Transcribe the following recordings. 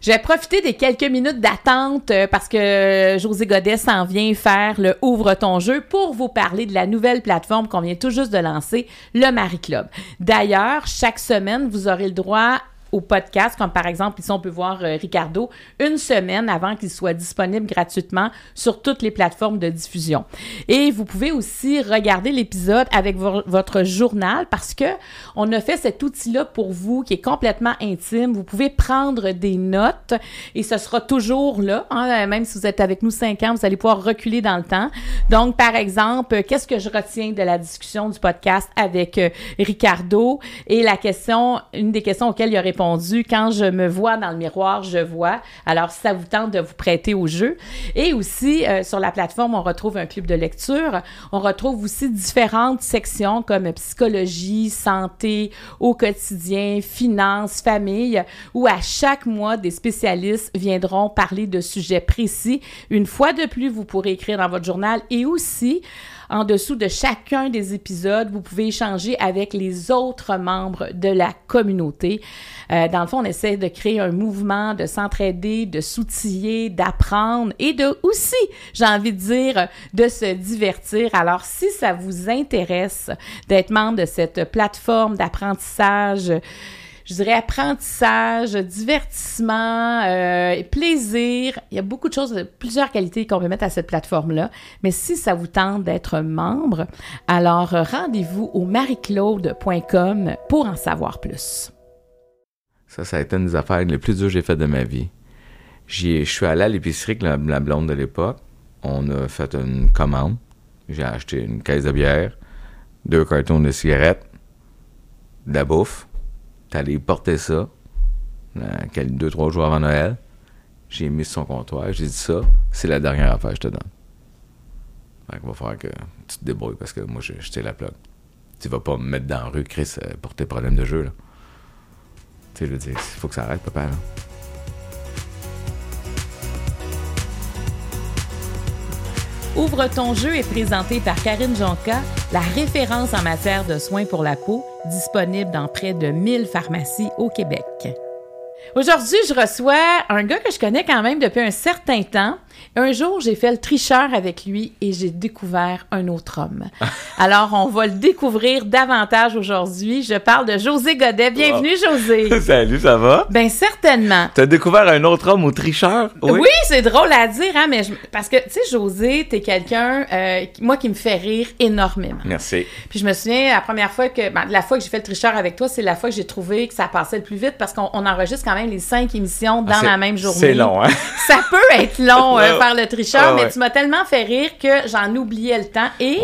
Je vais profiter des quelques minutes d'attente euh, parce que José Godet s'en vient faire le Ouvre ton jeu pour vous parler de la nouvelle plateforme qu'on vient tout juste de lancer, le Marie Club. D'ailleurs, chaque semaine, vous aurez le droit au podcast, comme par exemple, ici on peut voir euh, Ricardo, une semaine avant qu'il soit disponible gratuitement sur toutes les plateformes de diffusion. Et vous pouvez aussi regarder l'épisode avec votre journal parce que on a fait cet outil-là pour vous qui est complètement intime. Vous pouvez prendre des notes et ce sera toujours là. Hein, même si vous êtes avec nous cinq ans, vous allez pouvoir reculer dans le temps. Donc, par exemple, qu'est-ce que je retiens de la discussion du podcast avec euh, Ricardo? Et la question, une des questions auxquelles il a répondu quand je me vois dans le miroir, je vois. Alors, si ça vous tente de vous prêter au jeu. Et aussi, euh, sur la plateforme, on retrouve un club de lecture. On retrouve aussi différentes sections comme psychologie, santé au quotidien, finances, famille, où à chaque mois, des spécialistes viendront parler de sujets précis. Une fois de plus, vous pourrez écrire dans votre journal et aussi, en dessous de chacun des épisodes, vous pouvez échanger avec les autres membres de la communauté. Euh, dans le fond, on essaie de créer un mouvement, de s'entraider, de s'outiller, d'apprendre et de aussi, j'ai envie de dire, de se divertir. Alors, si ça vous intéresse d'être membre de cette plateforme d'apprentissage, je dirais apprentissage, divertissement, euh, plaisir. Il y a beaucoup de choses, plusieurs qualités qu'on peut mettre à cette plateforme-là. Mais si ça vous tente d'être membre, alors rendez-vous au marieclaude.com pour en savoir plus. Ça, ça a été une des affaires les plus dures que j'ai faites de ma vie. Je suis allé à l'épicerie avec la, blonde de l'époque. On a fait une commande. J'ai acheté une caisse de bière, deux cartons de cigarettes, de la bouffe allé porter ça, euh, deux, trois jours avant Noël. J'ai mis sur son comptoir, j'ai dit ça, c'est la dernière affaire que je te donne. Fait va falloir que tu te débrouilles parce que moi, je, je la plaque. Tu vas pas me mettre dans la rue, Chris, euh, pour tes problèmes de jeu. Tu sais, je veux dire, il faut que ça arrête, papa, là. Ouvre ton jeu est présenté par Karine Jonca, la référence en matière de soins pour la peau, disponible dans près de 1000 pharmacies au Québec. Aujourd'hui, je reçois un gars que je connais quand même depuis un certain temps. Un jour, j'ai fait le tricheur avec lui et j'ai découvert un autre homme. Alors, on va le découvrir davantage aujourd'hui. Je parle de José Godet. Bienvenue, José. Salut, ça va? Ben certainement. T'as découvert un autre homme au tricheur? Oui, c'est drôle à dire, hein, mais parce que, tu sais, José, t'es quelqu'un, euh, moi, qui me fait rire énormément. Merci. Puis je me souviens, la première fois que, ben, la fois que j'ai fait le tricheur avec toi, c'est la fois que j'ai trouvé que ça passait le plus vite parce qu'on enregistre quand même les cinq émissions dans ah, la même journée. C'est long, hein? Ça peut être long euh, faire le tricheur, mais tu m'as tellement fait rire que j'en oubliais le temps et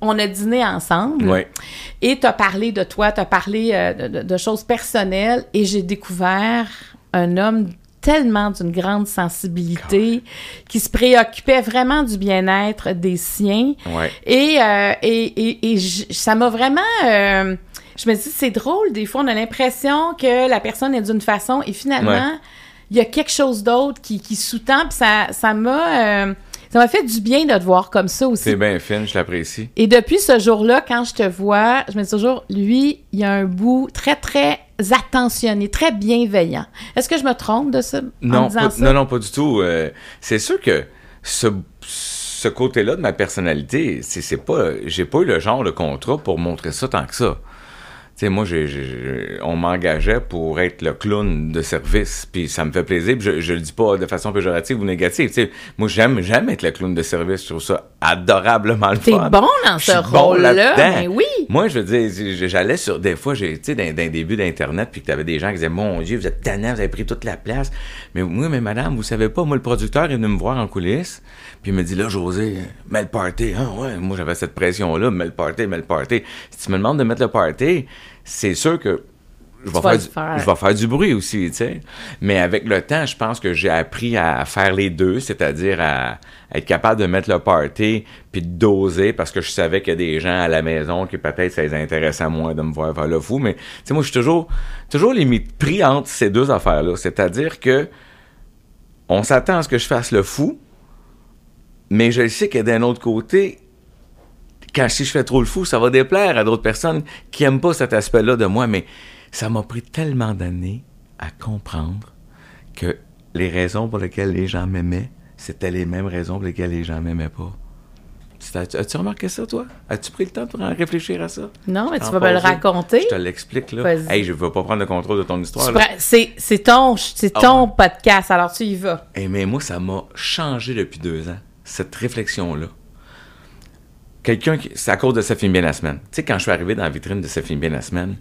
on a dîné ensemble. Oui. Et tu as parlé de toi, tu as parlé euh, de, choses personnelles et j'ai découvert un homme tellement d'une grande sensibilité, qui se préoccupait vraiment du bien-être des siens. Ouais. Et, euh, et, et, ça m'a vraiment je me dis, c'est drôle, des fois, on a l'impression que la personne est d'une façon et finalement, il y a quelque chose d'autre qui, qui sous-tend, puis ça, ça m'a... Euh, ça m'a fait du bien de te voir comme ça aussi. C'est bien fin, je l'apprécie. Et depuis ce jour-là, quand je te vois, je me dis toujours, lui, il y a un bout très, très attentionné, très bienveillant. Est-ce que je me trompe de ça? Non, pas, non, non, pas du tout. Euh, c'est sûr que ce, ce côté-là de ma personnalité, c'est pas, j'ai pas eu le genre de contrat pour montrer ça tant que ça sais, moi, j'ai, on m'engageait pour être le clown de service, puis ça me fait plaisir. je, je le dis pas de façon péjorative ou négative. sais, moi, j'aime, j'aime être le clown de service. Je trouve ça adorablement le T'es bon dans ce rôle-là, ben oui. Moi, je veux dire, j'allais sur des fois, j'ai, tu sais, dans début d'internet, puis que t'avais des gens qui disaient, mon Dieu, vous êtes tannant, vous avez pris toute la place. Mais oui, mais madame, vous savez pas, moi, le producteur est venu me voir en coulisses, puis il me dit, là, José, mets le party. Ah ouais, moi, j'avais cette pression-là, mets le party, mets le party. Si tu me demandes de mettre le party, c'est sûr que je vais, faire du, je vais faire du bruit aussi, tu sais. Mais avec le temps, je pense que j'ai appris à faire les deux, c'est-à-dire à, être capable de mettre le party puis de doser parce que je savais qu'il y a des gens à la maison qui peut-être ça les intéressait moins de me voir faire le fou. Mais tu sais, moi, je suis toujours, toujours limite pris entre ces deux affaires-là. C'est-à-dire que on s'attend à ce que je fasse le fou, mais je sais que d'un autre côté, quand si je fais trop le fou, ça va déplaire à d'autres personnes qui aiment pas cet aspect-là de moi, mais ça m'a pris tellement d'années à comprendre que les raisons pour lesquelles les gens m'aimaient, c'était les mêmes raisons pour lesquelles les gens m'aimaient pas. As-tu remarqué ça, toi? As-tu pris le temps de réfléchir à ça? Non, mais tu vas me le raconter. Je te l'explique, là. Hey, je ne veux pas prendre le contrôle de ton histoire. C'est ton, ah podcast, alors tu y vas. Hey, mais moi, ça m'a changé depuis deux ans, cette réflexion-là. Quelqu'un qui. C'est à cause de Ça bien la semaine. Tu sais, quand je suis arrivé dans la vitrine de Ça bien la semaine,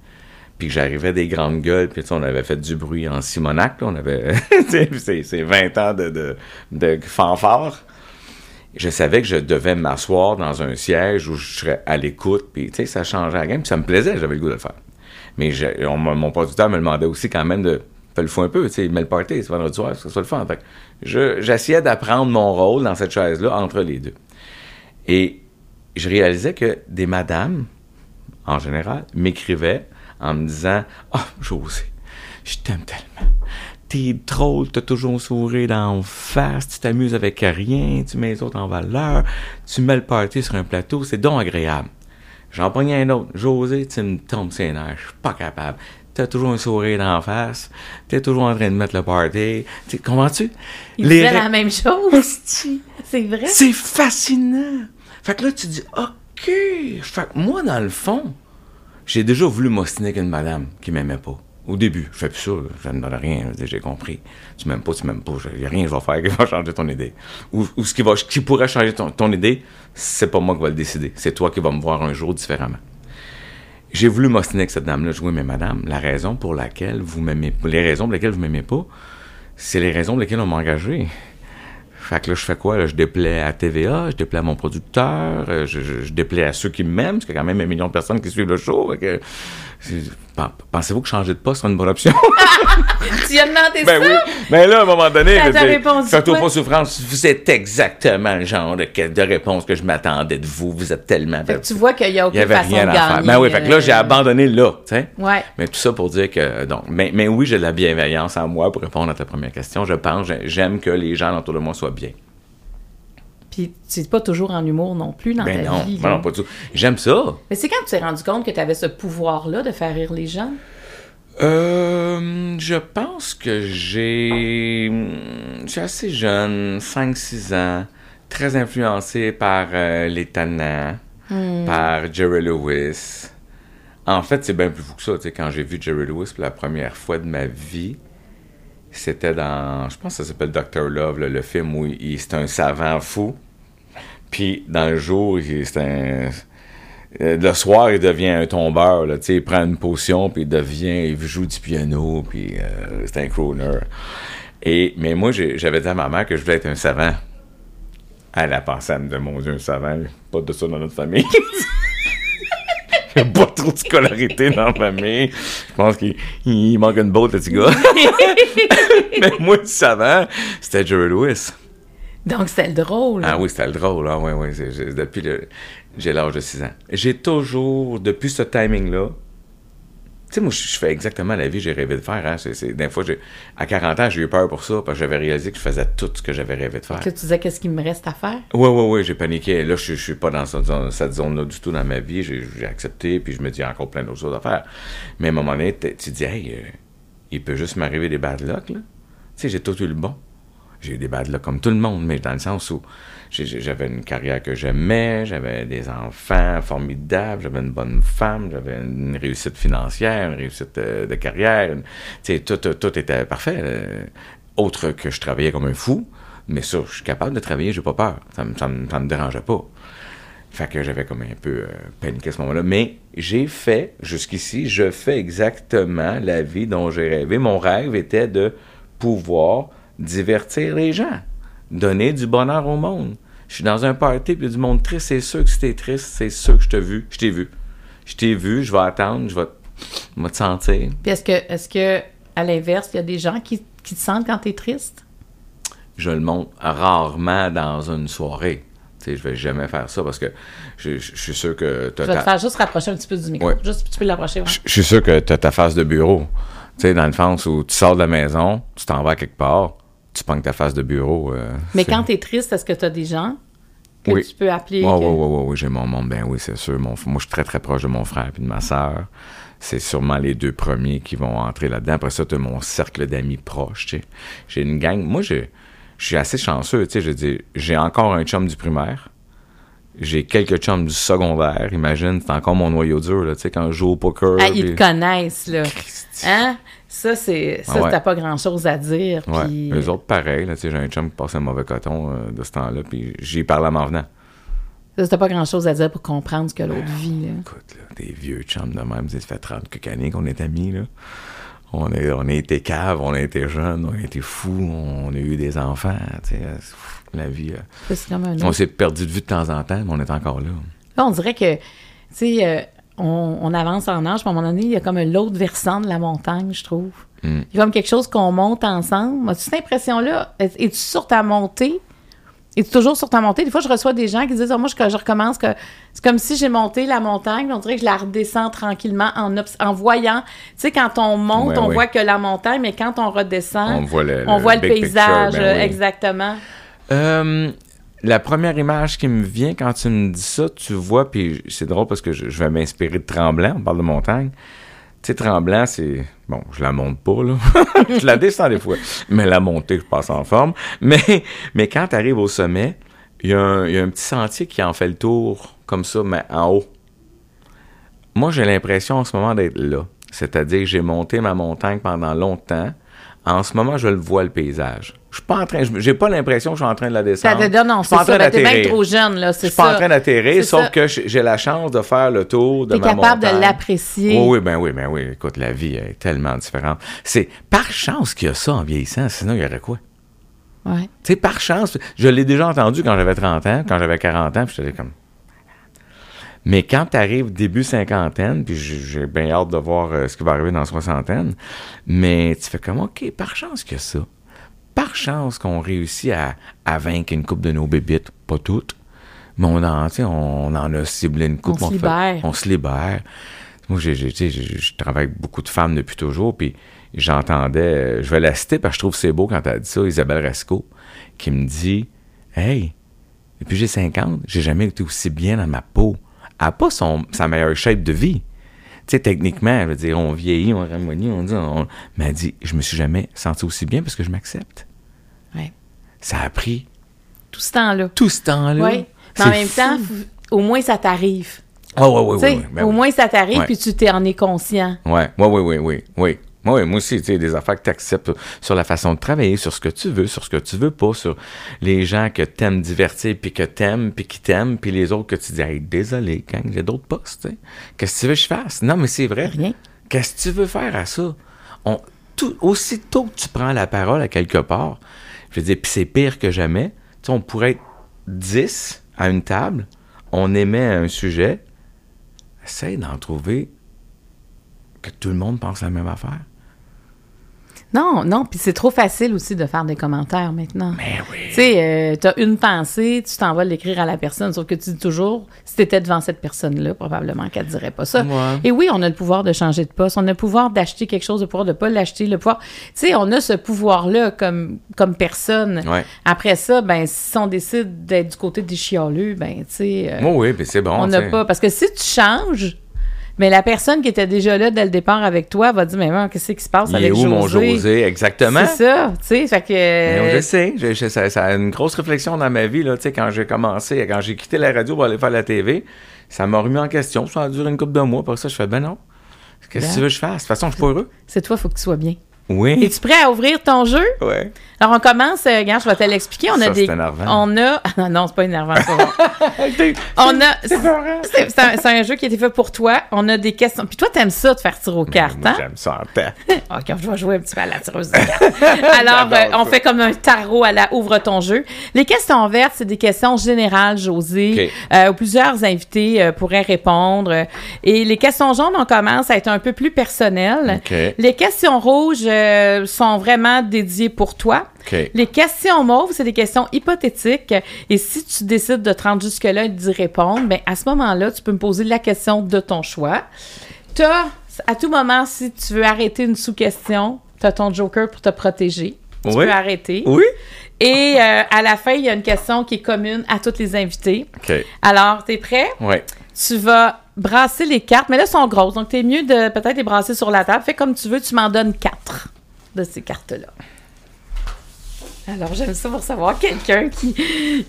puis que j'arrivais des grandes gueules, puis on avait fait du bruit en Simonac, là, on avait. c'est 20 ans de, de, de fanfare je savais que je devais m'asseoir dans un siège où je serais à l'écoute, puis tu sais, ça changeait la game, puis ça me plaisait, j'avais le goût de le faire. Mais mon producteur me demandait aussi quand même de faire le fou un peu, tu sais, met le party, c'est vendredi soir, que ce soit le fun. J'essayais d'apprendre mon rôle dans cette chaise-là entre les deux. Et je réalisais que des madames, en général, m'écrivaient en me disant « Ah, oh, José, je t'aime tellement t'es drôle, t'as toujours un sourire d'en face, tu t'amuses avec rien, tu mets les autres en valeur, tu mets le party sur un plateau, c'est donc agréable. J'en prends un autre. José, tu me tombes ses nerfs, je suis pas capable. T'as toujours un sourire d'en face, t'es toujours en train de mettre le party. Comment tu Il fait la même chose. c'est vrai. C'est fascinant. Fait que là, tu dis, OK. Fait que moi, dans le fond, j'ai déjà voulu m'ostiner avec une madame qui m'aimait pas. Au début, je fais plus ça, je ne donne rien, j'ai compris. Tu m'aimes pas, tu m'aimes pas, il n'y rien que je vais faire qui va changer ton idée. Ou, ce qui, pourrait changer ton, ton idée, c'est pas moi qui va le décider. C'est toi qui vas me voir un jour différemment. J'ai voulu m'ostiner avec cette dame-là. Je dis, oui, mais madame, la raison pour laquelle vous m'aimez les raisons pour lesquelles vous m'aimez pas, c'est les raisons pour lesquelles on m'a engagé. Fait que là, je fais quoi? Je déplais à TVA, je déplais à mon producteur, euh, je, je, déplais à ceux qui m'aiment, parce qu'il y a quand même un million de personnes qui suivent le show. Que, Pensez-vous que changer de poste serait une bonne option? tu as demandé ben ça? Oui. Mais là, à un moment donné, faites-toi pas souffrance. Vous êtes exactement le genre de, de réponse que je m'attendais de vous. Vous êtes tellement... Fait que tu vois qu'il n'y a aucune façon rien de gagner. À faire. Ben oui, fait que là, j'ai euh, abandonné là, tu sais. Ouais. Mais tout ça pour dire que... Donc, mais, mais oui, j'ai de la bienveillance en moi pour répondre à ta première question. Je pense, j'aime que les gens autour de moi soient bien. Puis c'est pas toujours en humour non plus dans ben ta non, vie. Ben non, pas tout. J'aime ça. Mais c'est quand tu t'es rendu compte que tu avais ce pouvoir-là de faire rire les gens? Euh, je pense que j'ai. Je suis assez jeune, 5-6 ans, très influencé par euh, les Tannants, hmm. par Jerry Lewis. En fait, c'est bien plus fou que ça. Tu sais, quand j'ai vu Jerry Lewis pour la première fois de ma vie, c'était dans, je pense que ça s'appelle Dr. Love, le film où il, c'est un savant fou. Puis dans le jour, c'est un... Euh, le soir, il devient un tombeur. Là, il prend une potion, puis il devient, il joue du piano, puis euh, c'est un crooner. Et, mais moi, j'avais dit à ma mère que je voulais être un savant. Elle a pensé à me dire, mon Dieu, un savant, pas de ça dans notre famille. Il n'y a pas trop de scolarité dans la famille. Je pense qu'il manque une botte, le petit gars. Mais moi, le savant, c'était Jerry Lewis. Donc, c'était le drôle. Ah oui, c'était le drôle. Ah, oui, oui. Depuis le, j'ai l'âge de 6 ans. J'ai toujours, depuis ce timing-là, tu sais, moi, je fais exactement la vie que j'ai rêvé de faire. Hein. C'est, des fois, à 40 ans, j'ai eu peur pour ça, parce que j'avais réalisé que je faisais tout ce que j'avais rêvé de faire. Que tu disais, qu'est-ce qu'il me reste à faire? Oui, oui, oui, j'ai paniqué. Là, je, ne suis pas dans cette, zone-là du tout dans ma vie. J'ai, accepté, puis je me dis encore plein d'autres choses à faire. Mais à un moment donné, tu te dis, hey, euh, il peut juste m'arriver des bad luck, là. Tu sais, j'ai tout eu le bon. J'ai eu des bad luck comme tout le monde, mais dans le sens où j'avais une carrière que j'aimais, j'avais des enfants formidables, j'avais une bonne femme, j'avais une réussite financière, une réussite euh, de, carrière. Tu sais, tout, tout, était parfait. Euh, autre que je travaillais comme un fou, mais ça, je suis capable de travailler, j'ai pas peur. Ça, ça, ça, me dérangeait pas. Fait que j'avais comme un peu euh, paniqué à ce moment-là. Mais j'ai fait, jusqu'ici, je fais exactement la vie dont j'ai rêvé. Mon rêve était de pouvoir divertir les gens, donner du bonheur au monde je suis dans un party, puis il y a du monde triste, c'est sûr que si t'es triste, c'est sûr que je t'ai vu. Je t'ai vu. Je t'ai vu, je vais attendre, je vais, te sentir. Puis est-ce que, est-ce que, à l'inverse, il y a des gens qui, qui te sentent quand t'es triste? Je le montre rarement dans une soirée. Je ne je vais jamais faire ça parce que je, suis sûr que... Je vais te faire juste rapprocher un petit peu du micro. Juste, tu peux l'approcher. Je, suis sûr que tu as ta face de bureau. Tu sais, dans le sens où tu sors de la maison, tu t'en vas quelque part, tu pognes ta face de bureau. Euh, Mais quand tu es triste, est-ce que tu as des gens que Oui. tu peux appeler. Oui, que- oui, oui, oui, j'ai mon monde, ben oui, c'est sûr. Mon- moi, je suis très, très proche de mon frère et de ma sœur. C'est sûrement les deux premiers qui vont entrer là-dedans. Après ça, tu as mon cercle d'amis proches, tu sais. J'ai une gang. Moi, je, suis assez chanceux, tu sais. Je dis, j'ai encore un chum du primaire. J'ai quelques chums du secondaire. Imagine, c'est encore mon noyau dur, là, tu sais, quand je joue au poker. Ah, ils te connaissent, là. Hein? Ça, c'est. Ça, Ah ouais. t'as pas grand-chose à dire. Ouais. Eux autres, pareil, là, j'ai un chum qui passe un mauvais coton euh, de ce temps-là, puis j'y parle à m'en venant. Ça, t'as pas grand-chose à dire pour comprendre ce que l'autre vit, là. Écoute, là, des vieux chums de même, ça fait 30 quelques années qu'on est amis, là. On, est, on a été caves, on a été jeunes, on a été fous, on a eu des enfants, tu sais, la vie. euh, on s'est perdu de vue de temps en temps, mais on est encore là. Là, on dirait que, tu sais, euh, on, on avance en âge, puis à un moment donné, il y a comme l'autre versant de la montagne, je trouve. Mm. Il y a comme quelque chose qu'on monte ensemble. As-tu cette impression-là? Es- Es-tu sur ta montée? Es-tu toujours sur ta montée? Des fois, je reçois des gens qui disent, Ah, moi, je, je recommence que c'est comme si j'ai monté la montagne, on dirait que je la redescends tranquillement en, voyant. Tu sais, quand on monte, Ouais, on ouais. voit que la montagne, mais quand on redescend, On voit le, on voit le big picture, paysage, ben oui. exactement. Euh, la première image qui me vient quand tu me dis ça, tu vois, puis c'est drôle parce que je, vais m'inspirer de Tremblant, on parle de montagne. Tu sais, Tremblant, c'est... Bon, je la monte pas, là. je la descends des fois. Mais la montée, je passe en forme. Mais, quand tu arrives au sommet, il y, y a un petit sentier qui en fait le tour, comme ça, mais en haut. Moi, j'ai l'impression en ce moment d'être là. C'est-à-dire que j'ai monté ma montagne pendant longtemps. En ce moment, je le vois, le paysage. Je suis pas en train... je- J'ai pas l'impression que je suis en train de la Ça descendre. te donne, non, Je suis c'est ça. Ben, t'es bien trop jeune, là, Je c'est suis pas en ça. train d'atterrir, sauf ça. que j'ai la chance de faire le tour de T'es ma capable montagne. de l'apprécier. Oui, oui, ben oui, ben oui. Écoute, la vie est tellement différente. C'est par chance qu'il y a ça en vieillissant, sinon il y aurait quoi? Ouais. Tu sais, par chance, je l'ai déjà entendu quand j'avais 30 ans, quand j'avais 40 ans, puis j'étais comme... Mais quand tu arrives début cinquantaine, puis j'ai bien hâte de voir euh, ce qui va arriver dans la soixantaine, mais tu fais comme, OK, par chance a ça. Par chance qu'on réussit à, à vaincre une coupe de nos bébites, pas toutes, mais on en, on, en a ciblé une coupe. On se fait- libère. on se libère. Moi, je travaille avec beaucoup de femmes depuis toujours, puis j'entendais, je vais la citer parce que je trouve que c'est beau quand elle dit ça, Isabelle Rasco, qui me dit Hey, depuis j'ai 50, j'ai jamais été aussi bien dans ma peau. N'a pas son, sa meilleure shape de vie. Tu sais, techniquement, je veux dire, on vieillit, on ramollit, on dit, on... mais elle dit, je me suis jamais senti aussi bien parce que je m'accepte. Ouais. Ça a pris Tout ce temps-là. tout ce temps-là. Oui. Mais en même fou. temps, au moins ça t'arrive. Ah, ouais, ouais, ouais, ouais, ben au oui. moins ça t'arrive, Ouais. puis tu t'es en es conscient. Ouais, ouais, ouais, ouais, ouais, ouais. Ouais, moi aussi, tu sais, des affaires que tu acceptes sur la façon de travailler, sur ce que tu veux, sur ce que tu veux pas, sur les gens que t'aimes divertir, puis que t'aimes, puis qui t'aiment, puis les autres que tu dis, hey, désolé, gang, j'ai d'autres postes. Qu'est-ce que tu veux que je fasse? Non, mais c'est vrai. Rien. Qu'est-ce que tu veux faire à ça? On, tout, aussitôt que tu prends la parole à quelque part, je veux dire, puis c'est pire que jamais, tu sais, on pourrait être 10 à une table, on émet un sujet, essaye d'en trouver que tout le monde pense la même affaire. Non, non, puis c'est trop facile aussi de faire des commentaires maintenant. Mais oui. Tu sais, euh, t'as une pensée, tu t'en vas l'écrire à la personne, sauf que tu dis toujours, si t'étais devant cette personne-là, probablement qu'elle dirait pas ça. Ouais. Et oui, on a le pouvoir de changer de poste, on a le pouvoir d'acheter quelque chose, le pouvoir de pas l'acheter, le pouvoir... Tu sais, on a ce pouvoir-là comme, comme personne. Ouais. Après ça, ben, si on décide d'être du côté des chialeux, ben, tu sais... euh, Oui, oui, puis c'est bon. on n'a pas... Parce que si tu changes... Mais la personne qui était déjà là dès le départ avec toi va dire, mais man, qu'est-ce qui se passe Il avec est où José? mon José? Exactement. C'est ça, tu sais, fait que... Mais je sais, je- je- ça, ça a une grosse réflexion dans ma vie, là, tu sais, quand j'ai commencé, quand j'ai quitté la radio pour aller faire la TV, ça m'a remis en question, ça a duré une couple de mois, pour ça, je fais, ben non, qu'est-ce que Ben. tu veux que je fasse? De toute façon, je suis pas heureux. C'est toi, faut que tu sois bien. Oui. Es-tu prêt à ouvrir ton jeu? Ouais. Alors, on commence, euh, regarde, je vais te l'expliquer. On a des. c'est énervant. On a. Ah non, non, c'est pas énervant, ça. on a. C'est c'est un, c'est un jeu qui a été fait pour toi. On a des questions. Puis toi, t'aimes ça de faire tirer aux cartes, Moi, hein? j'aime ça en temps. Ok, je vais jouer un petit peu à la tireuse de cartes. Alors, euh, on fait comme un tarot à la ouvre ton jeu. Les questions vertes, c'est des questions générales, José, Ok. euh, où plusieurs invités euh, pourraient répondre. Et les questions jaunes, on commence à être un peu plus personnelles. OK. Les questions rouges euh, sont vraiment dédiées pour toi. Les questions mauves, c'est des questions hypothétiques. Et si tu décides de te rendre jusque-là et d'y répondre, ben à ce moment-là, tu peux me poser la question de ton choix. T'as, à tout moment, si tu veux arrêter une sous-question, tu as ton joker pour te protéger. Tu Oui. peux arrêter. Oui? Et euh, à la fin, il y a une question qui est commune à tous les invités. OK. Alors, t'es prêt? Oui. Tu vas brasser les cartes, mais là, elles sont grosses, donc t'es mieux de peut-être les brasser sur la table. Fais comme tu veux, tu m'en donnes quatre de ces cartes-là. Alors, j'aime ça pour savoir quelqu'un qui,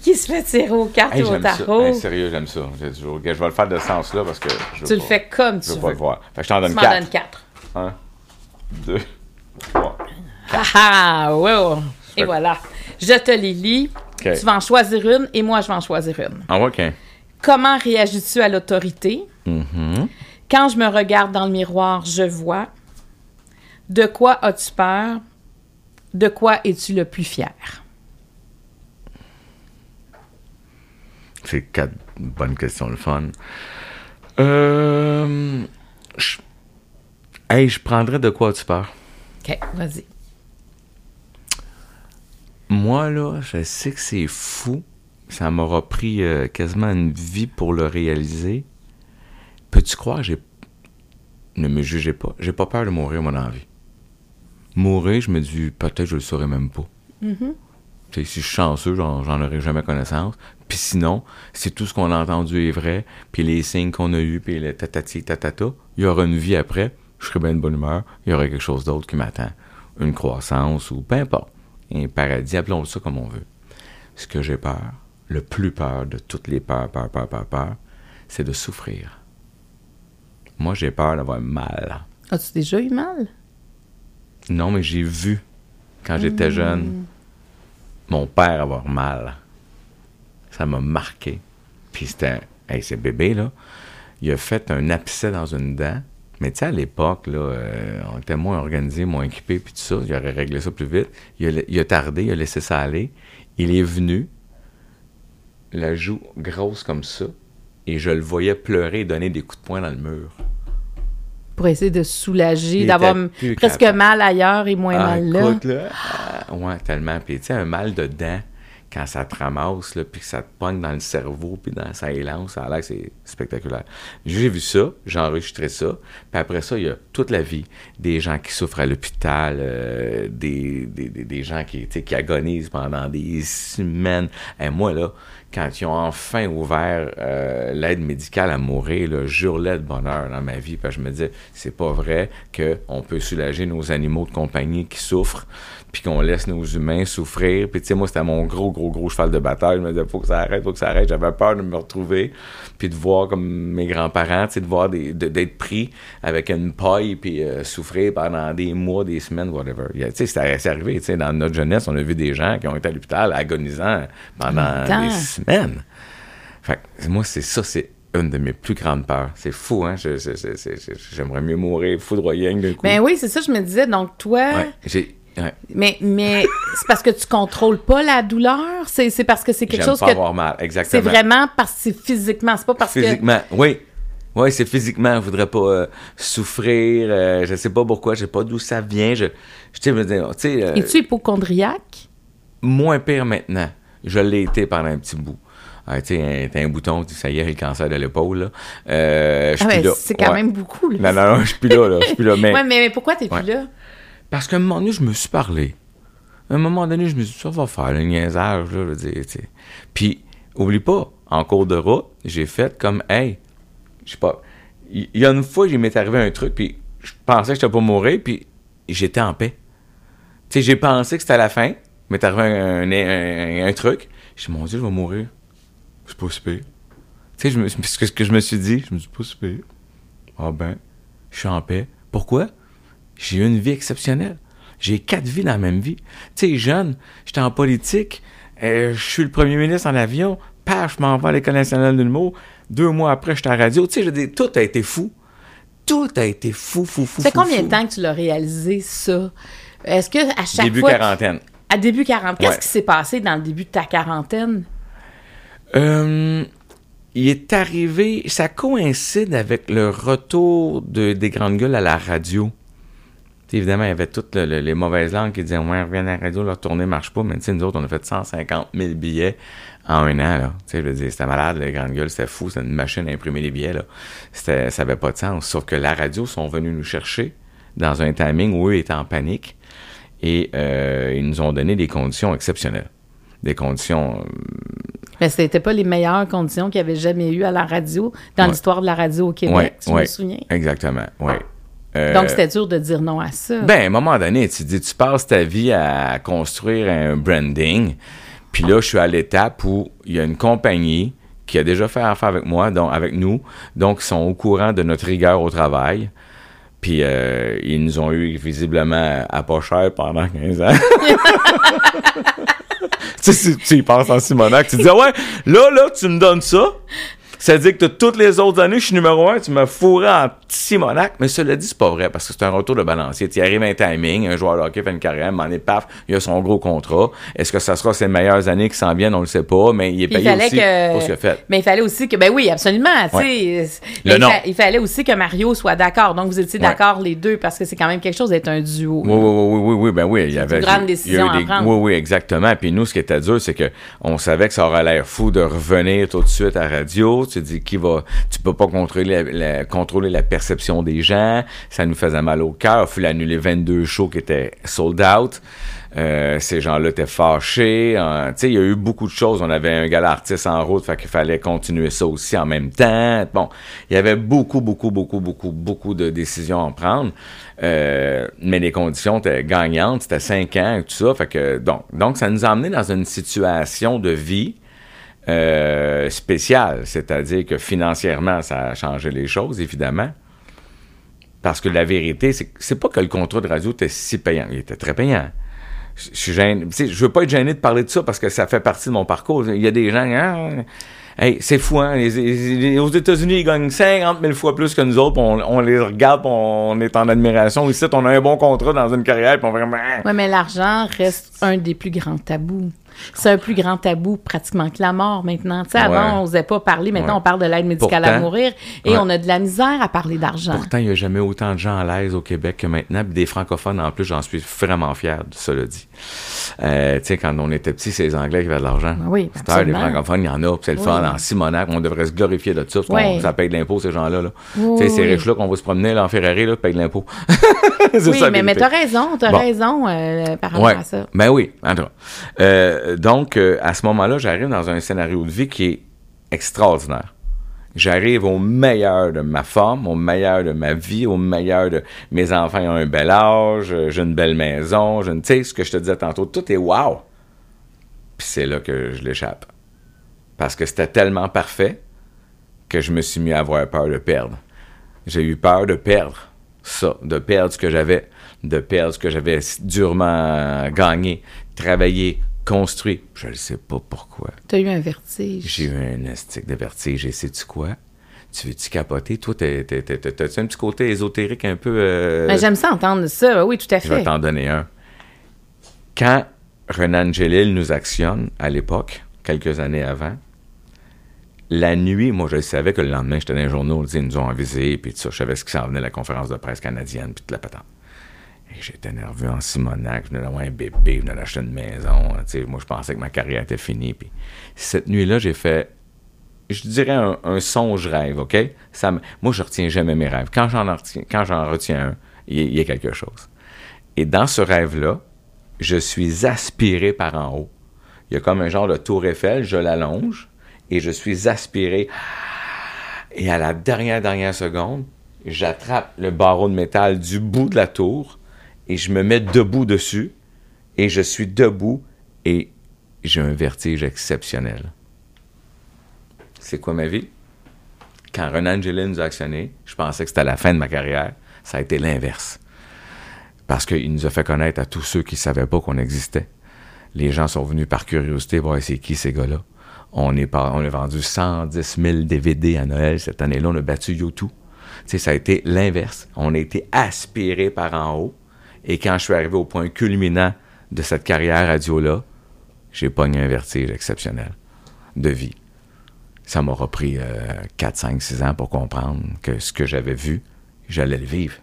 qui se fait tirer aux cartes Hey, ou au tarot. Hey, sérieux, j'aime ça. Je, je- je vais le faire de ce sens-là parce que je veux tu le fais comme Je tu veux pas veux. le voir. Fait que je t'en Tu donne m'en quatre. donnes quatre. Un, deux, trois. Ah ah, wow. Et Fait- voilà. Je te les lis. Tu vas en choisir une et moi, je vais en choisir une. Ah, OK. Comment réagis-tu à l'autorité? Mhm. Quand je me regarde dans le miroir, je vois. De quoi as-tu peur? De quoi es-tu le plus fier? C'est quatre bonnes questions, le fun. Euh. je- Hey, je prendrais de quoi tu peur? OK, vas-y. Moi, là, je sais que c'est fou. Ça m'aura pris euh, quasiment une vie pour le réaliser. Peux-tu croire j'ai. Ne me jugez pas. J'ai pas peur de mourir, mon envie. Mourir, je me dis, peut-être je le saurais même pas. Sais, si je suis chanceux, j'en, j'en aurai jamais connaissance. Puis sinon, si tout ce qu'on a entendu est vrai, puis les signes qu'on a eus, puis le tatati tatata, il y aura une vie après, je serai bien de bonne humeur, il y aura quelque chose d'autre qui m'attend. Une croissance ou peu importe. Un paradis, appelons ça comme on veut. Ce que j'ai peur, le plus peur de toutes les peurs, peur, peur, peur, peur, c'est de souffrir. Moi, j'ai peur d'avoir mal. As-tu déjà eu mal? Non, mais j'ai vu, quand j'étais jeune, mon père avoir mal. Ça m'a marqué. Puis c'était, hey, c'est bébé, là. Il a fait un abcès dans une dent. Mais tu sais, à l'époque, là, euh, on était moins organisé, moins équipé, puis tout ça. Il aurait réglé ça plus vite. Il a, il a tardé, il a laissé ça aller. Il est venu, la joue grosse comme ça, et je le voyais pleurer et donner des coups de poing dans le mur. Pour essayer de soulager, d'avoir presque capable. mal ailleurs et moins Ah, mal là. écoute, là. ah, ouais, tellement. Puis, tu sais, un mal de dent, quand ça te ramasse, là, puis que ça te pogne dans le cerveau, puis dans ça élance, ça a l'air que c'est spectaculaire. J'ai vu ça, j'ai enregistré ça, puis après ça, il y a toute la vie. Des gens qui souffrent à l'hôpital, euh, des, des, des, des gens qui, qui agonisent pendant des semaines. Et moi, là, quand ils ont enfin ouvert euh, l'aide médicale à mourir, là, j'hurlais de bonheur dans ma vie, parce que je me disais, c'est pas vrai qu'on peut soulager nos animaux de compagnie qui souffrent, puis qu'on laisse nos humains souffrir. Puis tu sais, moi, c'était mon gros, gros, gros cheval de bataille. Je me disais, faut que ça arrête, faut que ça arrête. J'avais peur de me retrouver, puis de voir comme mes grands-parents, de voir d'être pris avec une paille, puis euh, souffrir pendant des mois, des semaines, whatever. C'est arrivé, dans notre jeunesse, on a vu des gens qui ont été à l'hôpital agonisant pendant des semaines. Fait que moi, c'est ça, c'est une de mes plus grandes peurs. C'est fou, hein? J'aimerais mieux mourir foudroyé d'un coup. Ben oui, c'est ça, je me disais. Donc, toi, Ouais, j'ai... ouais. mais, mais c'est parce que tu contrôles pas la douleur? C'est c'est parce que c'est quelque J'aime chose pas que. avoir mal, C'est exactement. vraiment parce que c'est physiquement, c'est pas parce Physiquement, oui. Oui, c'est physiquement. Je voudrais pas euh, souffrir. euh, je sais pas pourquoi. Je sais pas d'où ça vient. Je, je tu sais, je veux dire, tu sais, euh, que. Es-tu hypochondriaque? moins pire maintenant. Je l'ai été pendant un petit bout. Ah, tu sais, un- t'as un bouton, ça y est, le cancer de l'épaule, là. Euh, je suis Ah, ben, là. c'est quand Ouais. même beaucoup, là. Non, non, non, je suis plus là, là. Je suis plus là. Mais Ouais, mais, mais pourquoi t'es plus là? Parce qu'à un moment donné, je me suis parlé. À un moment donné, je me suis dit, ça va faire le niaisage, je veux dire. Puis, oublie pas, en cours de route, j'ai fait comme, hey, je sais pas, il y a une fois, il m'est arrivé un truc, puis je pensais que j'étais pas mourir, puis j'étais en paix. Tu sais, j'ai pensé que c'était la fin, m'est arrivé un, un, un- un truc, je mon Dieu, je vais mourir. C'est pas si. Tu sais, ce que, je me suis dit, je me suis pas si. Ah ben, je suis en paix. Pourquoi? J'ai eu une vie exceptionnelle. J'ai quatre vies dans la même vie. Tu sais, jeune, j'étais en politique, euh, je suis le premier ministre en avion, paf, je m'en vais à l'École nationale de l'humour. Deux mois après, j'étais à la radio. Tu sais, je tout a été fou. Tout a été fou, fou, fou. Ça fait fou, combien de temps que tu l'as réalisé, ça? Est-ce que à chaque Début fois. quarantaine. À début 40, qu'est-ce Ouais. qui s'est passé dans le début de ta quarantaine? Euh, il est arrivé, ça coïncide avec le retour de, des grandes gueules à la radio. Évidemment, il y avait toutes le- le- les mauvaises langues qui disaient Ouais, reviens à la radio, leur tournée marche pas. Mais nous autres, on a fait 150 000 billets en un an. Là. Je veux dire, c'était malade, les grandes gueules, c'était fou, c'était une machine à imprimer les billets. Là. C'était, ça avait pas de sens. Sauf que la radio sont venus nous chercher dans un timing où eux étaient en panique et euh, ils nous ont donné des conditions exceptionnelles. des conditions. euh, Mais c'était pas les meilleures conditions qu'il y avait jamais eu à la radio, dans Ouais. l'histoire de la radio au Québec, Ouais, tu ouais. me souviens. Exactement, oui. Euh, Donc, c'était dur de dire non à ça. Ben, à un moment donné, tu dis, tu passes ta vie à construire un branding, puis là, je suis à l'étape où il y a une compagnie qui a déjà fait affaire avec moi, donc avec nous, donc ils sont au courant de notre rigueur au travail. Puis euh, ils nous ont eu visiblement à pas cher pendant 15 ans. tu sais, si tu y penses en Simonac, tu dis, ah ouais, là, là, tu me donnes ça. Ça veut dire que toutes les autres années, je suis numéro un, tu me fourrais en petit Simonac. Mais cela dit, c'est pas vrai, parce que c'est un retour de balancier. Tu arrives un timing, un joueur de hockey fait une carrière, m'en est paf, il a son gros contrat. Est-ce que ça sera ses meilleures années qui s'en viennent? On le sait pas, mais il est payé aussi pour ce qu'il a fait. Mais il fallait aussi que, ben oui, absolument, tu sais. Le mais il, nom. fa- il fallait aussi que Mario soit d'accord. Donc, vous étiez Ouais. d'accord les deux, parce que c'est quand même quelque chose d'être un duo. Oui, oui, oui, oui, oui, ben oui, il y avait. une grande décision des-. Oui, oui, exactement. Puis nous, ce qui était dur, c'est que on savait que ça aurait l'air fou de revenir tout de suite à radio. Tu dis qui va, tu peux pas contrôler la, contrôler la perception des gens. Ça nous faisait mal au cœur. Il annuler 22 shows qui étaient sold out. Euh, ces gens-là étaient fâchés. Euh, tu sais, il y a eu beaucoup de choses. On avait un gala artiste en route, fait qu'il fallait continuer ça aussi en même temps. Bon, il y avait beaucoup, beaucoup, beaucoup, beaucoup, beaucoup de décisions à prendre. Euh, mais les conditions étaient gagnantes. C'était cinq ans et tout ça. Fait que, donc, donc, ça nous a amené dans une situation de vie euh, spéciale. C'est-à-dire que financièrement, ça a changé les choses, évidemment. Parce que la vérité, c'est pas que le contrat de radio était si payant. Il était très payant. Je veux pas être gêné de parler de ça parce que ça fait partie de mon parcours. Il y a des gens. Ah, hey, c'est fou, hein? aux États-Unis, ils gagnent 50 000 fois plus que nous autres. On, on les regarde, on est en admiration. Ici, on a un bon contrat dans une carrière, on vraiment. Oui, mais l'argent reste un des plus grands tabous. C'est un plus grand tabou pratiquement que la mort maintenant. Tu sais, avant, on n'osait pas parler. Maintenant, Ouais. on parle de l'aide médicale à mourir et Ouais. on a de la misère à parler d'argent. Pourtant, il n'y a jamais autant de gens à l'aise au Québec que maintenant. Puis des francophones, en plus, j'en suis vraiment fier, de cela dit. Euh, tu sais, quand on était petits, c'est les Anglais qui avaient de l'argent. Ah oui, tard, les absolument. francophones, il y en a. Puis c'est le Oui. fun. En Simonac, on devrait se glorifier de ça. Parce qu'on ça paye de l'impôt, ces gens-là. Là. Oui, tu sais, ces riches-là qu'on va se promener là, en Ferrari, là, payent de l'impôt. Oui, ça, mais, t'as raison, t'as Bon. raison euh, par rapport à ça. Ben oui, en tout cas. Euh, donc, euh, à ce moment-là, j'arrive dans un scénario de vie qui est extraordinaire. J'arrive au meilleur de ma forme, au meilleur de ma vie, au meilleur de mes enfants ont un bel âge, euh, j'ai une belle maison, je ne sais ce que je te disais tantôt, tout est wow. Puis c'est là que je l'échappe. Parce que c'était tellement parfait que je me suis mis à avoir peur de perdre. J'ai eu peur de perdre ça, de perdre ce que j'avais, de perdre ce que j'avais durement gagné, travaillé, construit. Je ne sais pas pourquoi. T'as eu un vertige. J'ai eu un estique de vertige et sais-tu quoi? Tu veux-tu capoter? Toi, t'as-tu un petit côté ésotérique un peu... euh, Ben, J'aime ça entendre ça. Oui, tout à je vais fait. t'en donner un. Quand Renan Gélil nous actionne, à l'époque, quelques années avant, la nuit, moi, je savais que le lendemain, j'étais dans les journaux, ils nous ont avisé, puis tout ça, je savais ce qui s'en venait, la conférence de presse canadienne, puis toute la patente. J'étais nerveux en Simonac, je venais d'avoir un bébé, je venais d'acheter une maison, sais, moi, je pensais que ma carrière était finie, puis cette nuit-là, j'ai fait, je dirais un, songe-rêve, OK? Ça moi, je retiens jamais mes rêves. Quand j'en retiens, quand j'en retiens un, il y, a- il y a quelque chose. Et dans ce rêve-là, je suis aspiré par en haut. Il y a comme un genre de tour Eiffel, je l'allonge et je suis aspiré. Et à la dernière, dernière seconde, j'attrape le barreau de métal du bout de la tour et je me mets debout dessus et je suis debout et j'ai un vertige exceptionnel. C'est quoi ma vie? Quand Renan Angelin nous a actionné, je pensais que c'était la fin de ma carrière. Ça a été l'inverse. Parce qu'il nous a fait connaître à tous ceux qui ne savaient pas qu'on existait. Les gens sont venus par curiosité voir c'est qui ces gars-là. On, est a vendu 110 000 DVD à Noël cette année-là. On a battu YouTube. Ça a été l'inverse. On a été aspiré par en haut. Et quand je suis arrivé au point culminant de cette carrière radio-là, j'ai pogné un vertige exceptionnel de vie. Ça m'aura pris 4, 5, 6 ans pour comprendre que ce que j'avais vu, j'allais le vivre.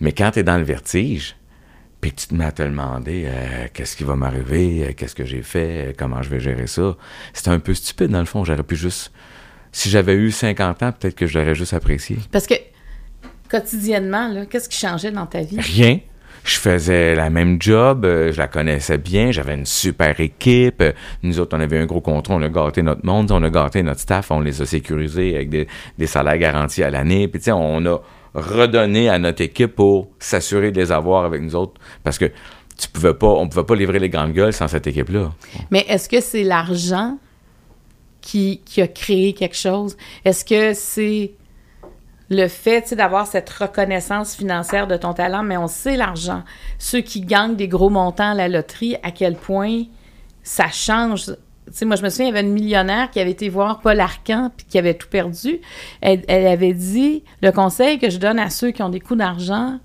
Mais quand tu dans le vertige, puis tu te mets à te demander euh, qu'est-ce qui va m'arriver, euh, qu'est-ce que j'ai fait, euh, comment je vais gérer ça, c'est un peu stupide dans le fond. J'aurais pu juste. Si j'avais eu 50 ans, peut-être que je l'aurais juste apprécié. Parce que quotidiennement, qu'est-ce qui changeait dans ta vie? Rien. je faisais la même job, euh, je la connaissais bien, j'avais une super équipe. nous autres, on avait un gros contrat, on a gâté notre monde, on a gâté notre staff, on les a sécurisés avec des, des salaires garantis à l'année. Puis, tu sais, on a redonné à notre équipe pour s'assurer de les avoir avec nous autres. Parce que tu pouvais pas, on pouvait pas livrer les grandes gueules sans cette équipe-là. Mais est-ce que c'est l'argent qui, qui a créé quelque chose? Est-ce que c'est le fait d'avoir cette reconnaissance financière de ton talent, mais on sait l'argent. Ceux qui gagnent des gros montants à la loterie, à quel point ça change. Moi, je me souviens, il y avait une millionnaire qui avait été voir Paul Arcan puis qui avait tout perdu. Elle, avait dit le conseil que je donne à ceux qui ont des coups d'argent,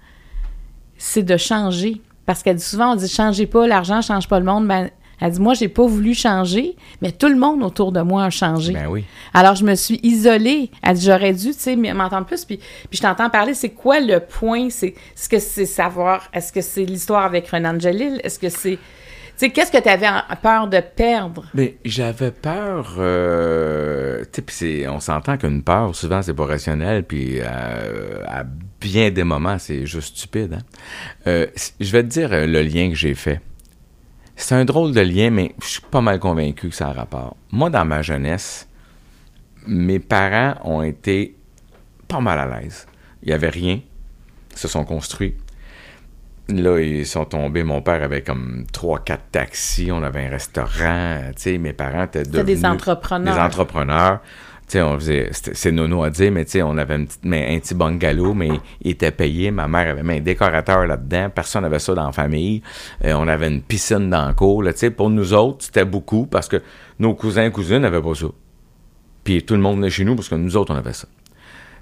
c'est de changer. Parce qu'elle dit souvent, on dit changez pas, l'argent change pas le monde. Ben, elle dit moi, j'ai pas voulu changer, mais tout le monde autour de moi a changé. Ben oui. Alors, je me suis isolée. Elle dit, j'aurais dû, tu sais, m'entendre plus. Puis, puis je t'entends parler, c'est quoi le point? C'est, est-ce que c'est savoir, est-ce que c'est l'histoire avec Renan Angelil? Est-ce que c'est... Tu sais, qu'est-ce que tu avais peur de perdre? Mais j'avais peur, euh, tu sais, on s'entend qu'une peur, souvent, c'est pas rationnel, puis euh, à bien des moments, c'est juste stupide. hein. Euh, je vais te dire le lien que j'ai fait. C'est un drôle de lien, mais je suis pas mal convaincu que ça a rapport. Moi, dans ma jeunesse, mes parents ont été pas mal à l'aise. Il y avait rien. Ils se sont construits. Là, ils sont tombés. Mon père avait comme trois, quatre taxis. On avait un restaurant. Tu sais, mes parents étaient entrepreneurs. Des entrepreneurs. Sais, on faisait, c'est nono à dire, mais tu sais, on avait une petite, mais un petit bungalow, mais il était payé. Ma mère avait mis un décorateur là-dedans. Personne n'avait ça dans la famille. Euh, on avait une piscine dans le cour. Là, tu sais, pour nous autres, c'était beaucoup parce que nos cousins et cousines n'avaient pas ça. Puis tout le monde venait chez nous parce que nous autres, on avait ça.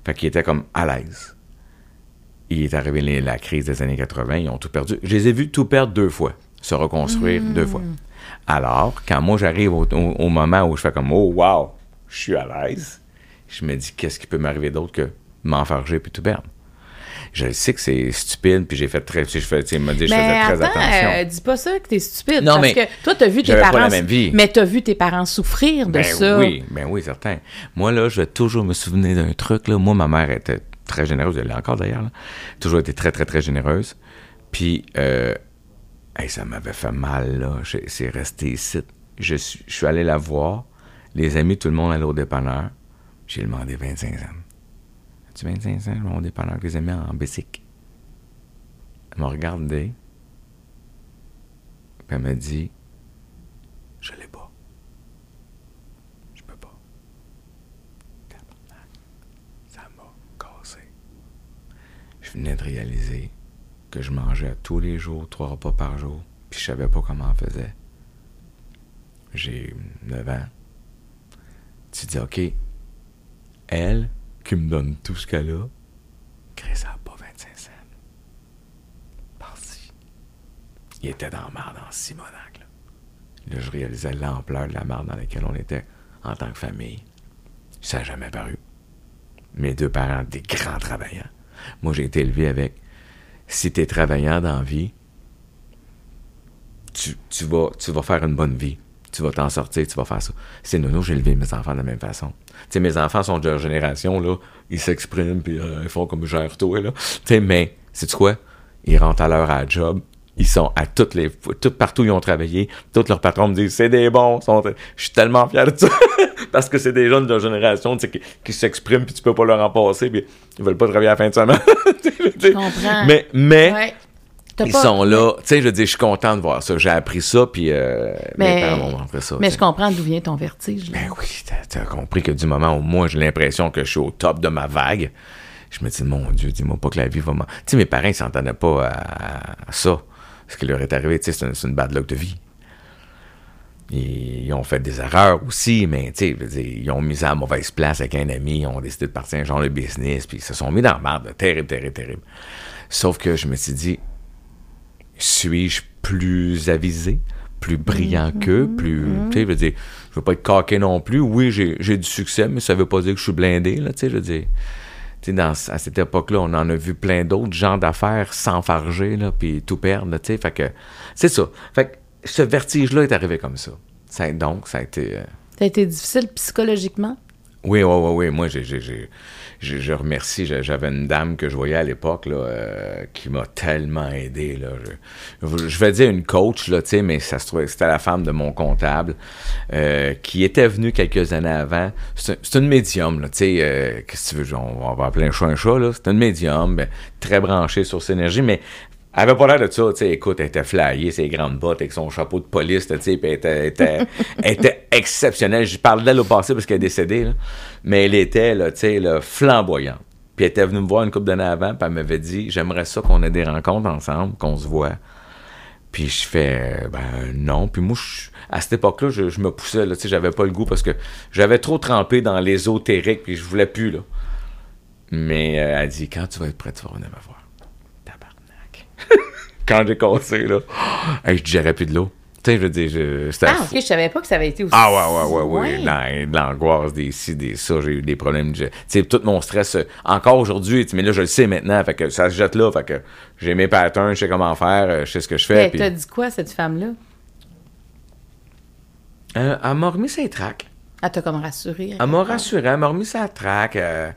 Fait qu'ils étaient comme à l'aise. Il est arrivé les- la crise des années 80, ils ont tout perdu. Je les ai vus tout perdre deux fois, se reconstruire deux fois. Alors, quand moi j'arrive au, au- au moment où je fais comme Oh wow, je suis à l'aise, je me dis qu'est-ce qui peut m'arriver d'autre que m'enfarger puis tout perdre? Je sais que c'est stupide, puis j'ai fait très. Je, fais, tu sais, il m'a dit, je faisais très attends, attention. euh, dis pas ça que t'es stupide. Non, parce mais que toi, t'as vu tes pas parents... la même vie. Mais t'as vu tes parents souffrir de Ben ça. oui, ben oui, certain. Moi, là, je vais toujours me souvenir d'un truc, là. Moi, ma mère était très généreuse, elle l'est encore d'ailleurs, là. Toujours été très, très, très généreuse. Puis, euh, hey, ça m'avait fait mal, là. J'ai- C'est resté ici. Je suis, je suis allé la voir. Les amis, tout le monde allait au dépanneur. J'ai demandé 25 cents. As-tu 25 cents? Je vais au dépanneur que les amis en bicycle? Elle m'a regardé. Puis elle m'a dit, je l'ai pas. Je peux pas. Ça m'a cassé. Je venais de réaliser que je mangeais tous les jours, trois repas par jour, puis je savais pas comment on faisait. J'ai 9 ans. Tu dis, OK, elle, qui me donne tout ce qu'elle a, crée ça pas 25 cents. Par-ci. Il était dans la marde en Simonac, là. Là, je réalisais l'ampleur de la marde dans laquelle on était en tant que famille. Ça n'a jamais paru. Mes deux parents, des grands travailleurs. Moi, j'ai été élevé avec si tu es travaillant dans la vie, tu, tu vas, tu vas faire une bonne vie. Tu vas t'en sortir, tu vas faire ça. C'est nono, j'ai élevé mes enfants de la même façon. Tu sais, mes enfants sont de leur génération, là. Ils s'expriment, puis euh, ils font comme gère toi, là. Tu sais, mais, c'est quoi? Ils rentrent à l'heure à la job. Ils sont à toutes les, tout, partout où ils ont travaillé. Tous leurs patrons me disent, c'est des bons. sont- je suis tellement fier de ça. Parce que c'est des jeunes de leur génération, tu sais, qui, qui s'expriment, puis tu peux pas leur en passer, puis ils veulent pas travailler à la fin de semaine. Je comprends. mais, mais, Ouais. Ils pas- sont là. Tu sais, je dire, je suis content de voir ça. J'ai appris ça, puis euh, Mais- mes parents m'ont montré ça. Mais je comprends d'où vient ton vertige. là. Ben oui, t'as- t'as compris que du moment où moi, j'ai l'impression que je suis au top de ma vague, je me dis, mon Dieu, dis-moi pas que la vie va m'en... Tu sais, mes parents, ils s'entendaient pas à, à ça. Ce qui leur est arrivé, tu sais, c'est une, bad luck de vie. Ils, ils ont fait des erreurs aussi, mais tu sais, ils ont mis ça à mauvaise place avec un ami, ils ont décidé de partir un genre de business, puis ils se sont mis dans la merde, terrible, terrible, terrible. Sauf que je me suis dit, suis-je plus avisé, plus brillant qu'eux, plus, tu sais, je veux dire, je veux pas être coqué non plus. Oui, j'ai du succès, mais ça veut pas dire que je suis blindé, là, tu sais, je veux dire. Tu sais, dans, à cette époque-là, on en a vu plein d'autres gens d'affaires s'enfarger, là, puis tout perdre, là, tu sais, fait que, c'est ça. Fait que ce vertige-là est arrivé comme ça. ça donc, ça a été... euh, Ça a été difficile psychologiquement? oui, oui, oui, oui. Moi, j'ai, je, je remercie, j'avais une dame que je voyais à l'époque euh, qui m'a tellement aidé. Là. Je, vais dire une coach, là, mais ça se trouvait c'était la femme de mon comptable euh, qui était venue quelques années avant. C'est une médium, là, euh, qu'est-ce que tu veux, on, on va appeler un chat un chat, là. C'est une médium, ben, très branchée sur ses énergies, mais elle avait pas l'air de ça, tu sais, écoute, elle était flyée, ses grandes bottes avec son chapeau de police, tu sais, elle était, elle était, elle était exceptionnelle. Je parle d'elle au passé parce qu'elle est décédée, là. mais elle était, tu sais, flamboyante. Puis elle était venue me voir une couple d'années avant, puis elle m'avait dit, j'aimerais ça qu'on ait des rencontres ensemble, qu'on se voit. Puis je fais, ben non. Puis moi, je- à cette époque-là, je, je me poussais, tu sais, j'avais pas le goût parce que j'avais trop trempé dans l'ésotérique, puis je voulais plus, là. Mais euh, elle dit, quand tu vas être prêt, tu vas venir me voir. Quand j'ai cassé, là, hey, je digérais plus de l'eau. Tu sais, je veux dire, je, Ah, ok, je savais pas que ça avait été aussi. ah ouais, ouais, ouais, ouais. Ouais. L'angoisse, des ci, des ça, j'ai eu des problèmes. Tu sais, tout mon stress, euh, encore aujourd'hui, mais là, je le sais maintenant, fait que ça se jette là, fait que j'ai mes patterns, je sais comment faire, euh, je sais ce que je fais. Mais t'as dit quoi, cette femme-là? Euh, elle m'a remis ses tracks. Elle t'a comme rassuré. Elle m'a rassuré, elle m'a remis sa traque. euh,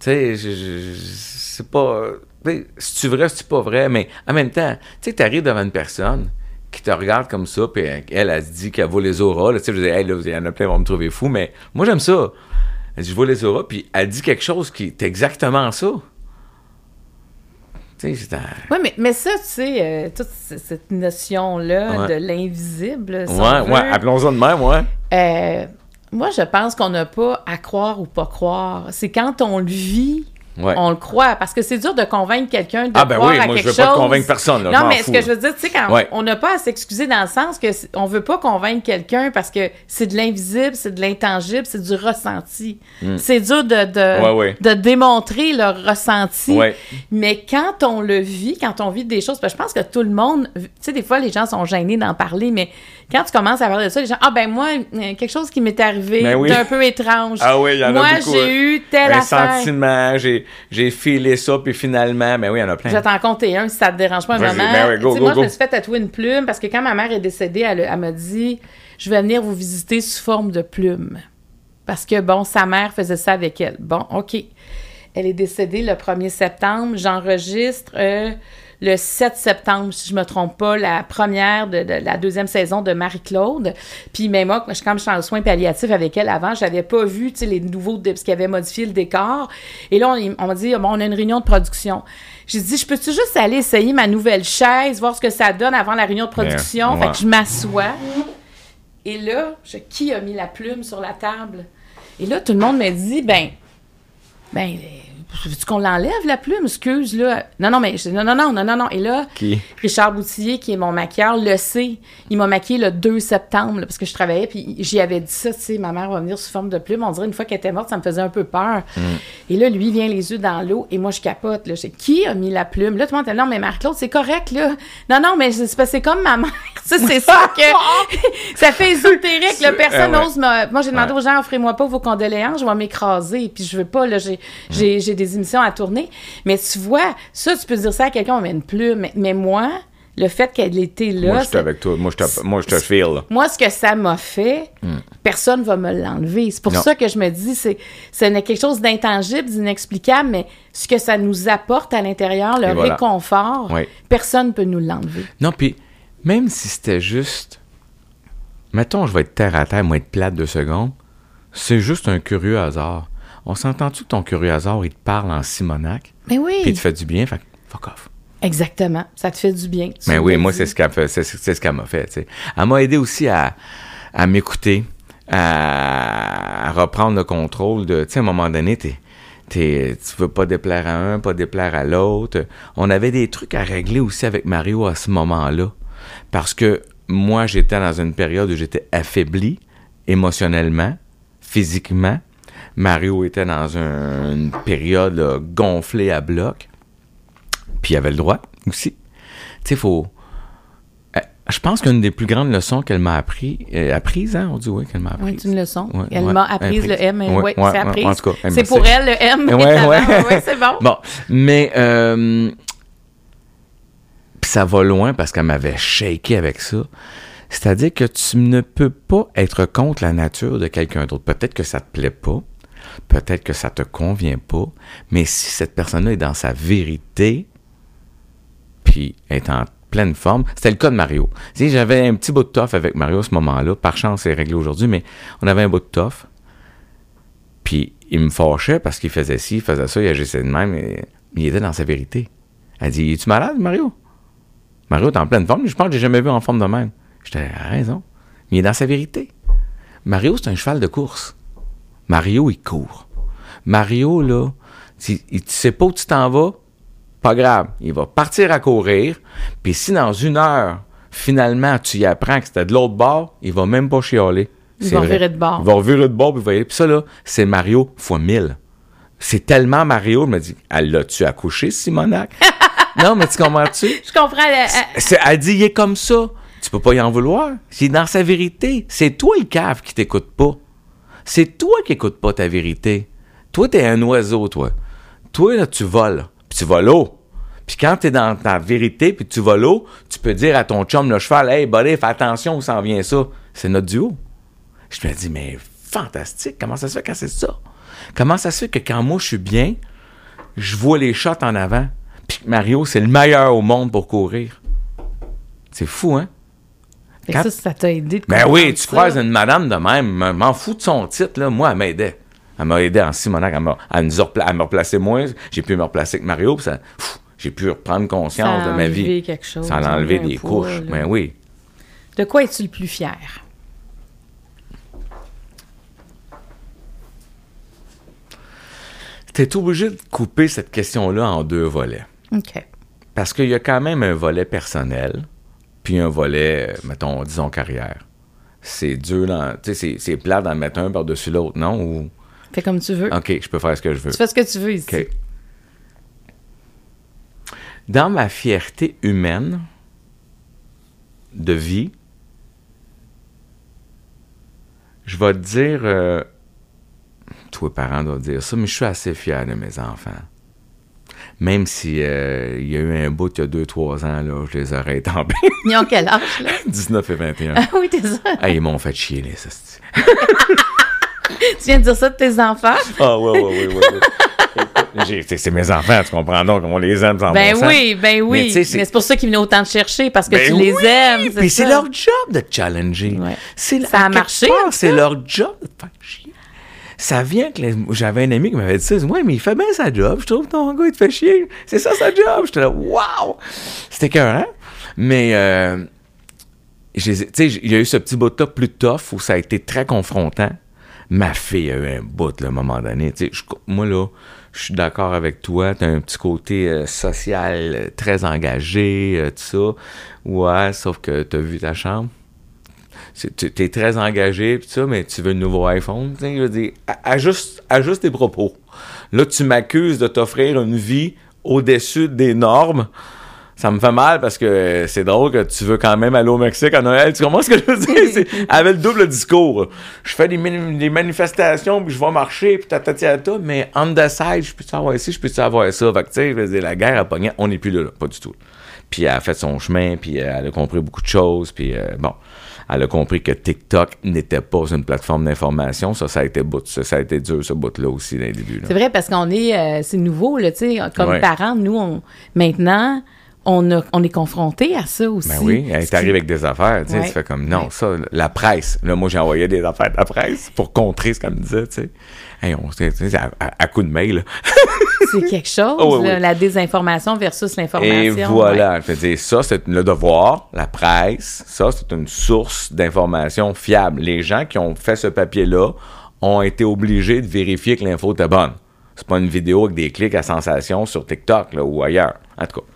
tu sais, c'est pas. C'est-tu vrai, c'est-tu pas vrai, mais en même temps, tu sais, t'arrives devant une personne qui te regarde comme ça, puis elle, elle, elle se dit qu'elle vaut les auras. là, Tu sais, je dis, hey, là, il y en a plein qui vont me trouver fou, mais moi, j'aime ça. Elle dit, je vois les auras, puis elle dit quelque chose qui est exactement ça. Tu sais, Oui, mais, mais ça, tu sais, euh, toute cette notion-là Ouais. de l'invisible, si Ouais, ouais, appelons ça de même, ouais. euh, moi, je pense qu'on n'a pas à croire ou pas croire. C'est quand on le vit, Ouais. on le croit. Parce que c'est dur de convaincre quelqu'un de Ah, ben croire oui, à moi, je quelque veux pas chose. convaincre personne, là, je non, mais ce que je veux dire, tu sais, quand Ouais. on n'a pas à s'excuser dans le sens que on veut pas convaincre quelqu'un parce que c'est de l'invisible, c'est de l'intangible, c'est du ressenti. C'est dur de, de, Hmm. Ouais, de démontrer le ressenti. Mais quand on le vit, quand on vit des choses, parce que je pense que tout le monde, tu sais, des fois, les gens sont gênés d'en parler, mais quand tu commences à parler de ça, les gens, ah ben moi, euh, quelque chose qui m'est arrivé Ben oui. d'un peu étrange. Ah oui, il y en a moi, beaucoup, j'ai hein. eu un affaire. sentiment, j'ai, j'ai filé ça, puis finalement, ben oui, il y en a plein. Je vais t'en compter un si ça te dérange pas moment. ben oui, go, Tu sais, go, moi, go. je me suis fait tatouer une plume parce que quand ma mère est décédée, elle, elle m'a dit Je vais venir vous visiter sous forme de plume. Parce que, bon, sa mère faisait ça avec elle. Bon, OK. Elle est décédée le 1er septembre. J'enregistre euh, le 7 septembre, si je me trompe pas, la première de, de la deuxième saison de Marie-Claude. Puis, même moi, quand je suis en soins palliatifs avec elle avant, j'avais pas vu, les nouveaux, parce qu'ils avaient modifié le décor. Et là, on, on m'a dit, bon, on a une réunion de production. J'ai dit, je peux-tu juste aller essayer ma nouvelle chaise, voir ce que ça donne avant la réunion de production? Ouais. Fait que je m'assois. Et là, je, qui a mis la plume sur la table? Et là, tout le monde me dit, ben, ben, veux-tu qu'on l'enlève, la plume? Excuse, là. Non, non, mais, non, non, non, non, non, non. Et là? Richard Boutillier, qui est mon maquilleur, le sait. Il m'a maquillé le 2 septembre, là, parce que je travaillais, puis j'y avais dit ça, tu sais, ma mère va venir sous forme de plume. On dirait une fois qu'elle était morte, ça me faisait un peu peur. Et là, lui, il vient les yeux dans l'eau, et moi, je capote, là. Je sais, qui a mis la plume? Là, tout le monde était, non, mais Marc-Claude, c'est correct, là. Non, non, mais c'est comme ma mère. Ça, c'est ça que, ça fait ésotérique, là. Personne ouais. n'ose moi, j'ai demandé Ouais. aux gens, offrez-moi pas vos condoléances, je vais m'écraser, puis je veux pas, là, j'ai, j'ai, j'ai des émissions à tourner. Mais tu vois, ça, tu peux dire ça à quelqu'un, mais une plume. Mais, mais moi, le fait qu'elle était là, moi, je suis avec toi. Moi, je te, moi, je te feel, moi, ce que ça m'a fait, personne va me l'enlever. C'est pour Non. ça que je me dis, c'est, ce n'est quelque chose d'intangible, d'inexplicable, mais ce que ça nous apporte à l'intérieur, le Et voilà. réconfort, Oui. personne ne peut nous l'enlever. Non, puis même si c'était juste. Mettons, je vais être terre à terre, moi, être plate deux secondes. C'est juste un curieux hasard. On s'entend-tu que ton curieux hasard, il te parle en simonac, Mais oui, puis il te fait du bien, fait que fuck off. exactement. Ça te fait du bien. Tu Mais oui, moi, c'est ce qu'elle fait, ce m'a fait, tu sais. Elle m'a aidé aussi à, à m'écouter, à, à reprendre le contrôle de, tu sais, à un moment donné, t'es, t'es, tu veux pas déplaire à un, pas déplaire à l'autre. On avait des trucs à régler aussi avec Mario à ce moment-là. Parce que moi, j'étais dans une période où j'étais affaibli émotionnellement, physiquement. Mario était dans un- une période là, gonflée à bloc. Puis il avait le droit aussi. Tu sais, faut. euh, Je pense qu'une des plus grandes leçons qu'elle m'a appris, euh, apprise, hein, on dit oui, qu'elle m'a apprise. Oui, c'est une leçon. Ouais, elle ouais, m'a apprise apprise. le M. Ouais, Oui, ouais, c'est ouais, apprise. en tout cas, elle c'est pour elle le M. Ouais. Ouais, c'est bon. Bon, mais euh, puis ça va loin parce qu'elle m'avait shaké avec ça. C'est-à-dire que tu ne peux pas être contre la nature de quelqu'un d'autre. Peut-être que ça te plaît pas. Peut-être que ça te convient pas, mais si cette personne-là est dans sa vérité, puis est en pleine forme, c'était le cas de Mario. Tu j'avais un petit bout de toffe avec Mario à ce moment-là, par chance c'est réglé aujourd'hui, mais on avait un bout de toffe, puis il me fâchait parce qu'il faisait ci, il faisait ça, il agissait de même, mais il était dans sa vérité. Elle dit, es-tu malade, Mario? Mario, t'es en pleine forme? Je pense que j'ai jamais vu en forme de même. J'étais, raison. Mais il est dans sa vérité. Mario, c'est un cheval de course. Mario, il court. Mario, là, tu, tu sais pas où tu t'en vas, pas grave. Il va partir à courir, puis si dans une heure, finalement, tu y apprends que c'était de l'autre bord, il va même pas chialer. Il va virer de bord. Il va virer de bord, puis il va y aller. Puis ça, là, c'est Mario fois mille. C'est tellement Mario, je me dis, elle l'a-tu accouché, Simonac? non, mais tu comprends-tu? Je comprends. Elle, elle dit, il est comme ça. Tu peux pas y en vouloir. C'est dans sa vérité. C'est toi le cave qui t'écoute pas. C'est toi qui écoutes pas ta vérité. Toi, t'es un oiseau, toi. Toi, là, tu voles. Puis tu voles haut. Puis quand t'es dans ta vérité, puis tu voles haut, tu peux dire à ton chum, le cheval, « Hey, buddy, fais attention où s'en vient ça. » C'est notre duo. Je me dis, mais fantastique, comment ça se fait quand c'est ça? Comment ça se fait que quand moi, je suis bien, je vois les shots en avant, puis Mario, c'est le meilleur au monde pour courir? C'est fou, hein? Ça, ça t'a aidé de Ben oui, tu croises une madame de même, m'en fous de son titre, là. Moi, elle m'aidait. Elle m'a aidé en Simonac, elle m'a, elle me replacer moins, j'ai pu me replacer avec Mario, ça, j'ai pu reprendre conscience de ma vie. Quelque chose, ça a enlevé des couches. Ben oui. De quoi es-tu le plus fier? T'es obligé de couper cette question-là en deux volets. OK. Parce qu'il y a quand même un volet personnel, puis un volet, euh, mettons, disons, carrière. C'est dur, tu sais, c'est plat d'en mettre un par-dessus l'autre, non? Ou... Fais comme tu veux. OK, je peux faire ce que je veux. Tu fais ce que tu veux ici. OK. Dans ma fierté humaine de vie, je vais te dire, euh, tous les parents doivent dire ça, mais je suis assez fier de mes enfants même si euh, il y a eu un bout il y a 2-3 ans, là, je les aurais étampés. Ils ont quel âge, là? 19 et 21. Ah oui, t'es ça. Ah, ils m'ont fait chier, les tu viens de dire ça de tes enfants? Ah oui, oui, oui, oui. c'est mes enfants, tu comprends donc, on les aime sans Ben bon oui, ben oui. Mais c'est pour ça qu'ils venaient autant te chercher, parce que ben tu les aimes. Puis c'est leur job de te challenger. Ouais. Ça a marché. C'est leur job de te faire chier ça vient que j'avais un ami qui m'avait dit ça. Ouais, mais il fait bien sa job. Je trouve ton gars, il te fait chier. C'est ça sa job. J'étais là, waouh! C'était cœur, hein? Mais, euh, tu sais, il y a eu ce petit bout-là plus tough où ça a été très confrontant. Ma fille a eu un bout, là, à un moment donné. Tu sais, moi, là, je suis d'accord avec toi. T'as un petit côté euh, social euh, très engagé, tout ça. Ouais, sauf que t'as vu ta chambre tu es très engagé, pis ça, mais tu veux un nouveau iPhone. Je veux dire, ajuste, ajuste tes propos. Là, tu m'accuses de t'offrir une vie au-dessus des normes. Ça me fait mal parce que c'est drôle que tu veux quand même aller au Mexique à Noël. Tu comprends ce que je veux dire? avec le double discours. Je fais des, manifestations, puis je vais marcher, puis ta mais on the side, je peux savoir ici, je peux savoir ça? Fait que, tu sais, la guerre a pogné, on n'est plus là, pas du tout. Puis elle a fait son chemin, puis elle a compris beaucoup de choses, puis euh, bon elle a compris que TikTok n'était pas une plateforme d'information. Ça, ça a été ça, ça a été dur, ce bout-là aussi, dès le début. C'est vrai, parce qu'on est, euh, c'est nouveau, là, tu sais, comme parents, nous, on, maintenant, on, a, on est confronté à ça aussi. Ben oui, elle est avec des affaires, tu sais, tu fais comme, non, ça, la presse, là, moi, j'ai envoyé des affaires de la presse pour contrer ce qu'elle me disait, tu sais. Hey, on, à, à, coup de mail, c'est quelque chose, oh, la désinformation versus l'information. Et voilà, je dire, ça, c'est le devoir, la presse, ça, c'est une source d'information fiable. Les gens qui ont fait ce papier-là ont été obligés de vérifier que l'info était bonne. C'est pas une vidéo avec des clics à sensation sur TikTok là, ou ailleurs. En tout cas.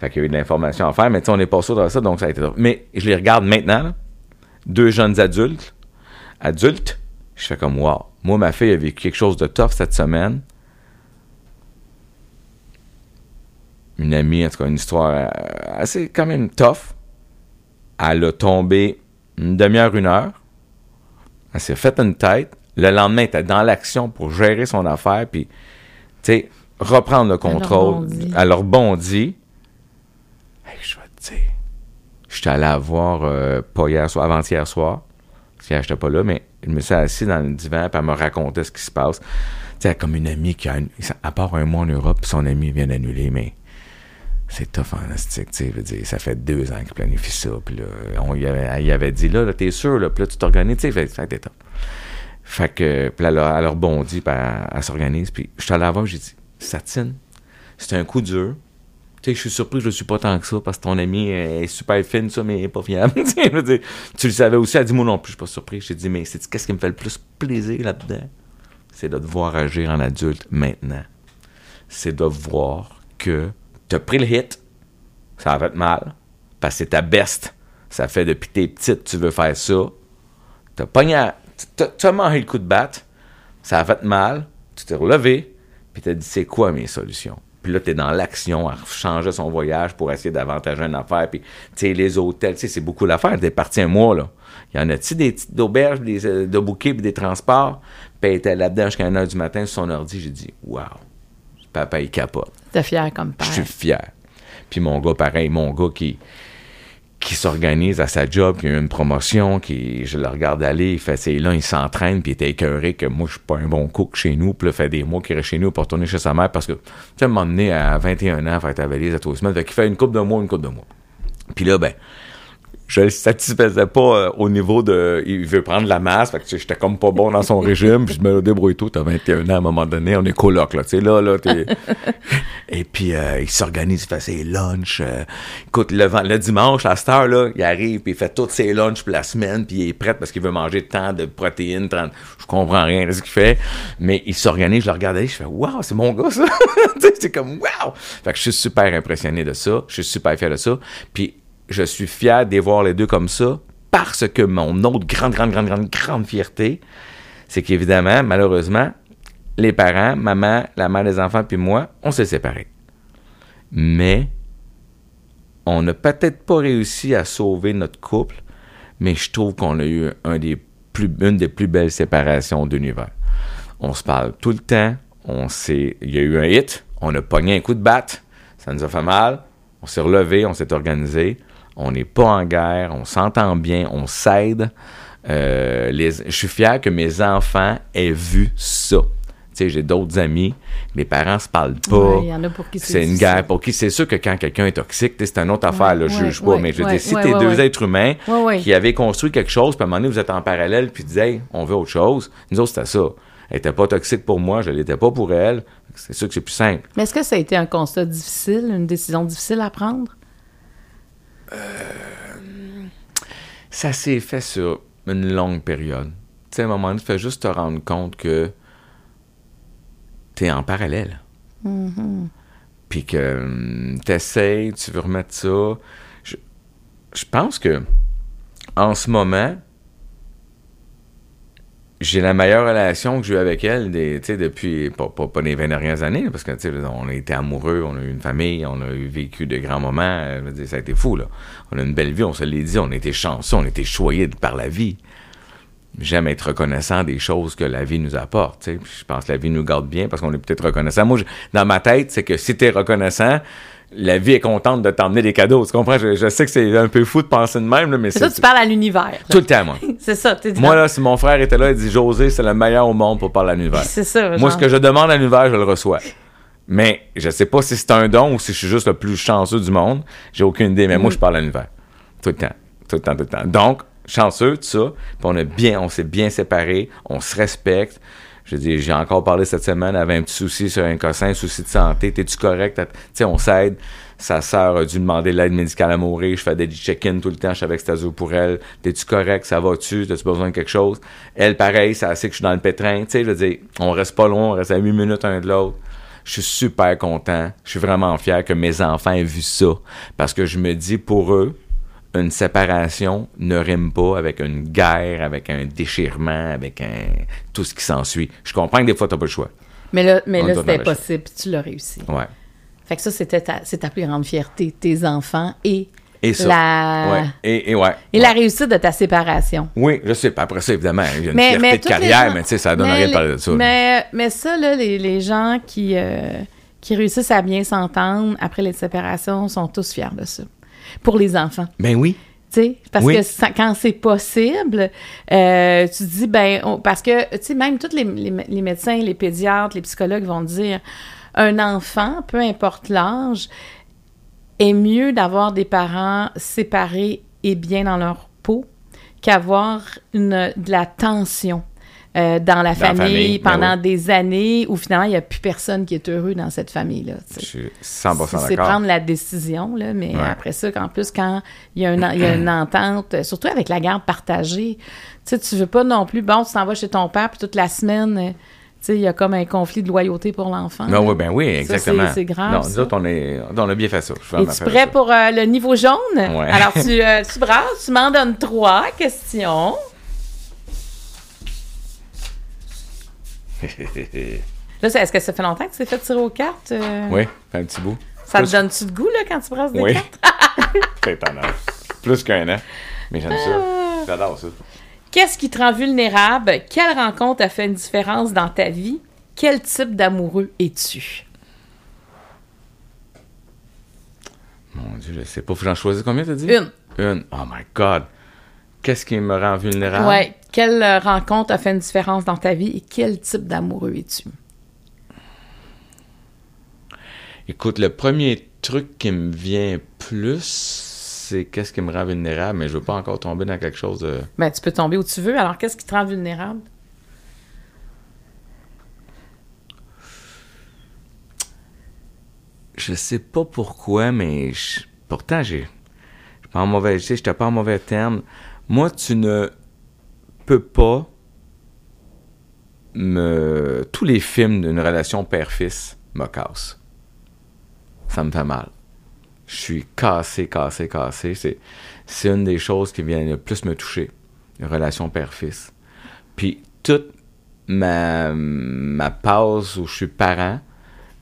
Fait qu'il y a eu de l'information à faire, mais on n'est pas sûr de ça, donc ça a été. Mais je les regarde maintenant, deux jeunes adultes, adultes, je fais comme wow. Moi, ma fille a vécu quelque chose de tough cette semaine. une amie, en tout cas, une histoire euh, assez quand même tough. Elle a tombé une demi-heure, une heure. Elle s'est faite une tête. Le lendemain, elle était dans l'action pour gérer son affaire, puis, tu sais, reprendre le contrôle. Elle rebondit. Je. J'étais allé la voir, euh, pas hier soir, avant-hier soir. Si j'étais pas là, mais je me suis assis dans le divan, puis elle me racontait ce qui se passe. Tu sais, comme une amie qui a, à part un mois en Europe, puis son ami vient d'annuler, mais c'est tough fantastique, tu sais, ça fait deux ans qu'il planifie ça, puis là, avait, elle avait dit, là, là, t'es sûr, là, puis là, tu t'organises, tu sais, ça tough. Fait que, puis là, elle, a- rebondit, puis elle, s'organise, puis je suis allé la voir, j'ai dit, Satine, c'est un coup dur, je suis surpris je ne suis pas tant que ça, parce que ton amie est super fine, ça, mais pas fiable. Tu le savais aussi. Elle dit, moi non plus, je suis pas surpris. J'ai dit, mais c'est qu'est-ce qui me fait le plus plaisir là-dedans? C'est de te voir agir en adulte maintenant. C'est de voir que tu as pris le hit, ça va fait mal, parce que c'est ta best. Ça fait depuis que t'es petite, tu veux faire ça. T'as pogné t'as- mangé le coup de batte, ça a fait mal, tu t'es relevé, puis t'as dit, c'est quoi mes solutions? Puis là, t'es dans l'action à changer son voyage pour essayer d'avantager une affaire. Puis, tu sais, les hôtels, tu sais, c'est beaucoup l'affaire. T'es parti un mois, là. Il y en a-tu des petites auberges, des, euh, de bouquets, puis des transports? Puis elle était là-dedans jusqu'à 1h du matin sur son ordi. J'ai dit, wow, papa, il capote. T'es fier comme père. Je suis fier. Puis mon gars, pareil, mon gars qui, qui s'organise à sa job, qui a une promotion, qui, je le regarde aller, il fait ses là, il s'entraîne, puis il était écœuré que moi, je suis pas un bon cook chez nous, puis là, fait des mois qu'il reste chez nous pour retourner chez sa mère, parce que, tu sais, m'emmener à 21 ans, faire ta valise à tous les semaines, fait qu'il fait une coupe de mois, une coupe de mois. Puis là, ben, je le satisfaisais pas euh, au niveau de. Il veut prendre la masse, fait que tu sais, j'étais comme pas bon dans son régime, puis je me débrouille tout. T'as 21 ans à un moment donné, on est coloc, là. Tu sais, là, là, t'es. Et puis, euh, il s'organise, il fait ses lunchs. euh, écoute, le, le dimanche, à cette heure, là, il arrive, puis il fait tous ses lunchs pour la semaine, puis il est prêt parce qu'il veut manger tant de protéines. 30, je comprends rien de ce qu'il fait, mais il s'organise, je le regarde aller, je fais, waouh, c'est mon gars, ça. C'est comme, waouh. Fait que je suis super impressionné de ça, je suis super fier de ça. Puis, je suis fier de voir les deux comme ça parce que mon autre grande, grande, grande, grande, grande fierté, c'est qu'évidemment, malheureusement, les parents, maman, la mère des enfants, puis moi, on s'est séparés. Mais on n'a peut-être pas réussi à sauver notre couple, mais je trouve qu'on a eu une des plus belles séparations d'univers. On se parle tout le temps, on s'est, il y a eu un hit, on a pogné un coup de batte, ça nous a fait mal, on s'est relevé, on s'est organisé, on n'est pas en guerre, on s'entend bien, on s'aide. Euh, les- je suis fier que mes enfants aient vu ça. Tu sais, j'ai d'autres amis, les parents se parlent pas. Ouais, il y en a pour qui c'est une guerre pour qui c'est sûr que quand quelqu'un est toxique, c'est une autre affaire, là, je ouais, juge pas, mais je veux dire, si t'es deux êtres humains qui avaient construit quelque chose, puis à un moment donné, vous êtes en parallèle, puis hey, on veut autre chose. Nous autres, c'était ça. Elle était pas toxique pour moi, je l'étais pas pour elle. C'est sûr que c'est plus simple. Mais est-ce que ça a été un constat difficile, une décision difficile à prendre? Ça s'est fait sur une longue période. Tu sais, à un moment donné, tu fais juste te rendre compte que t'es en parallèle. Puis que hum, t'essayes, tu veux remettre ça. Je, je pense que en ce moment, j'ai la meilleure relation que j'ai eue avec elle des, tu depuis, pas, pas, pas les 20 dernières années, parce que tu on a été amoureux, on a eu une famille, on a eu vécu de grands moments, dire, ça a été fou, là. On a une belle vie, on se l'est dit, on été chanceux, on été choyés par la vie. J'aime être reconnaissant des choses que la vie nous apporte, tu Je pense que la vie nous garde bien parce qu'on est peut-être reconnaissant. Moi, je- dans ma tête, c'est que si t'es reconnaissant, la vie est contente de t'emmener des cadeaux. Tu comprends? Je, je sais que c'est un peu fou de penser de même, là, mais C'est ça, tu parles à l'univers. tout le temps, moi. C'est ça, dit. Moi, là, si mon frère était là, il dit José, c'est le meilleur au monde pour parler à l'univers. C'est ça. Moi, ce que je demande à l'univers, je le reçois. Mais je sais pas si c'est un don ou si je suis juste le plus chanceux du monde. J'ai aucune idée, mais moi, je parle à l'univers. Tout le temps. Tout le temps, tout le temps. Donc, chanceux, tout ça. Puis on a bien, on s'est bien séparés. On se respecte. Je dis, j'ai encore parlé cette semaine, elle avait un petit souci sur un cossin, un souci de santé. T'es-tu correct? Tu sais, on s'aide. Sa sœur a dû demander l'aide médicale à mourir. Je fais des check-in tout le temps. Je que c'était dur pour elle. T'es-tu correct? Ça va-tu? T'as-tu besoin de quelque chose? Elle, pareil, ça sait que je suis dans le pétrin. Tu sais, je dire, on reste pas loin. On reste à 8 minutes un de l'autre. Je suis super content. Je suis vraiment fier que mes enfants aient vu ça. Parce que je me dis, pour eux, une séparation ne rime pas avec une guerre, avec un déchirement, avec un tout ce qui s'ensuit. Je comprends que des fois, t'as pas le choix. Mais là, mais là c'était possible, puis tu l'as réussi. Ouais. Fait que ça, c'était ta, c'est ta plus grande fierté, tes enfants et, Et ça. la, Ouais. Et, et ouais. et Ouais. la réussite de ta séparation. Oui, je sais. Après ça, évidemment, il y a une mais, fierté mais de carrière, gens- mais tu sais, ça donne rien de parler de ça. Mais, mais ça, là, les, les gens qui, euh, qui réussissent à bien s'entendre après les séparations sont tous fiers de ça. Pour les enfants. Ben oui. Tu Tu sais, parce Oui. que ça- quand c'est possible, euh, tu dis, ben, on- parce que, tu sais, même tous les, les- les médecins, les pédiatres, les psychologues vont dire, un enfant, peu importe l'âge, est mieux d'avoir des parents séparés et bien dans leur peau qu'avoir une de la tension euh, dans la Dans la famille, ben pendant oui. des années où finalement il n'y a plus personne qui est heureux dans cette famille-là. Je suis 100% C'est d'accord. prendre la décision, là, mais Ouais. après ça, qu'en plus, quand il y, a un- il y a une entente, euh, surtout avec la garde partagée, tu sais, tu veux pas non plus, bon, tu t'en vas chez ton père, puis toute la semaine, euh, il y a comme un conflit de loyauté pour l'enfant. Non, oui, ben oui, exactement. c'est- c'est grave, Non, nous autres, on, est, on a bien fait ça. Je suis vraiment Es-tu prêt ça. pour euh, le niveau jaune? Ouais. Alors, tu, euh, tu brasses, tu m'en donnes trois questions. Là, est-ce que ça fait longtemps que tu t'es fait tirer aux cartes? euh? oui, fait un petit bout. Ça te donne-tu de goût, là, quand tu brasses des Oui. cartes? C'est étonnant. Plus qu'un an. Mais j'aime Ah. ça. J'adore ça. Qu'est-ce qui te rend vulnérable? Quelle rencontre a fait une différence dans ta vie? Quel type d'amoureux es-tu? Mon Dieu, je sais pas. Faut que j'en choisisse combien, t'as dit? Une. Une. Oh my God. Qu'est-ce qui me rend vulnérable? Ouais. Quelle rencontre a fait une différence dans ta vie et quel type d'amoureux es-tu? Écoute, le premier truc qui me vient plus, c'est qu'est-ce qui me rend vulnérable, mais je veux pas encore tomber dans quelque chose de... Ben, tu peux tomber où tu veux. Alors, qu'est-ce qui te rend vulnérable? Je sais pas pourquoi, mais je- pourtant, j'ai... Je suis pas en mauvais... Je sais, j'étais pas en mauvais terme. Moi, tu ne peux pas me... Tous les films d'une relation père-fils me cassent. Ça me fait mal. Je suis cassé, cassé, cassé. C'est, une des choses qui vient le plus me toucher. Une relation père-fils. Puis toute ma, passe où je suis parent,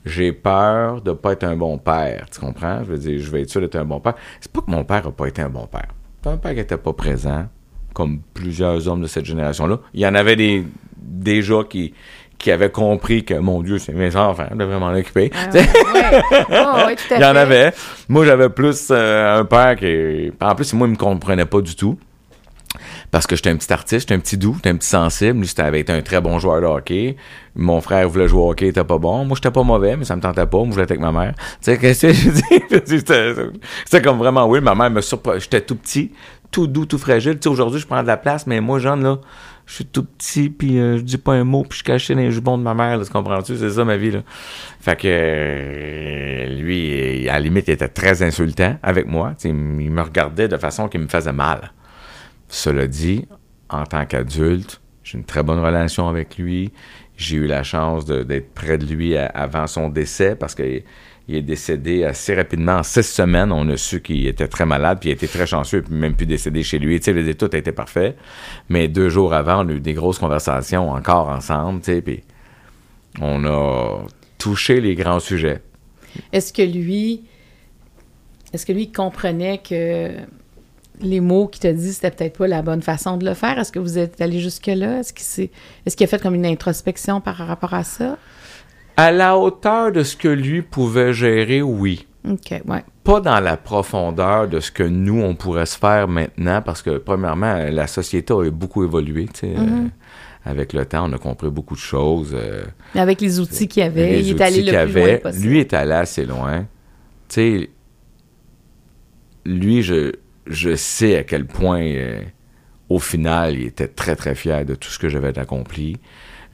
j'ai peur de pas être un bon père. Tu comprends? Je veux dire, je vais être sûr d'être un bon père. C'est pas que mon père a pas été un bon père. C'est père qui était pas présent, comme plusieurs hommes de cette génération-là. Il y en avait des déjà qui, qui avaient compris que, mon Dieu, c'est mes enfants, je devrais m'en occuper. Ah, ouais. Oh, ouais, tout à Il y en fait. avait. Moi, j'avais plus euh, un père qui. En plus, moi, il me comprenait pas du tout. Parce que j'étais un petit artiste, j'étais un petit doux, j'étais un petit sensible. Lui, c'était avait été un très bon joueur de hockey. Mon frère voulait jouer au hockey, il était pas bon. Moi, j'étais pas mauvais, mais ça me tentait pas. Moi, je voulais être avec ma mère. Tu sais, qu'est-ce que je dis? C'était comme vraiment oui. Ma mère me surprenait. J'étais tout petit, tout doux, tout fragile. Tu sais, aujourd'hui, je prends de la place, mais moi, jeune, là, je suis tout petit, puis euh, je dis pas un mot, puis je caché dans les jupons de ma mère, là, tu comprends-tu? C'est ça, ma vie, là. Fait que euh, lui, à la limite, il était très insultant avec moi. Tu sais, il me regardait de façon qui me faisait mal. Cela dit, en tant qu'adulte, j'ai une très bonne relation avec lui. J'ai eu la chance d'être près de lui avant son décès parce qu'il il est décédé assez rapidement. En six semaines, on a su qu'il était très malade, puis il était très chanceux, puis même plus décédé chez lui. Tu sais, tout été parfait. Mais deux jours avant, on a eu des grosses conversations encore ensemble, tu sais, puis on a touché les grands sujets. Est-ce que lui, est-ce que lui comprenait que les mots qu'il t'a dit, c'était peut-être pas la bonne façon de le faire? Est-ce que vous êtes allé jusque-là? Est-ce qu'il a fait comme une introspection par rapport à ça? À la hauteur de ce que lui pouvait gérer, oui. OK, ouais. pas dans la profondeur de ce que nous, on pourrait se faire maintenant, parce que, premièrement, la société a beaucoup évolué, tu sais. Mm-hmm. euh, avec le temps, on a compris beaucoup de choses. euh, avec les outils qu'il y avait, les il est allé le plus loin avait, possible. Lui est allé assez loin. Tu sais, lui, je, je sais à quel point, euh, au final, il était très, très fier de tout ce que j'avais accompli.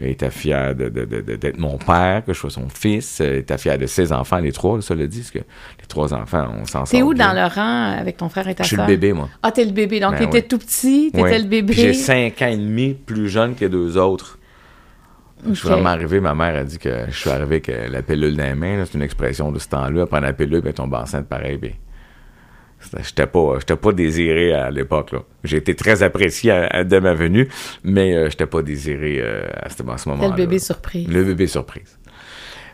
Il était fier de, de- de- de- d'être mon père, que je sois son fils. Euh, Il était fier de ses enfants, les trois, ça le dit, parce que les trois enfants, on s'en sort T'es où bien. dans le rang avec ton frère et ta Je suis soeur? le bébé, moi. Ah, t'es le bébé. Donc, Ben t'étais tout petit, t'étais Ouais. le bébé. Puis J'ai cinq ans et demi plus jeune que les deux autres. Je suis vraiment arrivé, ma mère a dit que je suis arrivé avec la pilule dans les mains. là. C'est une expression de ce temps-là. Prendre la pilule, puis tomber enceinte pareil. Puis j'étais pas, j'étais pas désiré à l'époque. là. J'ai été très apprécié à- à- de ma venue, mais euh, j'étais pas désiré euh, à ce, à ce moment-là. le bébé surprise. Le bébé surprise.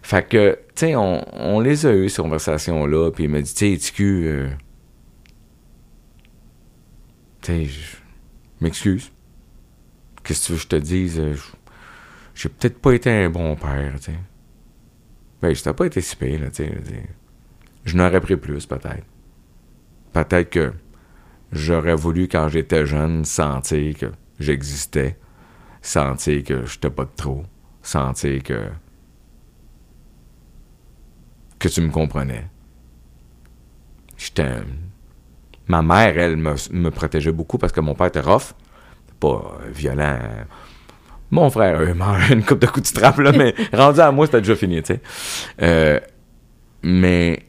Fait que, tu sais, on, on les a eu, ces conversations-là, puis il m'a dit, tu sais, euh, tu sais, je m'excuse. Qu'est-ce que tu veux que je te dise? Euh, je- J'ai peut-être pas été un bon père, tu sais. Ben, je t'ai pas été si pire, là, tu sais. Je n'aurais pris plus, peut-être. Peut-être que j'aurais voulu, quand j'étais jeune, sentir que j'existais, sentir que j'étais pas de trop, sentir que. que tu me comprenais. J'étais. Ma mère, elle, me, me protégeait beaucoup parce que mon père était rough, pas violent. Mon frère, il m'a une coupe de coups de strap, là, mais rendu à moi, c'était déjà fini, tu sais. Euh, mais,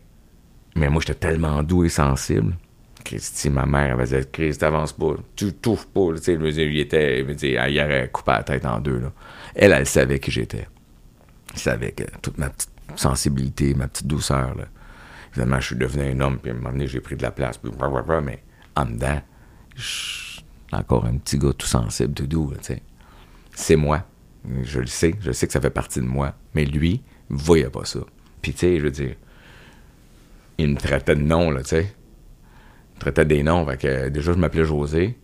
mais moi, j'étais tellement doux et sensible. Christy, ma mère, elle va dire Chris, t'avances pas, tu touffes pas. Tu sais, il était, il, dit, il aurait coupé la tête en deux. Là. Elle, elle savait qui j'étais. Elle savait que toute ma petite sensibilité, ma petite douceur. Là. Évidemment, je suis devenu un homme, puis à un moment donné, j'ai pris de la place, puis mais en dedans, je encore un petit gars tout sensible, tout doux. Tu sais. C'est moi. Je le sais, je sais que ça fait partie de moi. Mais lui, voyait pas ça. Puis, tu sais, je veux dire, il me traitait de nom, là, tu sais traitait des noms. Fait que déjà, je m'appelais José.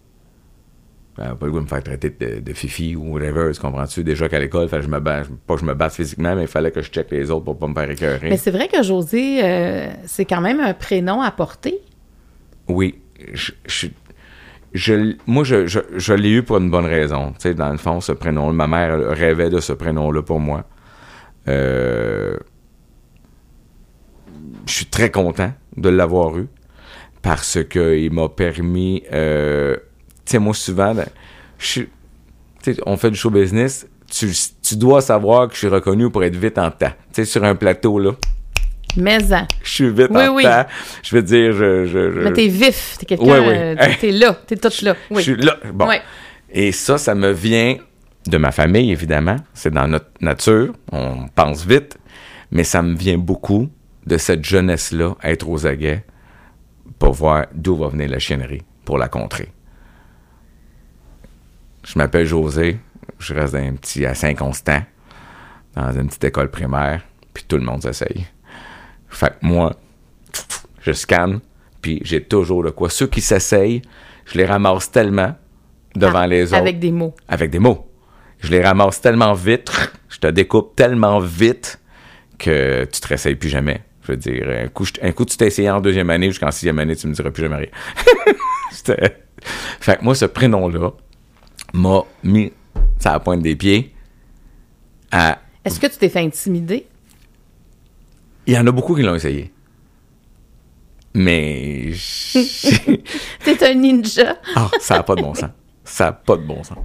pas le goût de me faire traiter de, fifi ou whatever, tu comprends-tu? Déjà qu'à l'école, je me pas que je me batte physiquement, mais il fallait que je check les autres pour pas me faire écœurer. Mais c'est vrai que José, euh, c'est quand même un prénom à porter. Oui. Je, moi, je, l'ai eu pour une bonne raison. Tu sais, dans le fond, ce prénom ma mère rêvait de ce prénom-là pour moi. Euh, je suis très content de l'avoir eu parce qu'il m'a permis. Euh, tu sais, moi, souvent, ben, je, on fait du show business, tu, tu, dois savoir que je suis reconnu pour être vite en temps. Tu sais, sur un plateau, là. Mais hein. Je suis vite en oui. temps. Je veux dire, je. je, Mais t'es vif, t'es quelqu'un. Oui, euh, t'es là, t'es tout là. Je suis là. Bon. Et ça, ça me vient de ma famille, évidemment. C'est dans notre nature. On pense vite. Mais ça me vient beaucoup de cette jeunesse-là, être aux aguets, pour voir d'où va venir la chiennerie pour la contrer. Je m'appelle José, je reste un petit à Saint-Constant, dans une petite école primaire, puis tout le monde s'essaye. Fait que moi, je scanne, puis j'ai toujours de quoi. Ceux qui s'essayent, je les ramasse tellement devant ah, les autres. Avec des mots. Avec des mots. Je les ramasse tellement vite, je te découpe tellement vite que tu te réessayes plus jamais. Je veux dire, un coup, un coup tu t'es essayé en deuxième année jusqu'en sixième année, tu me diras plus jamais rien. fait que moi, ce prénom-là m'a mis ça à la pointe des pieds à... Est-ce que tu t'es fait intimider? Il y en a beaucoup qui l'ont essayé. Mais... T'es un ninja. ah, ça n'a pas de bon sens. Ça n'a pas de bon sens.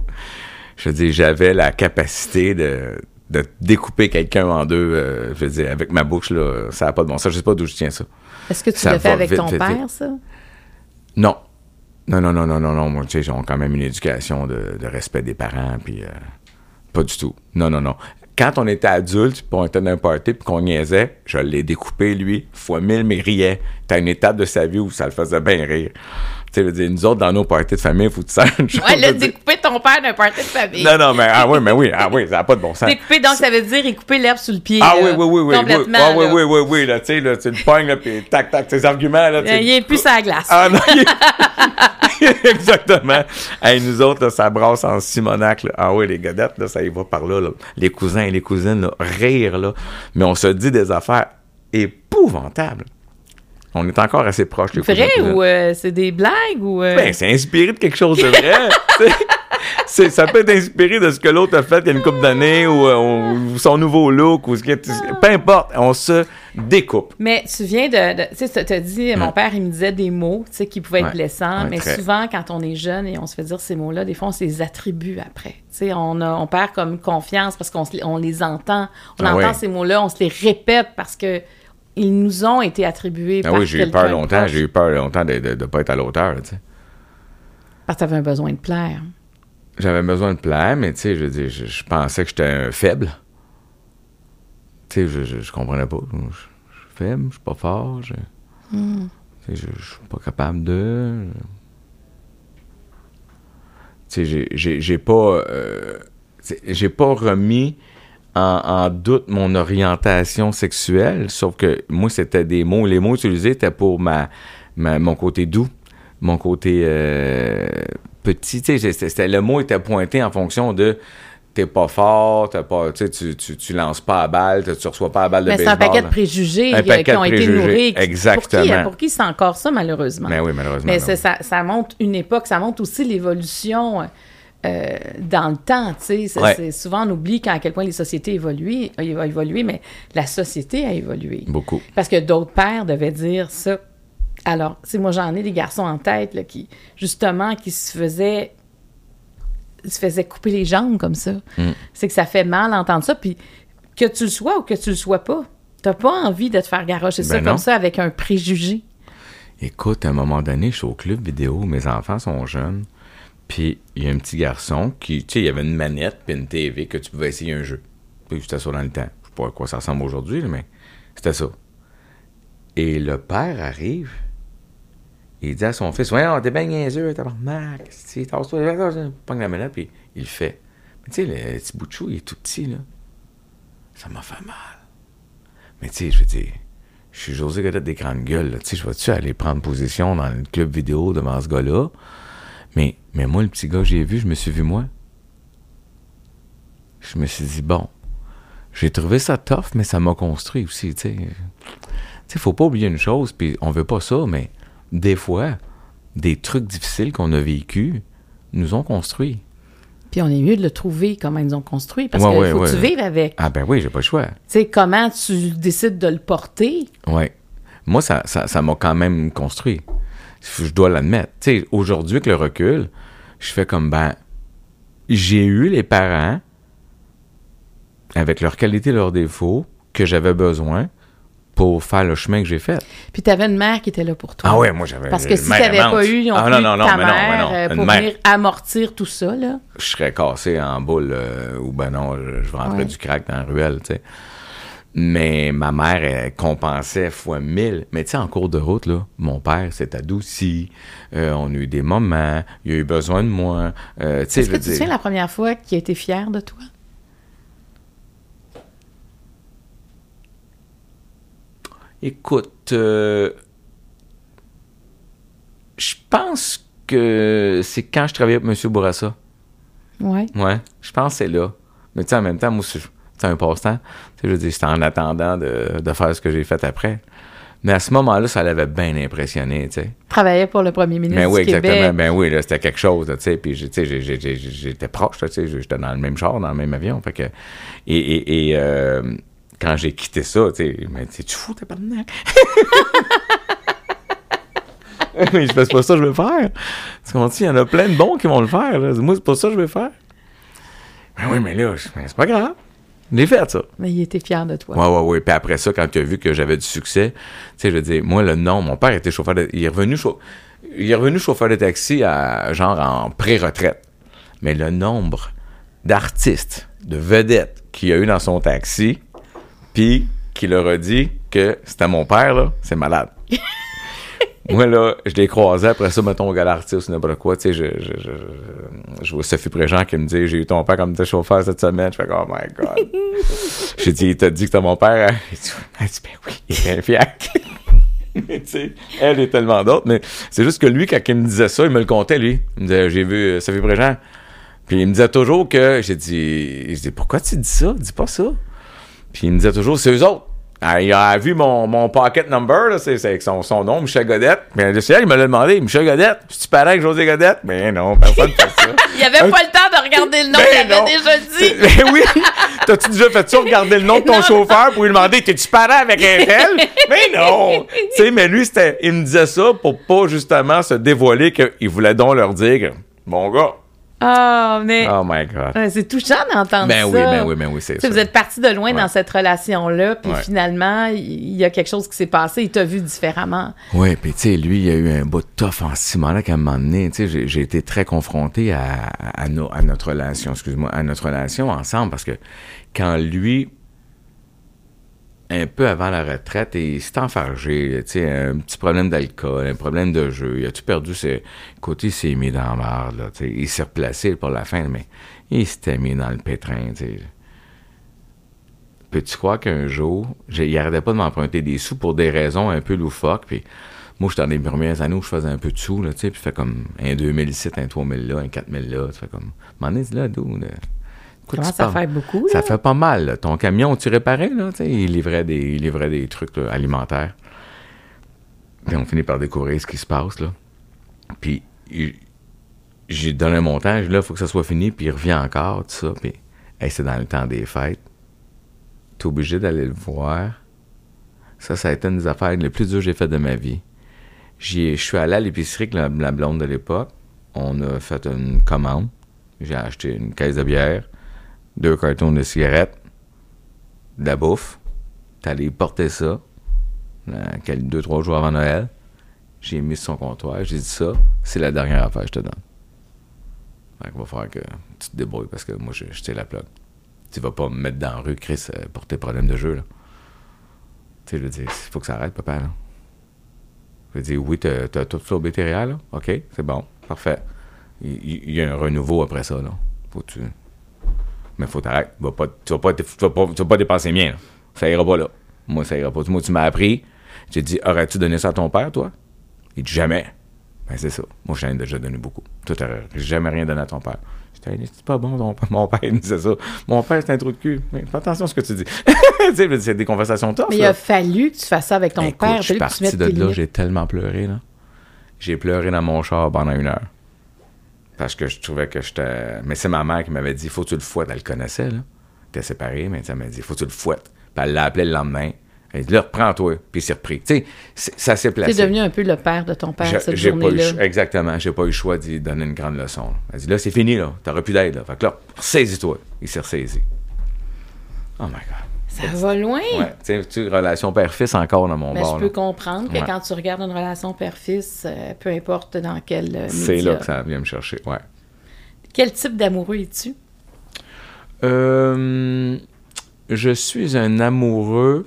Je veux dire, j'avais la capacité de de découper quelqu'un en deux, euh, je veux dire, avec ma bouche, là, ça n'a pas de bon sens. Je sais pas d'où je tiens ça. Est-ce que tu l'as fait avec ton père, ça? Non. Non, non, non, non, non, non. Moi, tu sais, j'ai quand même une éducation de, respect des parents, puis euh, pas du tout. Non, non, non. Quand on était adulte, puis on était dans un party, puis qu'on niaisait, je l'ai découpé, lui, fois mille, mais riait. T'as une étape de sa vie où ça le faisait bien rire. Tu sais, nous autres, dans nos parties de famille, il faut que tu saches une chose. Ouais, là, découper ton père d'un party de famille. Non, non, mais, ah oui, mais oui, ah oui, ça n'a pas de bon sens. Découper, donc, ça veut dire couper l'herbe sous le pied. Ah oui, oui, oui, oui. Complètement. Ah oui, oui, oui, oui, là, tu sais, là, tu le pognes, là, puis tac, tac, tes arguments, là. Il est plus à la glace. Ah non, Exactement. hey, nous autres, là, ça brasse en Simonac, là. Ah oui, les gadettes, là, ça y va par là, là. Les cousins et les cousines, là, rire, là. Mais on se dit des affaires épouvantables. On est encore assez proches. C'est vrai ou euh, c'est des blagues ou. Euh? Ben, c'est inspiré de quelque chose de vrai. ça peut être inspiré de ce que l'autre a fait il y a une couple d'années ou, euh, son nouveau look ou ce qui peu importe, on se découpe. Mais tu viens de, tu sais, tu as dit, mon père, il me disait des mots, tu sais, qui pouvaient être blessants, mais souvent, quand on est jeune et on se fait dire ces mots-là, des fois, on se les attribue après. Tu sais, on, on perd comme confiance parce qu'on on les entend, on ah entend ces mots-là, on se les répète parce que ils nous ont été attribués ah oui, j'ai eu peur longtemps. J'ai eu peur longtemps de ne pas être à l'auteur, tu sais. Parce que tu avais un besoin de plaire. J'avais besoin de plaire, mais tu sais, je, je, je, pensais que j'étais faible. Tu sais, je, je, comprenais pas. Je, suis faible, je suis pas fort. Je, hmm. je, suis pas capable de. Tu sais, j'ai pas. Euh, j'ai pas remis en, doute mon orientation sexuelle, sauf que moi, c'était des mots. Les mots utilisés étaient pour ma, mon côté doux, mon côté euh, petit. C'était, le mot était pointé en fonction de t'es pas fort, t'as pas, tu, tu, lances pas à balle, tu, reçois pas à balle de Mais c'est un paquet de préjugés euh, paquet qui ont été nourris. exactement. Pour qui, pour qui c'est encore ça, malheureusement? Mais oui, malheureusement. Mais ben oui. ça, ça montre une époque, ça montre aussi l'évolution euh, dans le temps. tu sais. Ouais. souvent, on oublie quand à quel point les sociétés évoluent, euh, évolué, mais la société a évolué. Beaucoup. Parce que d'autres pères devaient dire ça. Alors, tu moi, j'en ai des garçons en tête là, qui, justement, qui se faisaient se faisaient couper les jambes comme ça. Mm. C'est que ça fait mal d'entendre ça. Puis que tu le sois ou que tu le sois pas, t'as pas envie de te faire garrocher ça Ben non. comme ça avec un préjugé. Écoute, à un moment donné, je suis au club vidéo, mes enfants sont jeunes, puis il y a un petit garçon qui, tu sais, il y avait une manette puis une TV que tu pouvais essayer un jeu. Puis c'était ça dans le temps. Je sais pas à quoi ça ressemble aujourd'hui, mais c'était ça. Et le père arrive, il dit à son fils, Voyons, t'es bien niaiseux, tabarnak, si, tasse-toi, tasse-toi, la manette, puis il le fait. Mais tu sais, le petit bout de chou, il est tout petit, là. Ça m'a fait mal. Mais tu sais, je veux dire, je suis José Godette des grandes gueules. là. Tu sais, je vais-tu aller prendre position dans le club vidéo devant ce gars-là? Mais, mais moi, le petit gars que j'ai vu, je me suis vu moi. Je me suis dit, bon, j'ai trouvé ça tough, mais ça m'a construit aussi, tu sais. Tu sais, faut pas oublier une chose, puis on veut pas ça, mais des fois, des trucs difficiles qu'on a vécus nous ont construit. Puis on est mieux de le trouver comment ils nous ont construit parce Ouais, qu'il ouais, faut que tu vives avec. Ah ben oui, j'ai pas le choix. Tu sais, comment tu décides de le porter? Ouais. Moi, ça ça, ça m'a quand même construit. Je dois l'admettre. Aujourd'hui, avec le recul, je fais comme, ben, j'ai eu les parents, avec leurs qualités et leurs défauts, que j'avais besoin pour faire le chemin que j'ai fait. Puis tu avais une mère qui était là pour toi. Ah ouais, moi, j'avais Parce que si tu n'avais pas eu non Ah, plus non, non, non, ta mais non, mais mère non. euh, pour mère- venir amortir tout ça, là. je serais cassé en boule euh, ou ben non, je, je rentrais Ouais. du crack dans la ruelle, tu sais. Mais ma mère, elle compensait fois mille. Mais tu sais, en cours de route, là, mon père s'est adouci. Euh, on a eu des moments. Il a eu besoin de moi. Euh, tu sais, Est-ce je que tu te dire- souviens la première fois qu'il a été fier de toi? Écoute, euh, je pense que c'est quand je travaillais avec M. Bourassa. Oui. Ouais, je pense que c'est là. Mais tu sais, en même temps, moi, c'est un passe-temps. Tu sais, je veux dire, c'était en attendant de, de faire ce que j'ai fait après. Mais à ce moment-là, ça l'avait bien impressionné, tu sais. Travaillait pour le premier ministre Ben oui, du Québec. exactement. Ben oui, là, c'était quelque chose, tu sais. Puis, tu sais, j'étais proche, tu sais. J'étais dans le même char, dans le même avion. Fait que... Et, et, et euh, quand j'ai quitté ça, tu sais, il m'a dit, tu fous, t'es pas de Mais je fais, c'est pas ça que je veux faire. Tu comprends? Il y en a plein de bons qui vont le faire, là. Moi, c'est pas ça que je veux faire. Ben oui, mais là, je- mais c'est pas grave. Je l'ai fait, ça. Mais il était fier de toi. Ouais, ouais, ouais. Puis après ça, quand tu as vu que j'avais du succès, tu sais, je veux dire, moi, le nom, mon père était chauffeur de. Il est revenu, il est revenu chauffeur de taxi à genre en pré-retraite. Mais le nombre d'artistes, de vedettes qu'il a eu dans son taxi, puis qui leur a dit que c'était mon père, là, c'est malade. Moi, là, je l'ai croisé après ça, mettons, au Galartiste ou n'importe quoi. Tu sais, je, je, je, je, je vois Sophie Préjean qui me dit J'ai eu ton père comme tes chauffeur cette semaine. Je fais Oh my God. J'ai dit Il t'a dit que t'es mon père? hein? Dit, Elle dit Ben oui, il est bien fier. mais tu sais, elle est tellement d'autres. Mais c'est juste que lui, quand il me disait ça, il me le contait, lui. Il me disait J'ai vu euh, Sophie Préjean. Puis il me disait toujours que. J'ai dit dis Pourquoi tu dis ça? Dis pas ça. Puis il me disait toujours C'est eux autres. Ah, il a vu mon, mon pocket number, là, c'est c'est avec son, son nom, Michel Godette. Mais le ciel, il me l'a demandé, Michel Godette, tu parais avec José Godette? Mais non, personne ne fait ça. Il avait pas le temps de regarder le nom Ben qu'il avait déjà dit. Ben oui! T'as-tu déjà fait ça, regarder le nom de ton Non. chauffeur pour lui demander, t'es-tu parent avec un tel? Mais non! tu sais, mais lui, c'était, il me disait ça pour pas justement se dévoiler qu'il voulait donc leur dire, mon gars, Ah, mais oh my God. C'est touchant d'entendre Ben ça. oui, ben oui, ben oui, c'est ça. Vous êtes parti de loin Ouais. dans cette relation-là, puis Ouais. finalement, il y a quelque chose qui s'est passé, il t'a vu différemment. Oui, puis tu sais, lui, il a eu un bout de tough en ce moment-là qu'à un moment donné, tu sais, j'ai- été très confronté à, à, nos- à notre relation, excuse-moi, à notre relation ensemble, parce que quand lui, un peu avant la retraite, il s'est enfargé, tu sais, un petit problème d'alcool, un problème de jeu, il a tout perdu ses côtés, il s'est mis dans la marde, là, il s'est replacé pour la fin, mais il s'était mis dans le pétrin, tu. Peux-tu croire qu'un jour, il arrêtait pas de m'emprunter des sous pour des raisons un peu loufoques, puis moi, j'étais dans les premières années où je faisais un peu de sous, là, tu sais, puis fait comme un 2000 ici, un 3000 là, un 4000 là, tu fais comme, m'en est là, d'où, là? Quoi, Comment tu ça parles? fait beaucoup, Ça fait pas mal. là. Ton camion, tu réparais, là, il livrait des, il livrait des trucs là, alimentaires. Puis on finit par découvrir ce qui se passe, là. Puis j'ai donné un montage, là, il faut que ça soit fini, puis il revient encore, tout ça. Puis, hey, c'est dans le temps des fêtes. T'es obligé d'aller le voir. Ça, ça a été une des affaires les plus dures que j'ai faites de ma vie. Je suis allé à l'épicerie avec la, la blonde de l'époque. On a fait une commande. J'ai acheté une caisse de bière, deux cartons de cigarettes, de la bouffe. Allé porter ça, euh, deux, trois jours avant Noël. J'ai mis sur son comptoir, j'ai dit ça, c'est la dernière affaire que je te donne. Fait qu'il va falloir que tu te débrouilles parce que moi, je, je la plaque. Tu vas pas me mettre dans la rue, Chris, euh, pour tes problèmes de jeu, là. Tu sais, je dire, il faut que ça arrête, papa, là. Je dire, oui, t'as t'as tout flobé tes réels, là. OK, c'est bon, parfait. Il, il- il y a un renouveau après ça, là. Faut que tu... Mais faut t'arrêter. Pas- Tu vas pas, tu vas pas, tu vas pas dépenser mien. Ça ira pas, là. Moi, ça ira pas. Moi, tu m'as appris. J'ai dit, aurais-tu donné ça à ton père, toi? Il dit, jamais. Ben, c'est ça. Moi, je t'en ai déjà donné beaucoup. Toi, t'aurais jamais rien donné à ton père. J'étais, c'est pas bon, ton père. Mon père, il me disait ça. Mon père, c'est un trou de cul. Mais fais attention à ce que tu dis. tu sais, c'est des conversations tough, Mais il a fallu que tu fasses ça avec ton Écoute, père. je suis tu parti de là, j'ai tellement pleuré, là. J'ai pleuré dans mon char pendant une heure. Parce que je trouvais que j'étais... Mais c'est ma mère qui m'avait dit, faut que tu le fouettes. Elle le connaissait, là. T'es séparé, mais elle m'a dit, faut que tu le fouettes. Puis elle l'a appelé le lendemain. Elle dit, là, reprends-toi. Puis il s'est repris. Tu sais, ça s'est placé. Tu es devenu un peu le père de ton père J'ai- cette j'ai pas eu journée-là. exactement. J'ai pas eu le choix d'y donner une grande leçon. là. Elle dit, là, c'est fini, là. T'auras plus d'aide, là. Fait que là, ressaisis-toi. Il s'est ressaisi. Oh my God. Ça va loin. Ouais. Tu sais, relation père-fils encore dans mon Mais bar. je là. peux comprendre que Ouais. quand tu regardes une relation père-fils, euh, peu importe dans quel euh, C'est là que ça vient me chercher, ouais. Quel type d'amoureux es-tu? Euh, je suis un amoureux.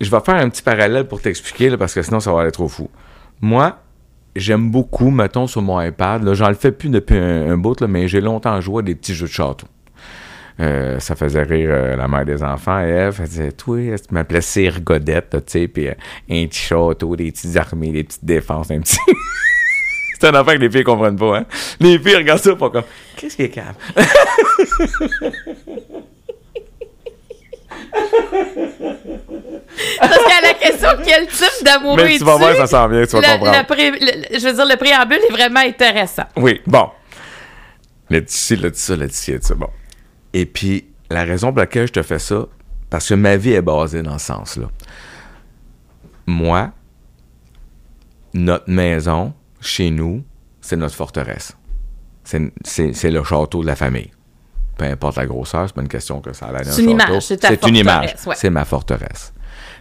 Je vais faire un petit parallèle pour t'expliquer, parce que sinon ça va aller trop fou. Moi, j'aime beaucoup, mettons, sur mon iPad, j'en le fais plus depuis un, un bout, là, mais j'ai longtemps joué à des petits jeux de château. Euh, ça faisait rire euh, la mère des enfants, Eve. Elle disait, toi, elle m'appelait Cyr Godette, tu sais, puis euh, un petit château, des petites armées, des petites défenses, un petit. C'est un affaire que les filles comprennent pas, hein. Les filles regardent ça pour comme, qu'est-ce qui est calme? Parce qu'à la question quel type Mais es-tu? tu vas voir, ça s'en vient, tu vas le- comprendre. le pré- le- je veux dire, le préambule est vraiment intéressant. Oui, bon. Laetitia, là, dit ça, Laetitia, dit ça, bon. Et puis, la raison pour laquelle je te fais ça, parce que ma vie est basée dans ce sens-là. Moi, notre maison, chez nous, c'est notre forteresse. C'est le château de la famille. Peu importe la grosseur, c'est pas une question que ça a l'air C'est une image, c'est une image. ouais. C'est ma forteresse.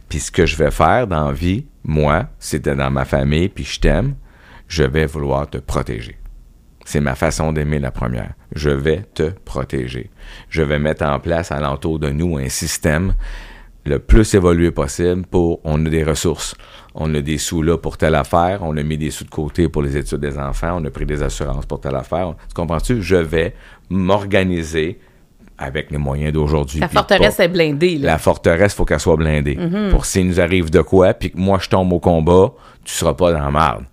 Puis ce que je vais faire dans la vie, moi, c'était dans ma famille, puis je t'aime, je vais vouloir te protéger. C'est ma façon d'aimer la première. Je vais te protéger. Je vais mettre en place alentour de nous un système le plus évolué possible pour on a des ressources. On a des sous là pour telle affaire, on a mis des sous de côté pour les études des enfants, on a pris des assurances pour telle affaire. Tu comprends-tu? Je vais m'organiser avec les moyens d'aujourd'hui. La forteresse pas- est blindée. Là. la forteresse, faut qu'elle soit blindée. Mhm. Pour s'il nous arrive de quoi, puis que moi je tombe au combat, tu seras pas dans la marde.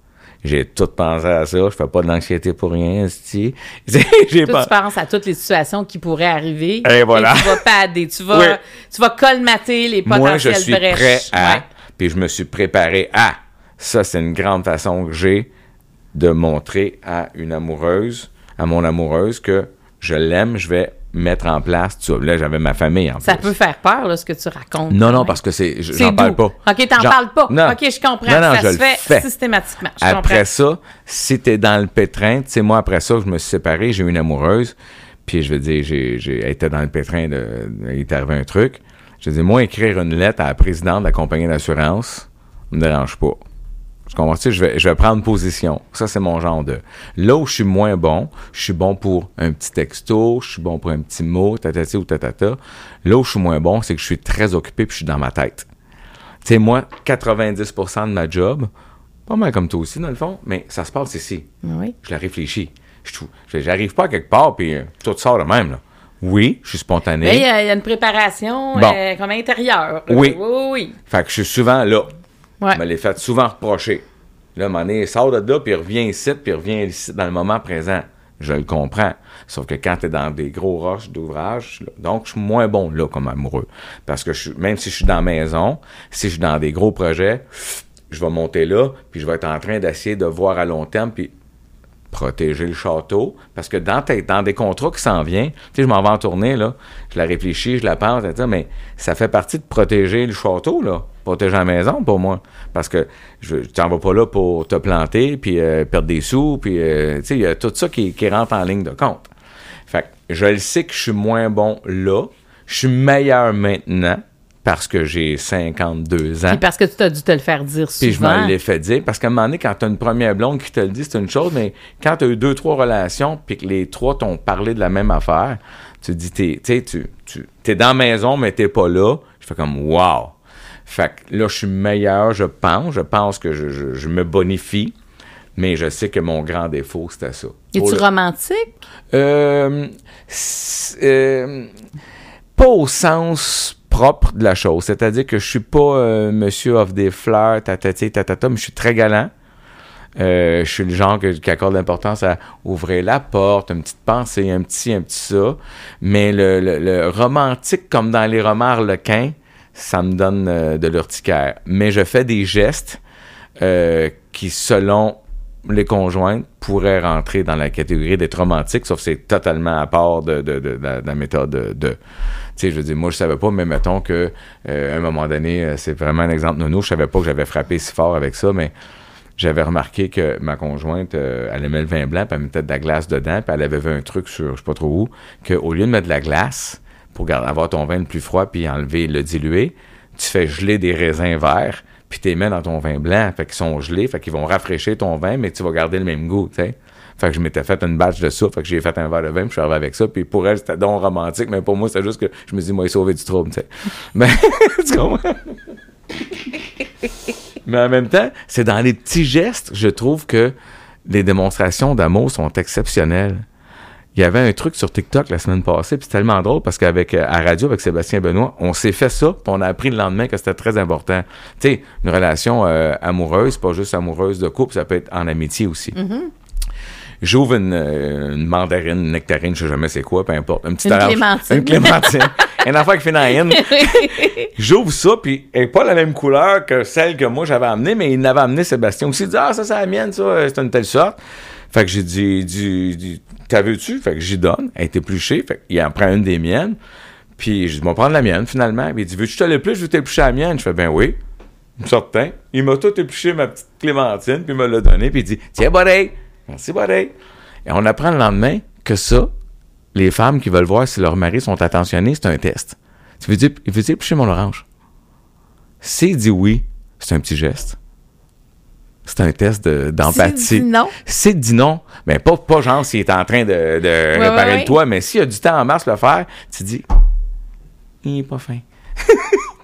J'ai tout pensé à ça, je fais pas de l'anxiété pour rien, esti. J'ai pas... tu penses à toutes les situations qui pourraient arriver. Et voilà. tu vas padder, tu vas, Oui. tu vas colmater les potentielles Moi, je suis brèches. prêt à, Ouais. puis je me suis préparé à. Ça, c'est une grande façon que j'ai de montrer à une amoureuse, à mon amoureuse, que je l'aime, je vais mettre en place tout ça. Là, j'avais ma famille en Ça plus. peut faire peur, là, ce que tu racontes. Non, non, parce que c'est, je- C'est j'en parle pas. OK, t'en parles pas. Non. OK, je comprends. Non, non, ça je se fait fais. systématiquement. Je Après comprends. ça, si t'es dans le pétrin, tu sais, moi, après ça, je me suis séparé, j'ai eu une amoureuse, puis je veux dire, j'ai, était dans le pétrin, de, il est arrivé un truc. Je dis, moi, écrire une lettre à la présidente de la compagnie d'assurance, me dérange pas. Tu comprends? Tu sais, je vais, je vais prendre position. Ça, c'est mon genre de. Là où je suis moins bon, je suis bon pour un petit texto, je suis bon pour un petit mot, tatati ou tatata. Là où je suis moins bon, c'est que je suis très occupé puis je suis dans ma tête. Tu sais, moi, 90% de ma job, pas mal comme toi aussi, dans le fond, mais ça se passe ici. Oui. Je la réfléchis. Je trouve- je- J'arrive pas à quelque part, puis euh, tout sort de même. Là. Oui, je suis spontané. Mais il y, a il y a une préparation Bon. euh, comme intérieure. Oui. Oui, oui. Fait que je suis souvent là. Me l'ai fait souvent reprocher. Là, donné, il sort de là, puis il revient ici, puis il revient ici dans le moment présent. Je le comprends. Sauf que quand tu es dans des gros roches d'ouvrage, donc je suis moins bon là comme amoureux. Parce que même si je suis dans la maison, si je suis dans des gros projets, je vais monter là, puis je vais être en train d'essayer de voir à long terme, puis protéger le château. Parce que dans, dans des contrats qui s'en viennent, tu sais, je m'en vais en tournée, là, je la réfléchis, je la pense, mais ça fait partie de protéger le château, là. Protéger la maison, pour moi. Parce que je tu t'en vas pas là pour te planter, puis euh, perdre des sous, puis, euh, tu sais, il y a tout ça qui, qui rentre en ligne de compte. Fait que je le sais que je suis moins bon là. Je suis meilleur maintenant parce que j'ai 52 ans. Puis parce que tu t'as dû te le faire dire souvent. Puis je me l'ai fait dire. Parce qu'à un moment donné, quand tu as une première blonde qui te le dit, c'est une chose, mais quand tu as eu deux, trois relations, puis que les trois t'ont parlé de la même affaire, tu te dis, t'es, tu sais, tu, tu es dans la maison, mais t'es pas là. Je fais comme, wow! Fait que là, je suis meilleur, je pense. Je pense que je, je- je me bonifie. Mais je sais que mon grand défaut, c'était ça. Es-tu le- romantique? euh, euh, pas au sens propre de la chose. C'est-à-dire que je suis pas euh, monsieur off des fleurs, tatati, tatata, mais je suis très galant. Je suis le genre que- qui accorde l'importance à ouvrir la porte, une petite pensée, un petit, un petit ça. Mais le, le- le romantique, comme dans les romans harlequins, ça me donne euh, de l'urticaire. Mais je fais des gestes euh, qui, selon les conjointes, pourraient rentrer dans la catégorie d'être romantique, sauf que c'est totalement à part de, de- la, de la méthode de... tu sais, je veux dire, moi, je savais pas, mais mettons que euh, un moment donné, c'est vraiment un exemple nono, je savais pas que j'avais frappé si fort avec ça, mais j'avais remarqué que ma conjointe, euh, elle aimait le vin blanc, puis elle mettait de la glace dedans, puis elle avait vu un truc sur, je sais pas trop où, qu'au lieu de mettre de la glace, pour avoir ton vin le plus froid, puis enlever le dilué, tu fais geler des raisins verts, puis tu les mets dans ton vin blanc, fait qu'ils sont gelés, fait vont rafraîchir ton vin, mais tu vas garder le même goût. Fait que je m'étais fait une batch de ça, fait que j'ai fait un verre de vin, puis je suis arrivé avec ça, puis pour elle, c'était donc romantique, mais pour moi, c'était juste que je me dis, moi, il sauvé du trouble. Mais, tu? Mais en même temps, c'est dans les petits gestes, je trouve que les démonstrations d'amour sont exceptionnelles. Il y avait un truc sur TikTok la semaine passée, puis c'est tellement drôle parce qu'avec euh, à radio avec Sébastien Benoît, on s'est fait ça, puis on a appris le lendemain que c'était très important. Tu sais, une relation euh, amoureuse, pas juste amoureuse de couple, ça peut être en amitié aussi. J'ouvre une, euh, une mandarine, une nectarine, je sais jamais c'est quoi, peu importe. Une petite Une clémentine. Une clémentine. une affaire qui fait dans. J'ouvre ça, puis elle n'est pas la même couleur que celle que moi j'avais amenée, mais il l'avait amené Sébastien aussi. Il dit Ah, ça, c'est la mienne, ça, c'est une telle sorte. Fait que j'ai dit, dit, dit T'as vu-tu Fait que j'y donne. Elle est épluchée. Fait qu'il en prend une des miennes. Puis je dis Bon, prendre la mienne finalement. Puis il dit Veux-tu te l'éplucher? Je veux t'éplucher la mienne. Je fais Ben oui. Certain. Il m'a tout épluché ma petite clémentine, puis il me l'a donné, puis il dit Tiens, buddy Merci, buddy Et on apprend le lendemain que ça, les femmes qui veulent voir si leurs maris sont attentionnés, c'est un test. Tu veux dire, dire éplucher mon orange? S'il dit oui, c'est un petit geste. C'est un test de- d'empathie. Dit non? S'il dit non, ben pas, pas genre s'il est en train de, de Ouais, réparer ouais, le toit, mais s'il y a du temps en pour le faire, tu dis il est pas fin. tu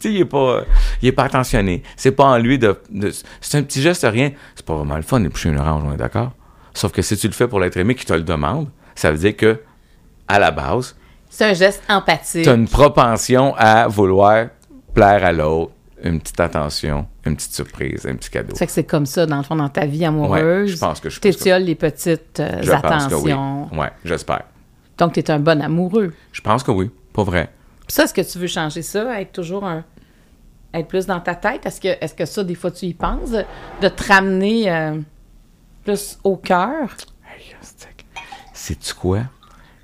sais, il est pas, il est pas attentionné. C'est pas en lui de, de- c'est un petit geste rien. C'est pas vraiment le fun d'éplucher une orange, on est d'accord? Sauf que si tu le fais pour l'être aimé qui te le demande, ça veut dire que, à la base, C'est un geste empathique. tu as une propension à vouloir plaire à l'autre, une petite attention, une petite surprise, un petit cadeau. Ça fait que c'est comme ça, dans le fond, dans ta vie amoureuse. Ouais, je pense que je suis T'étioles les petites euh, Je pense que oui. attentions. Ouais, j'espère. Donc, t'es un bon amoureux. Je pense que oui, pas vrai. Puis ça, est-ce que tu veux changer ça, être toujours un. être plus dans ta tête? Est-ce que, est-ce que ça, des fois, tu y penses, de, te ramener euh, plus au cœur? Hey. Sais-tu quoi?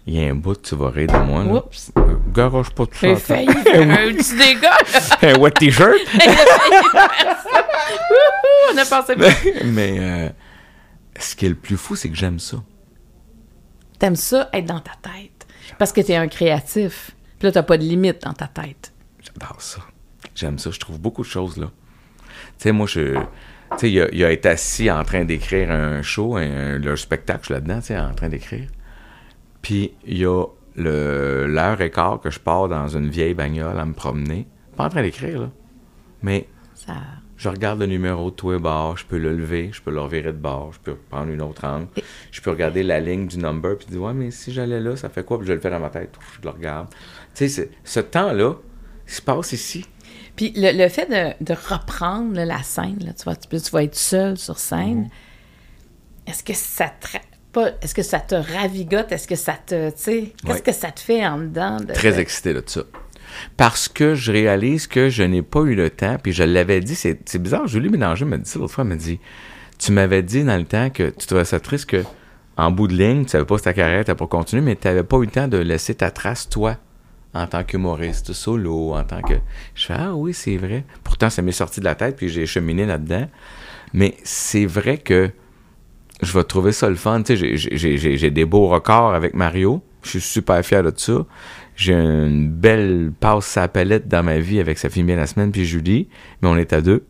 Il y a un bout, tu vas rire de moi. Là. Oups. Euh, Garoche pas tout J'ai ça. failli faire un petit dégât. Un wet t-shirt? On a pensé pas. Mais euh, ce qui est le plus fou, c'est que j'aime ça. T'aimes ça, être dans ta tête. Parce que t'es un créatif. Puis là, t'as pas de limite dans ta tête. J'adore ça. J'aime ça. Je trouve beaucoup de choses là. Tu sais, moi, je. Tu sais, il a, il a été assis en train d'écrire un show, un, leur spectacle là-dedans, tu sais, en train d'écrire. Puis il y a l'heure et quart que je pars dans une vieille bagnole à me promener. Pas en train d'écrire, là. Mais Ça... je regarde le numéro de tous les bords, je peux le lever, je peux le revirer de bord, je peux prendre une autre angle, je peux regarder la ligne du number, puis dire, ouais, mais si j'allais là, ça fait quoi? Puis je le fais dans ma tête, je le regarde. Tu sais, ce temps-là, il se passe ici. Puis le, le fait de, de reprendre là, la scène, là, tu, vois, tu, tu vas être seul sur scène, est-ce que ça te... pas, est-ce que ça te ravigote? Est-ce que ça te, tu sais, qu'est-ce que ça te fait en dedans? de- Très excité de ça. Parce que je réalise que je n'ai pas eu le temps, puis je l'avais dit, c'est c'est bizarre, Julie Mélanger m'a dit ça l'autre fois, elle m'a dit, tu m'avais dit dans le temps que tu trouvais ça triste que, en bout de ligne, tu savais pas si ta carrière t'as pas continué, mais tu n'avais pas eu le temps de laisser ta trace, toi, en tant qu'humoriste solo, en tant que... Je fais, ah oui, c'est vrai. Pourtant, ça m'est sorti de la tête, puis j'ai cheminé là-dedans. Mais c'est vrai que je vais trouver ça le fun. Tu sais, j'ai- des beaux records avec Mario. Je suis super fier de ça. J'ai une belle passe à palette dans ma vie avec sa fille la semaine puis Julie, mais on est à deux.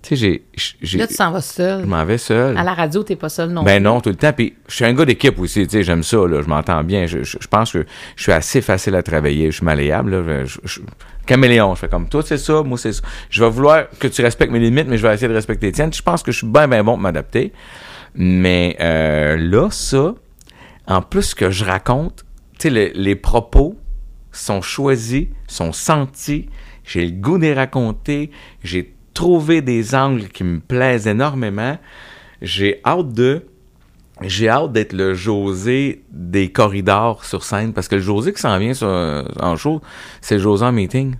Tu sais, j'ai, Là, tu s'en vas seul. je m'en vais seul. À la radio, t'es pas seul non Ben non, tout le temps. Puis je suis un gars d'équipe aussi, tu sais, j'aime ça, là, je m'entends bien. Je, je- je pense que je suis assez facile à travailler, je suis malléable, là. Je, je- caméléon, je fais comme toi, c'est ça, moi c'est ça. Je vais vouloir que tu respectes mes limites, mais je vais essayer de respecter les tiennes. Je pense que je suis bien, bien bon pour m'adapter. Mais euh, là, ça, en plus que je raconte, tu sais, le- les propos sont choisis, sont sentis, j'ai le goût de raconter, j'ai trouvé des angles qui me plaisent énormément. J'ai hâte de j'ai hâte d'être le José des corridors sur scène parce que le José qui s'en vient en show, c'est José en meeting.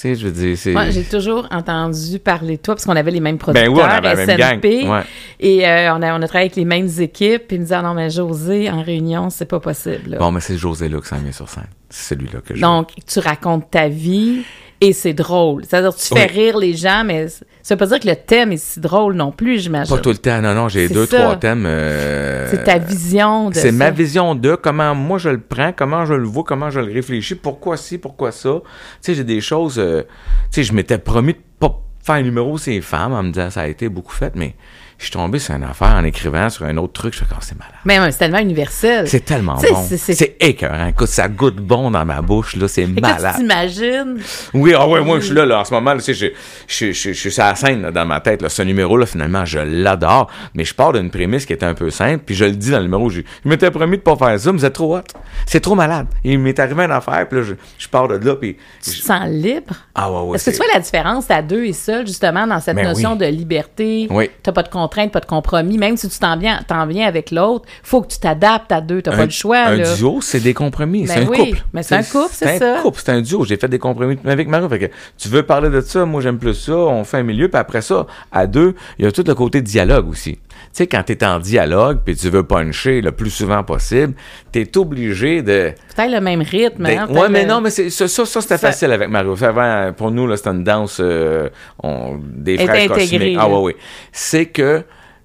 Tu sais, je veux dire, c'est Moi, j'ai toujours entendu parler de toi parce qu'on avait les mêmes Ben producteurs, oui, on avait la même SNP, gang. Ouais. et euh, on, a, on a travaillé avec les mêmes équipes, puis ils me disaient, ah non, mais José, en réunion, c'est pas possible. Bon, mais c'est le José là qui s'en vient sur scène. C'est celui-là que je Donc, tu racontes ta vie et c'est drôle. C'est-à-dire, tu fais Oui. rire les gens, mais ça veut pas dire que le thème est si drôle non plus, j'imagine. Pas tout le temps, non, non, j'ai deux, ça. trois thèmes. euh, C'est ta vision de C'est ma vision de comment moi je le prends, comment je le vois, comment je le réfléchis, pourquoi ci, pourquoi ça. Tu sais, j'ai des choses. euh, tu sais, je m'étais promis de pas faire un numéro les femmes en me disant ça a été beaucoup fait, mais je suis tombé sur une affaire en écrivant sur un autre truc. Je fais comme c'est malade. Mais ouais, c'est tellement universel. C'est tellement bon. c'est- c'est- C'est écœurant. Écoute, ça goûte bon dans ma bouche, là. C'est malade. tu t'imagines? Oui, ah ouais, moi, je suis là, là, en ce moment, là, tu sais, je, je, je, je suis sur la scène, là, dans ma tête, là. Ce numéro-là, finalement, je l'adore. Mais je pars d'une prémisse qui était un peu simple, puis je le dis dans le numéro, je, m'étais promis de pas faire ça, mais êtes trop hot. C'est trop malade. Il m'est arrivé une affaire, puis là, je, pars de là, puis... Tu te sens libre? Ah ouais, ouais. Est-ce que tu c'est- vois la différence à deux et seul, justement, dans cette Ben notion oui. de liberté? Oui. T'as pas de pas de compromis. Même si tu t'en viens, t'en viens avec l'autre, faut que tu t'adaptes à deux. T'as pas le choix, un là. duo, c'est des compromis. Ben c'est un couple. mais c'est un couple, c'est ça. un couple, c'est un duo. J'ai fait des compromis avec. Fait que tu veux parler de ça, moi j'aime plus ça, on fait un milieu, puis après ça, à deux, il y a tout le côté dialogue aussi. Tu sais, quand t'es en dialogue, puis tu veux puncher le plus souvent possible, t'es obligé de... Peut-être le même rythme. d'être- hein, ouais, peut-être mais le- non, mais c'est, ça, ça, c'était facile avec Mario. Avant, pour nous, là, c'était une danse euh, on- des frères cosmiques. Ah ouais, ouais. C'est que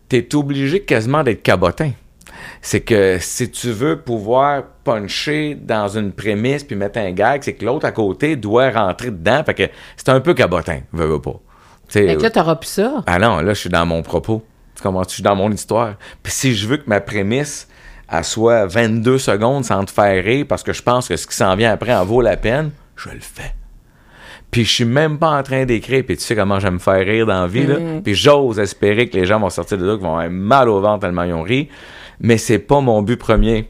t'es obligé quasiment d'être cabotin. C'est que si tu veux pouvoir puncher dans une prémisse puis mettre un gag, c'est que l'autre à côté doit rentrer dedans. Fait que c'est un peu cabotin, veux, veux pas. Tu Fait que là, t'auras plus ça. ah non, là, je suis dans mon propos. Tu? Je suis dans mon histoire. Puis si je veux que ma prémisse, elle soit 22 secondes sans te faire rire parce que je pense que ce qui s'en vient après en vaut la peine, je le fais. Puis je suis même pas en train d'écrire, puis tu sais comment j'aime me faire rire dans la vie, là? Mhm. Puis j'ose espérer que les gens vont sortir de là, qu'ils vont avoir mal au ventre tellement ils ont ri. Mais c'est pas mon but premier.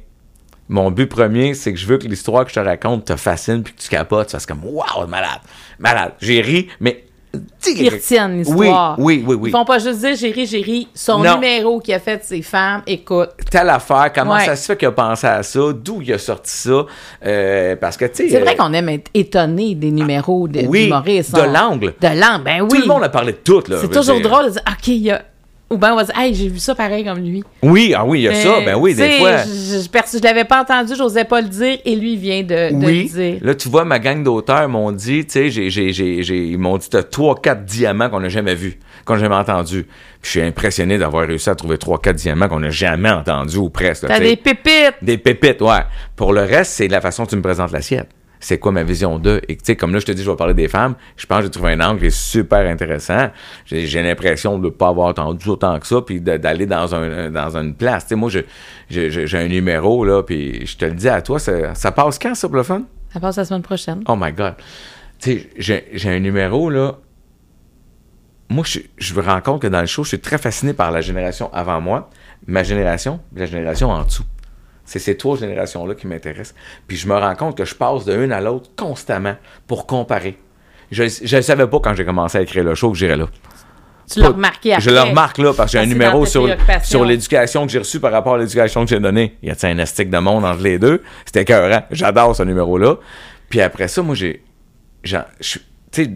Mon but premier, c'est que je veux que l'histoire que je te raconte te fascine, puis que tu capotes, tu fasses comme « Wow, malade! Malade! » J'ai ri, mais... Ils retiennent l'histoire. Oui, oui, oui, oui. Ils font pas juste dire j'ai ri, j'ai ri. Son Non. numéro qui a fait ses femmes, écoute. telle affaire, comment Ouais. ça se fait qu'il a pensé à ça, d'où il a sorti ça, euh, parce que, tu sais... C'est vrai euh, qu'on aime être étonné des numéros de, oui, d'humoristes. de On- l'angle. De l'angle, ben oui. Tout le monde a parlé de tout, là. C'est toujours dire. drôle de dire, OK, il y a. Ou ben on va dire, hey, j'ai vu ça pareil comme lui. Oui, ah oui, il y a ça, ben oui, des fois... Je, je l'avais pas entendu, j'osais pas le dire, et lui il vient de, de Oui, le dire. là, tu vois, ma gang d'auteurs m'ont dit, tu sais, ils m'ont dit, t'as trois, quatre diamants qu'on n'a jamais vus, qu'on n'a jamais entendus. Puis je suis impressionné d'avoir réussi à trouver trois, quatre diamants qu'on n'a jamais entendus, ou presque. T'as des pépites. Des pépites, ouais. Pour le reste, c'est la façon dont tu me présentes l'assiette. C'est quoi ma vision d'eux? Et tu sais, comme là, je te dis, je vais parler des femmes. Je pense que j'ai trouvé un angle qui est super intéressant. J'ai, l'impression de ne pas avoir entendu autant que ça, puis d'aller dans, un, dans une place. Tu sais, moi, j'ai un numéro, là, puis je te le dis à toi, ça, ça passe quand, ça, pour le fun? Ça passe la semaine prochaine. Oh my God. Tu sais, j'ai, j'ai un numéro, là. Moi, je, je me rends compte que dans le show, je suis très fasciné par la génération avant moi, ma génération, la génération en dessous. C'est ces trois générations-là qui m'intéressent. Puis je me rends compte que je passe de une à l'autre constamment pour comparer. Je ne savais pas quand j'ai commencé à écrire le show que j'irais là. Tu l'as remarqué après. Je le remarque là, parce que j'ai un numéro sur, l'éducation que j'ai reçue par rapport à l'éducation que j'ai donnée. Il y a un astique de monde entre les deux? C'était écœurant. J'adore ce numéro-là. Puis après ça, moi, j'ai. Tu sais,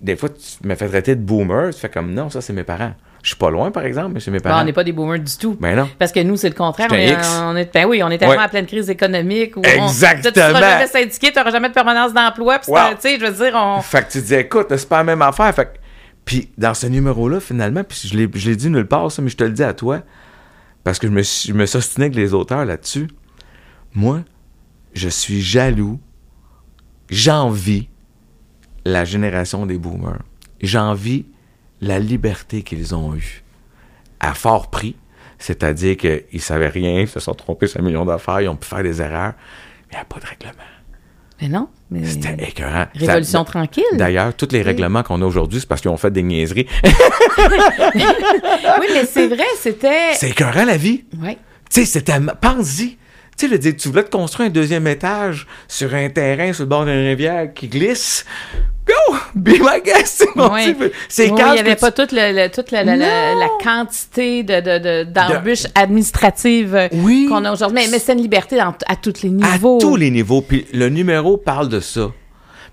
des fois, tu me fais traiter de boomer. Tu fais comme non, ça, c'est mes parents. Je suis pas loin, par exemple, mais c'est mes Bon, parents. on n'est pas des boomers du tout. Ben non. Parce que nous, c'est le contraire. On est, X. on est- ben oui, on est tellement Ouais. en pleine crise économique. Où Exactement. On, tu seras jamais syndiqué, tu n'auras jamais de permanence d'emploi. Puis, Wow. c'est- tu sais, je veux dire, on. Fait que tu dis, écoute, c'est pas la même affaire. Fait que- Puis dans ce numéro-là, finalement, puis je l'ai, dit nulle part, ça, mais je te le dis à toi, parce que je me, je me s'ostinais avec les auteurs là-dessus. Moi, je suis jaloux, j'envie la génération des boomers. J'envie la liberté qu'ils ont eue à fort prix. C'est-à-dire qu'ils savaient rien, ils se sont trompés sur un million d'affaires, ils ont pu faire des erreurs, mais il n'y a pas de règlement. Mais non. Mais... C'était écœurant. Révolution Ça- tranquille. D'ailleurs, tous les règlements qu'on a aujourd'hui, c'est parce qu'ils ont fait des niaiseries. Oui, mais c'est vrai, c'était. c'est écœurant, la vie. Ouais. Tu sais, c'était... Pense-y. Tu sais, le dire, tu voulais te construire un deuxième étage sur un terrain sur le bord d'une rivière qui glisse. Go! Be my guest! Petit- C'est Oui, il n'y avait tu- pas toute, le- le- toute la, la- la- quantité de, de, de- d'embûches administratives euh, Oui. qu'on a aujourd'hui. Mais, mais c'est une liberté dans- à tous les À niveaux. tous les niveaux. Puis le numéro parle de ça.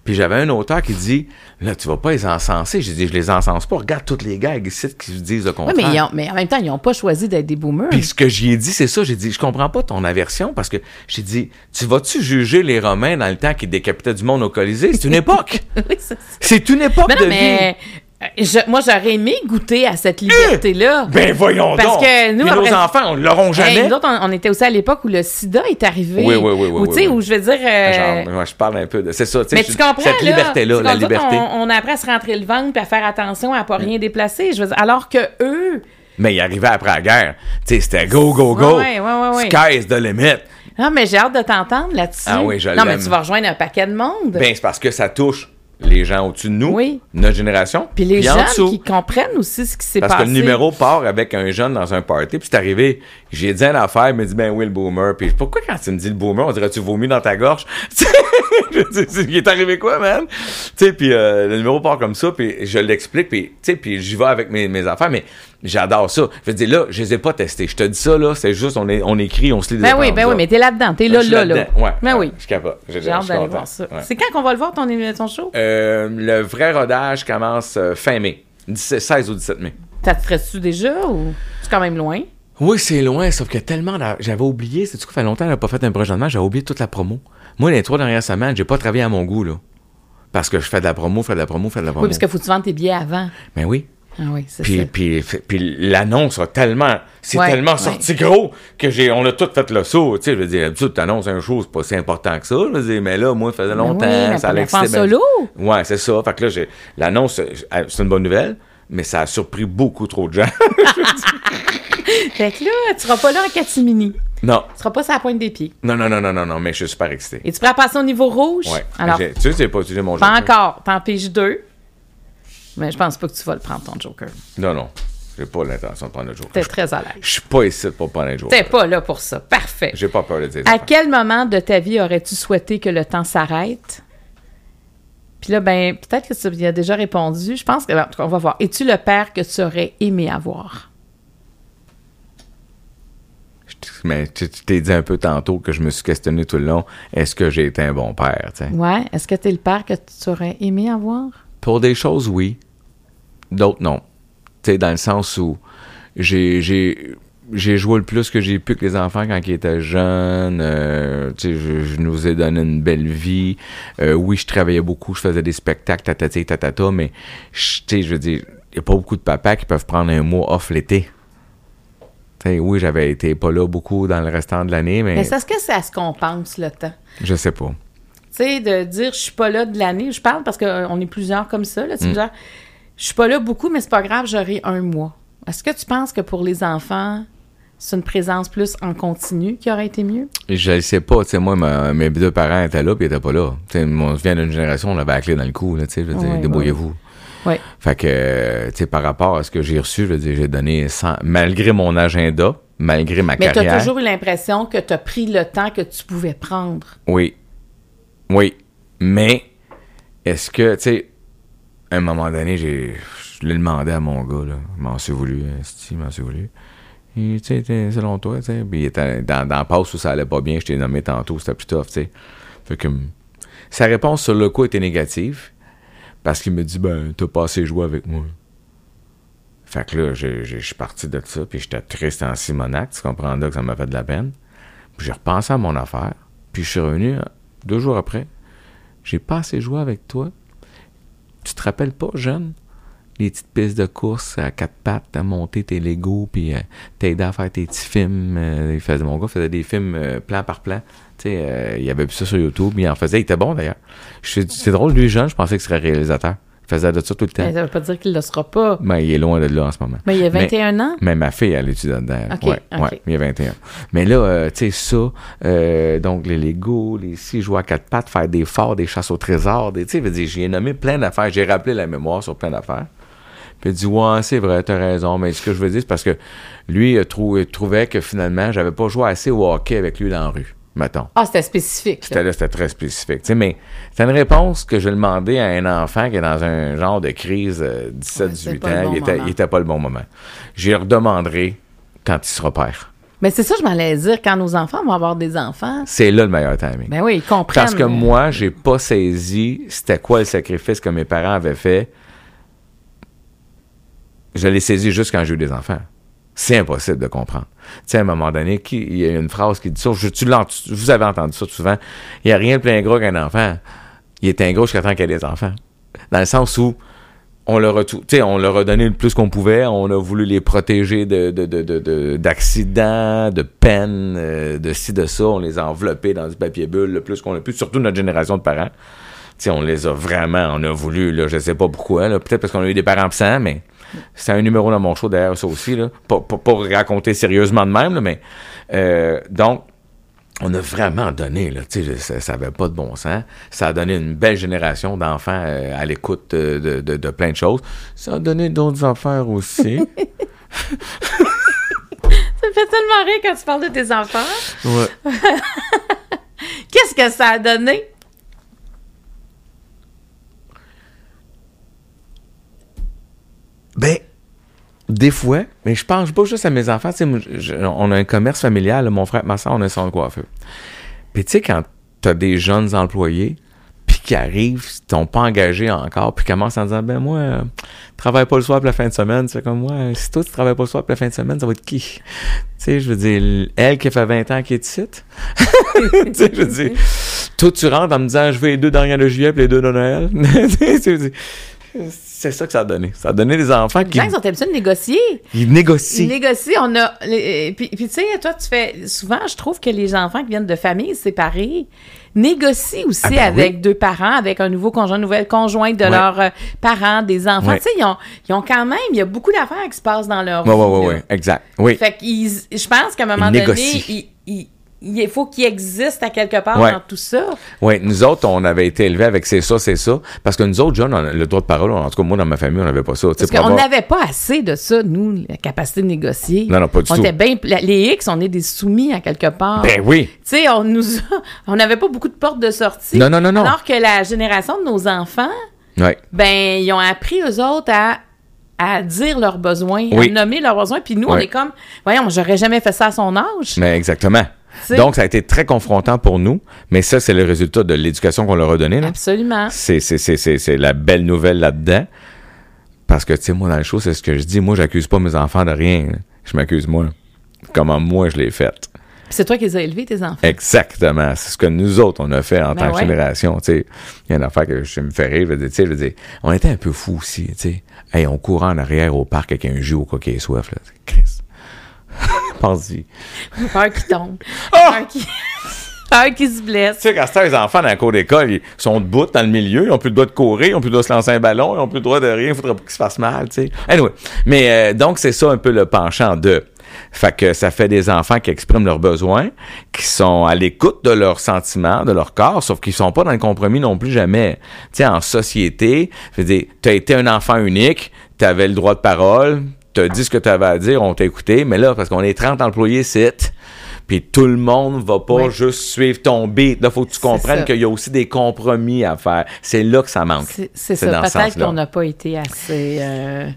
Puis j'avais un auteur qui dit, là, tu vas pas les encenser. J'ai dit, je les encense pas. Regarde tous les gars ici qui se disent le Oui, contraire. mais, ils ont- mais en même temps, ils n'ont pas choisi d'être des boomers. Puis ce que j'y ai dit, c'est ça. J'ai dit, je comprends pas ton aversion parce que j'ai dit, tu vas-tu juger les Romains dans le temps qu'ils décapitaient du monde au Colisée? C'est une époque. Oui, c'est ça. C'est une époque Mais de mais euh, je- moi, j'aurais aimé goûter à cette liberté-là. vie. Ben voyons Parce donc. que nous, Puis nos après- enfants, on l'auront jamais. Hey, nous autres, on, on était aussi à l'époque où le sida est arrivé. Oui, oui, oui, oui, Où, oui, tu sais, oui. où je veux dire. euh, Genre, moi, je parle un peu de. C'est ça, tu sais. mais je- tu comprends, Cette là, liberté-là, la liberté. On, on apprend à se rentrer le ventre puis à faire attention à pas rien déplacer. Je veux dire, alors que eux, Mais il arrivait après la guerre. Tu sais, c'était go, go, go. Ouais, ouais, ouais. Sky is the limit. non, mais j'ai hâte de t'entendre là-dessus. Ah oui, je Non, mais tu vas rejoindre un paquet de monde. Ben, c'est parce que ça touche les gens au-dessus de nous, Oui. notre génération, puis les en gens qui comprennent aussi ce qui s'est Parce passé. que le numéro part avec un jeune dans un party, puis c'est arrivé, j'ai dit une affaire, il m'a dit, ben oui, le boomer. Puis pourquoi quand tu me dis le boomer, on dirait tu vomis dans ta gorge? Je dis, C'est- il est arrivé quoi, man? Tu sais, puis euh, le numéro part comme ça, puis je l'explique, puis tu sais, puis j'y vais avec mes, mes affaires, mais j'adore ça. Je veux dire, là, je les ai pas testés. Je te dis ça, là, c'est juste, on, est, on écrit, on se lit des Ben oui, ben oui, mais t'es là-dedans. T'es là, suis là, là. Ouais. Ben oui. Je suis capable. Je- je J'ai hâte d'aller voir ça. C'est quand qu'on va le voir, ton, ton show? Euh, le vrai rodage commence euh, fin mai. 17 16 ou 17 mai. Ça te stresses-tu déjà ou c'est quand même loin? Oui, c'est loin, sauf que tellement. J'avais oublié, c'est du coup, ça fait longtemps que j'ai pas fait un projet de match, j'avais oublié toute la promo. Moi, les trois dernières semaines, j'ai pas travaillé à mon goût, là. Parce que je fais de la promo, fais de la promo, fais de la promo. Oui, parce qu'il faut que tu vendes tes billets avant. Ben oui. Ah oui, c'est Puis, ça. puis, puis, puis l'annonce a tellement. C'est Ouais, tellement ouais. sorti gros que j'ai. On a tout fait le saut. Tu sais, je veux dire, d'habitude, t'annonces un show, c'est pas si important que ça. Je veux dire, mais là, moi, ça faisait longtemps. Ben oui, ça fois en solo? Ouais, c'est ça. Fait que là, j'ai. L'annonce, euh, c'est une bonne nouvelle, mais ça a surpris beaucoup trop de gens. Fait que là, tu seras pas là en catimini. non. Tu seras pas sur la pointe des pieds. Non, non, non, non, non, non, mais je suis super excité. Es-tu prêt à passer au niveau rouge? Ouais. Alors, Tu sais, j'ai pas utilisé mon pas joker. encore. T'en piges deux. Mais je pense pas que tu vas le prendre, ton Joker. Non, non. J'ai pas l'intention de prendre le joker. T'es très à l'aise. Je suis pas ici pour prendre un joker. T'es pas là pour ça. Parfait. J'ai pas peur de dire À ça. quel moment de ta vie aurais-tu souhaité que le temps s'arrête? Puis là, ben, peut-être que tu y as déjà répondu. Je pense que, en tout cas, on va voir. Es-tu le père que tu aurais aimé avoir? Mais tu t'es dit un peu tantôt que je me suis questionné tout le long. Est-ce que j'ai été un bon père? tu sais? Ouais. Est-ce que tu es le père que tu aurais aimé avoir? Pour des choses, oui. D'autres, non. Tu sais, dans le sens où j'ai, j'ai, j'ai joué le plus que j'ai pu avec les enfants quand ils étaient jeunes. Euh, tu sais, je, je nous ai donné une belle vie. Euh, oui, je travaillais beaucoup, je faisais des spectacles, tatati, tatata, mais je- tu sais, je veux dire, il n'y a pas beaucoup de papas qui peuvent prendre un mois off l'été. Tu sais, oui, j'avais été pas là beaucoup dans le restant de l'année, mais, Mais c'est- est-ce que ça se compense le temps? je sais pas. Tu sais, de dire je suis pas là de l'année. Je parle parce qu'on est plusieurs comme ça. Là, tu Mm. genre, je suis pas là beaucoup, mais c'est pas grave, j'aurai un mois. Est-ce que tu penses que pour les enfants, c'est une présence plus en continu qui aurait été mieux? Je le sais pas, tu sais, moi, ma- mes deux parents étaient là, puis ils étaient pas là. Tu sais, moi, je viens d'une génération, on avait la clé dans le cou, là, tu sais, je veux dire, Ouais, débrouillez-vous. Oui. Fait que, tu par rapport à ce que j'ai reçu, je veux dire, j'ai donné 100, malgré mon agenda, malgré ma Mais tu carrière. as toujours eu l'impression que tu as pris le temps que tu pouvais prendre. Oui. Oui. Mais, est-ce que, tu sais, à un moment donné, j'ai, je l'ai demandé à mon gars, là. M'en s'est voulu, il m'en s'est voulu. Et, tu sais, selon toi, il était dans, dans la passe où ça allait pas bien, je t'ai nommé tantôt, c'était plus tough, tu sais. Fait que sa réponse sur le coup était négative. Parce qu'il me dit, ben, t'as pas assez joué avec moi. Fait que là, je suis parti de ça, puis j'étais triste en Simonac, tu comprends là que ça m'a fait de la peine. J'ai repensé à mon affaire, puis je suis revenu euh, deux jours après. J'ai pas assez joué avec toi. Tu te rappelles pas, jeune? Les petites pistes de course à quatre pattes, à monter tes Legos, puis euh, à faire tes petits films. euh, faisait, mon gars faisait des films euh, plan par plan. Tu sais, euh, il avait vu ça sur YouTube, il en faisait. Il était bon, d'ailleurs. C'est drôle, lui, jeune, je pensais qu'il serait réalisateur. Il faisait de ça tout le temps. Mais ça veut pas dire qu'il le sera pas. Ben, il est loin de là en ce moment. Mais il a Mais- 21 ans? Mais ma fille, elle étudie là-dedans. Ok, ouais, il a 21. Mais là, euh, tu sais, ça, euh, donc les Legos, les six jouer à quatre pattes, faire des forts, des chasses au trésor, des, tu sais, j'ai nommé plein d'affaires. J'ai rappelé la mémoire sur plein d'affaires. Puis il dit, ouais, c'est vrai, t'as raison. Mais ce que je veux dire, c'est parce que lui, il, trou- il trouvait que finalement, j'avais pas joué assez au hockey avec lui dans la rue, mettons. Ah, c'était spécifique. C'était là, c'était très spécifique. Tu sais, mais c'est une réponse que je demandais à un enfant qui est dans un genre de crise euh, 17, Ouais, c'est 18 pas le ans. bon il, était, il était pas le bon moment. J'y redemanderai quand il sera père. Mais c'est ça, je m'allais dire, quand nos enfants vont avoir des enfants, C'est là le meilleur timing. ben oui, ils comprennent. Parce que euh, moi, j'ai pas saisi c'était quoi le sacrifice que mes parents avaient fait. Je l'ai saisi juste quand j'ai eu des enfants. C'est impossible de comprendre. Sais, à un moment donné, il y a une phrase qui dit ça. Je, tu vous avez entendu ça souvent. Il n'y a rien de plus ingrat qu'un enfant. Il est ingrat jusqu'à temps qu'il ait des enfants. Dans le sens où on leur a donné le plus qu'on pouvait. On a voulu les protéger de, de, de, de- de- d'accidents, de peines, euh, de ci, de ça. On les a enveloppés dans du papier bulle le plus qu'on a pu, surtout notre génération de parents. Tu sais, on les a vraiment, on a voulu, là, je sais pas pourquoi, peut-être parce qu'on a eu des parents absents, mais c'est un numéro dans mon show derrière ça aussi, là. Pas, pas, pas raconter sérieusement de même, là, mais euh, donc, on a vraiment donné, là, tu sais, ça, ça avait pas de bon sens. Ça a donné une belle génération d'enfants euh, à l'écoute euh, de, de, de plein de choses. Ça a donné d'autres affaires aussi. Ça me fait tellement rire quand tu parles de tes enfants. ouais. Qu'est-ce que ça a donné? Ben, des fois, mais je pense pas juste à mes enfants. Moi, je- on a un commerce familial, là, mon frère et ma soeur, on a un salon coiffeur. Puis tu sais, quand t'as des jeunes employés, puis qui arrivent, ils t'ont pas engagé encore, puis commencent en disant, ben moi, euh, je travaille pas le soir pour la fin de semaine. C'est comme moi, si toi tu travailles pas le soir pour la fin de semaine, ça va être qui? Tu sais, je veux dire, elle qui fait 20 ans qui est ici. tu sais, je veux dire, toi tu rentres en me disant, je veux les deux derniers de juillet puis les deux de Noël. Tu sais, je c'est ça que ça a donné. Ça a donné des enfants Les qui gens ils sont habitués de négocier. ils Ils négocient. négocient. On a. les- Puis, puis tu sais, toi, tu fais. Souvent, je trouve que les enfants qui viennent de familles séparées négocient aussi Ah ben avec oui. deux parents, avec un nouveau conjoint, une nouvelle conjointe de Ouais. leurs euh, parents, des enfants. Ouais. Tu sais, ils ont, ils ont quand même. Il y a beaucoup d'affaires qui se passent dans leur Oui, vie. oui, oui, oui, exact. Oui. Fait qu'ils. Je pense qu'à un moment Ils donné, négocient. il, il- faut qu'il existe à quelque part Ouais. dans tout ça. Oui, nous autres, on avait été élevés avec c'est ça, c'est ça. Parce que nous autres, jeunes, on a le droit de parole, en tout cas, moi, dans ma famille, on n'avait pas ça. Parce qu'on avoir- n'avait pas assez de ça, nous, la capacité de négocier. Non, non, pas du on tout. était bien. Les X, on est des soumis à quelque part. Ben oui. Tu sais, on nous a- on n'avait pas beaucoup de portes de sortie. Non, non, non, non. Alors que la génération de nos enfants, ben, ils ont appris eux autres à, à dire leurs besoins, Oui. à nommer leurs besoins. Puis nous, on est comme, voyons, j'aurais jamais fait ça à son âge. Mais exactement. Donc, ça a été très confrontant pour nous, mais ça, c'est le résultat de l'éducation qu'on leur a donnée. Absolument. C'est, la belle nouvelle là-dedans. Parce que, tu sais, moi, dans le show, c'est ce que je dis. Moi, j'accuse pas mes enfants de rien. Je m'accuse moi. Comment moi, je l'ai fait. Puis c'est toi qui les as élevés, tes enfants. Exactement. C'est ce que nous autres, on a fait en Ben tant que génération. Il y a une affaire que je me fais rire. Je veux dire, tu sais, je veux dire, on était un peu fous aussi. Sais, hey, on courait en arrière au parc avec un jus au ait soif. Là. Pense-y. Peur qui tombe. Ah! Peur qui... Peur qui se blesse. Tu sais, quand les enfants dans la cour d'école, ils sont debout dans le milieu, ils ont plus le droit de courir, ils ont plus le droit de se lancer un ballon, ils ont plus le droit de rien, il faudrait pas qu'ils se fassent mal, tu sais. Anyway. Mais euh, donc, c'est ça un peu le penchant de. Fait que ça fait des enfants qui expriment leurs besoins, qui sont à l'écoute de leurs sentiments, de leur corps, sauf qu'ils sont pas dans le compromis non plus jamais. Tu sais, en société, dire, t'as été un enfant unique, t'avais le droit de parole, t'as dit ce que t'avais à dire, on t'a écouté, mais là, parce qu'on est 30 employés, c'est Puis tout le monde va pas juste suivre ton beat. Là, faut que tu comprennes qu'il y a aussi des compromis à faire. C'est là que ça manque. C'est ça. Peut-être qu'on n'a pas été assez. euh,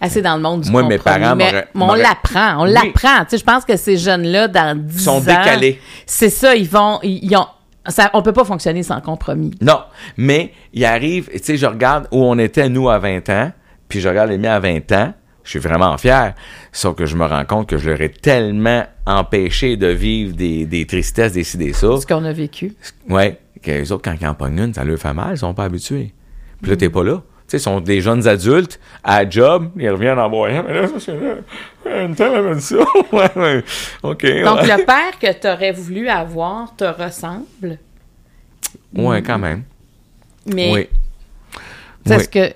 assez dans le monde du Moi, mes parents mais, on l'apprend, on Oui. l'apprend. Tu sais, je pense que ces jeunes-là, dans 10 sont ans... décalés. C'est ça, ils vont... Ils, ils ont, ça, on peut pas fonctionner sans compromis. Non, mais il arrive, tu sais, je regarde où on était, nous, à 20 ans, puis je regarde les miens à 20 ans, je suis vraiment fier, sauf que je me rends compte que je leur ai tellement empêché de vivre des, des tristesses, des ci, des ça. Ce qu'on a vécu. Ouais, que les autres, quand ils en pognent une, ça leur fait mal, ils sont pas habitués. Puis là, t'es pas là. Tu sais, ils sont des jeunes adultes, à job, ils reviennent en voyant, mais là, c'est là, une telle avait ça. ouais, OK. Donc, le père que tu aurais voulu avoir te ressemble, Ouais, quand même. mais Oui. c'est Oui. ce que...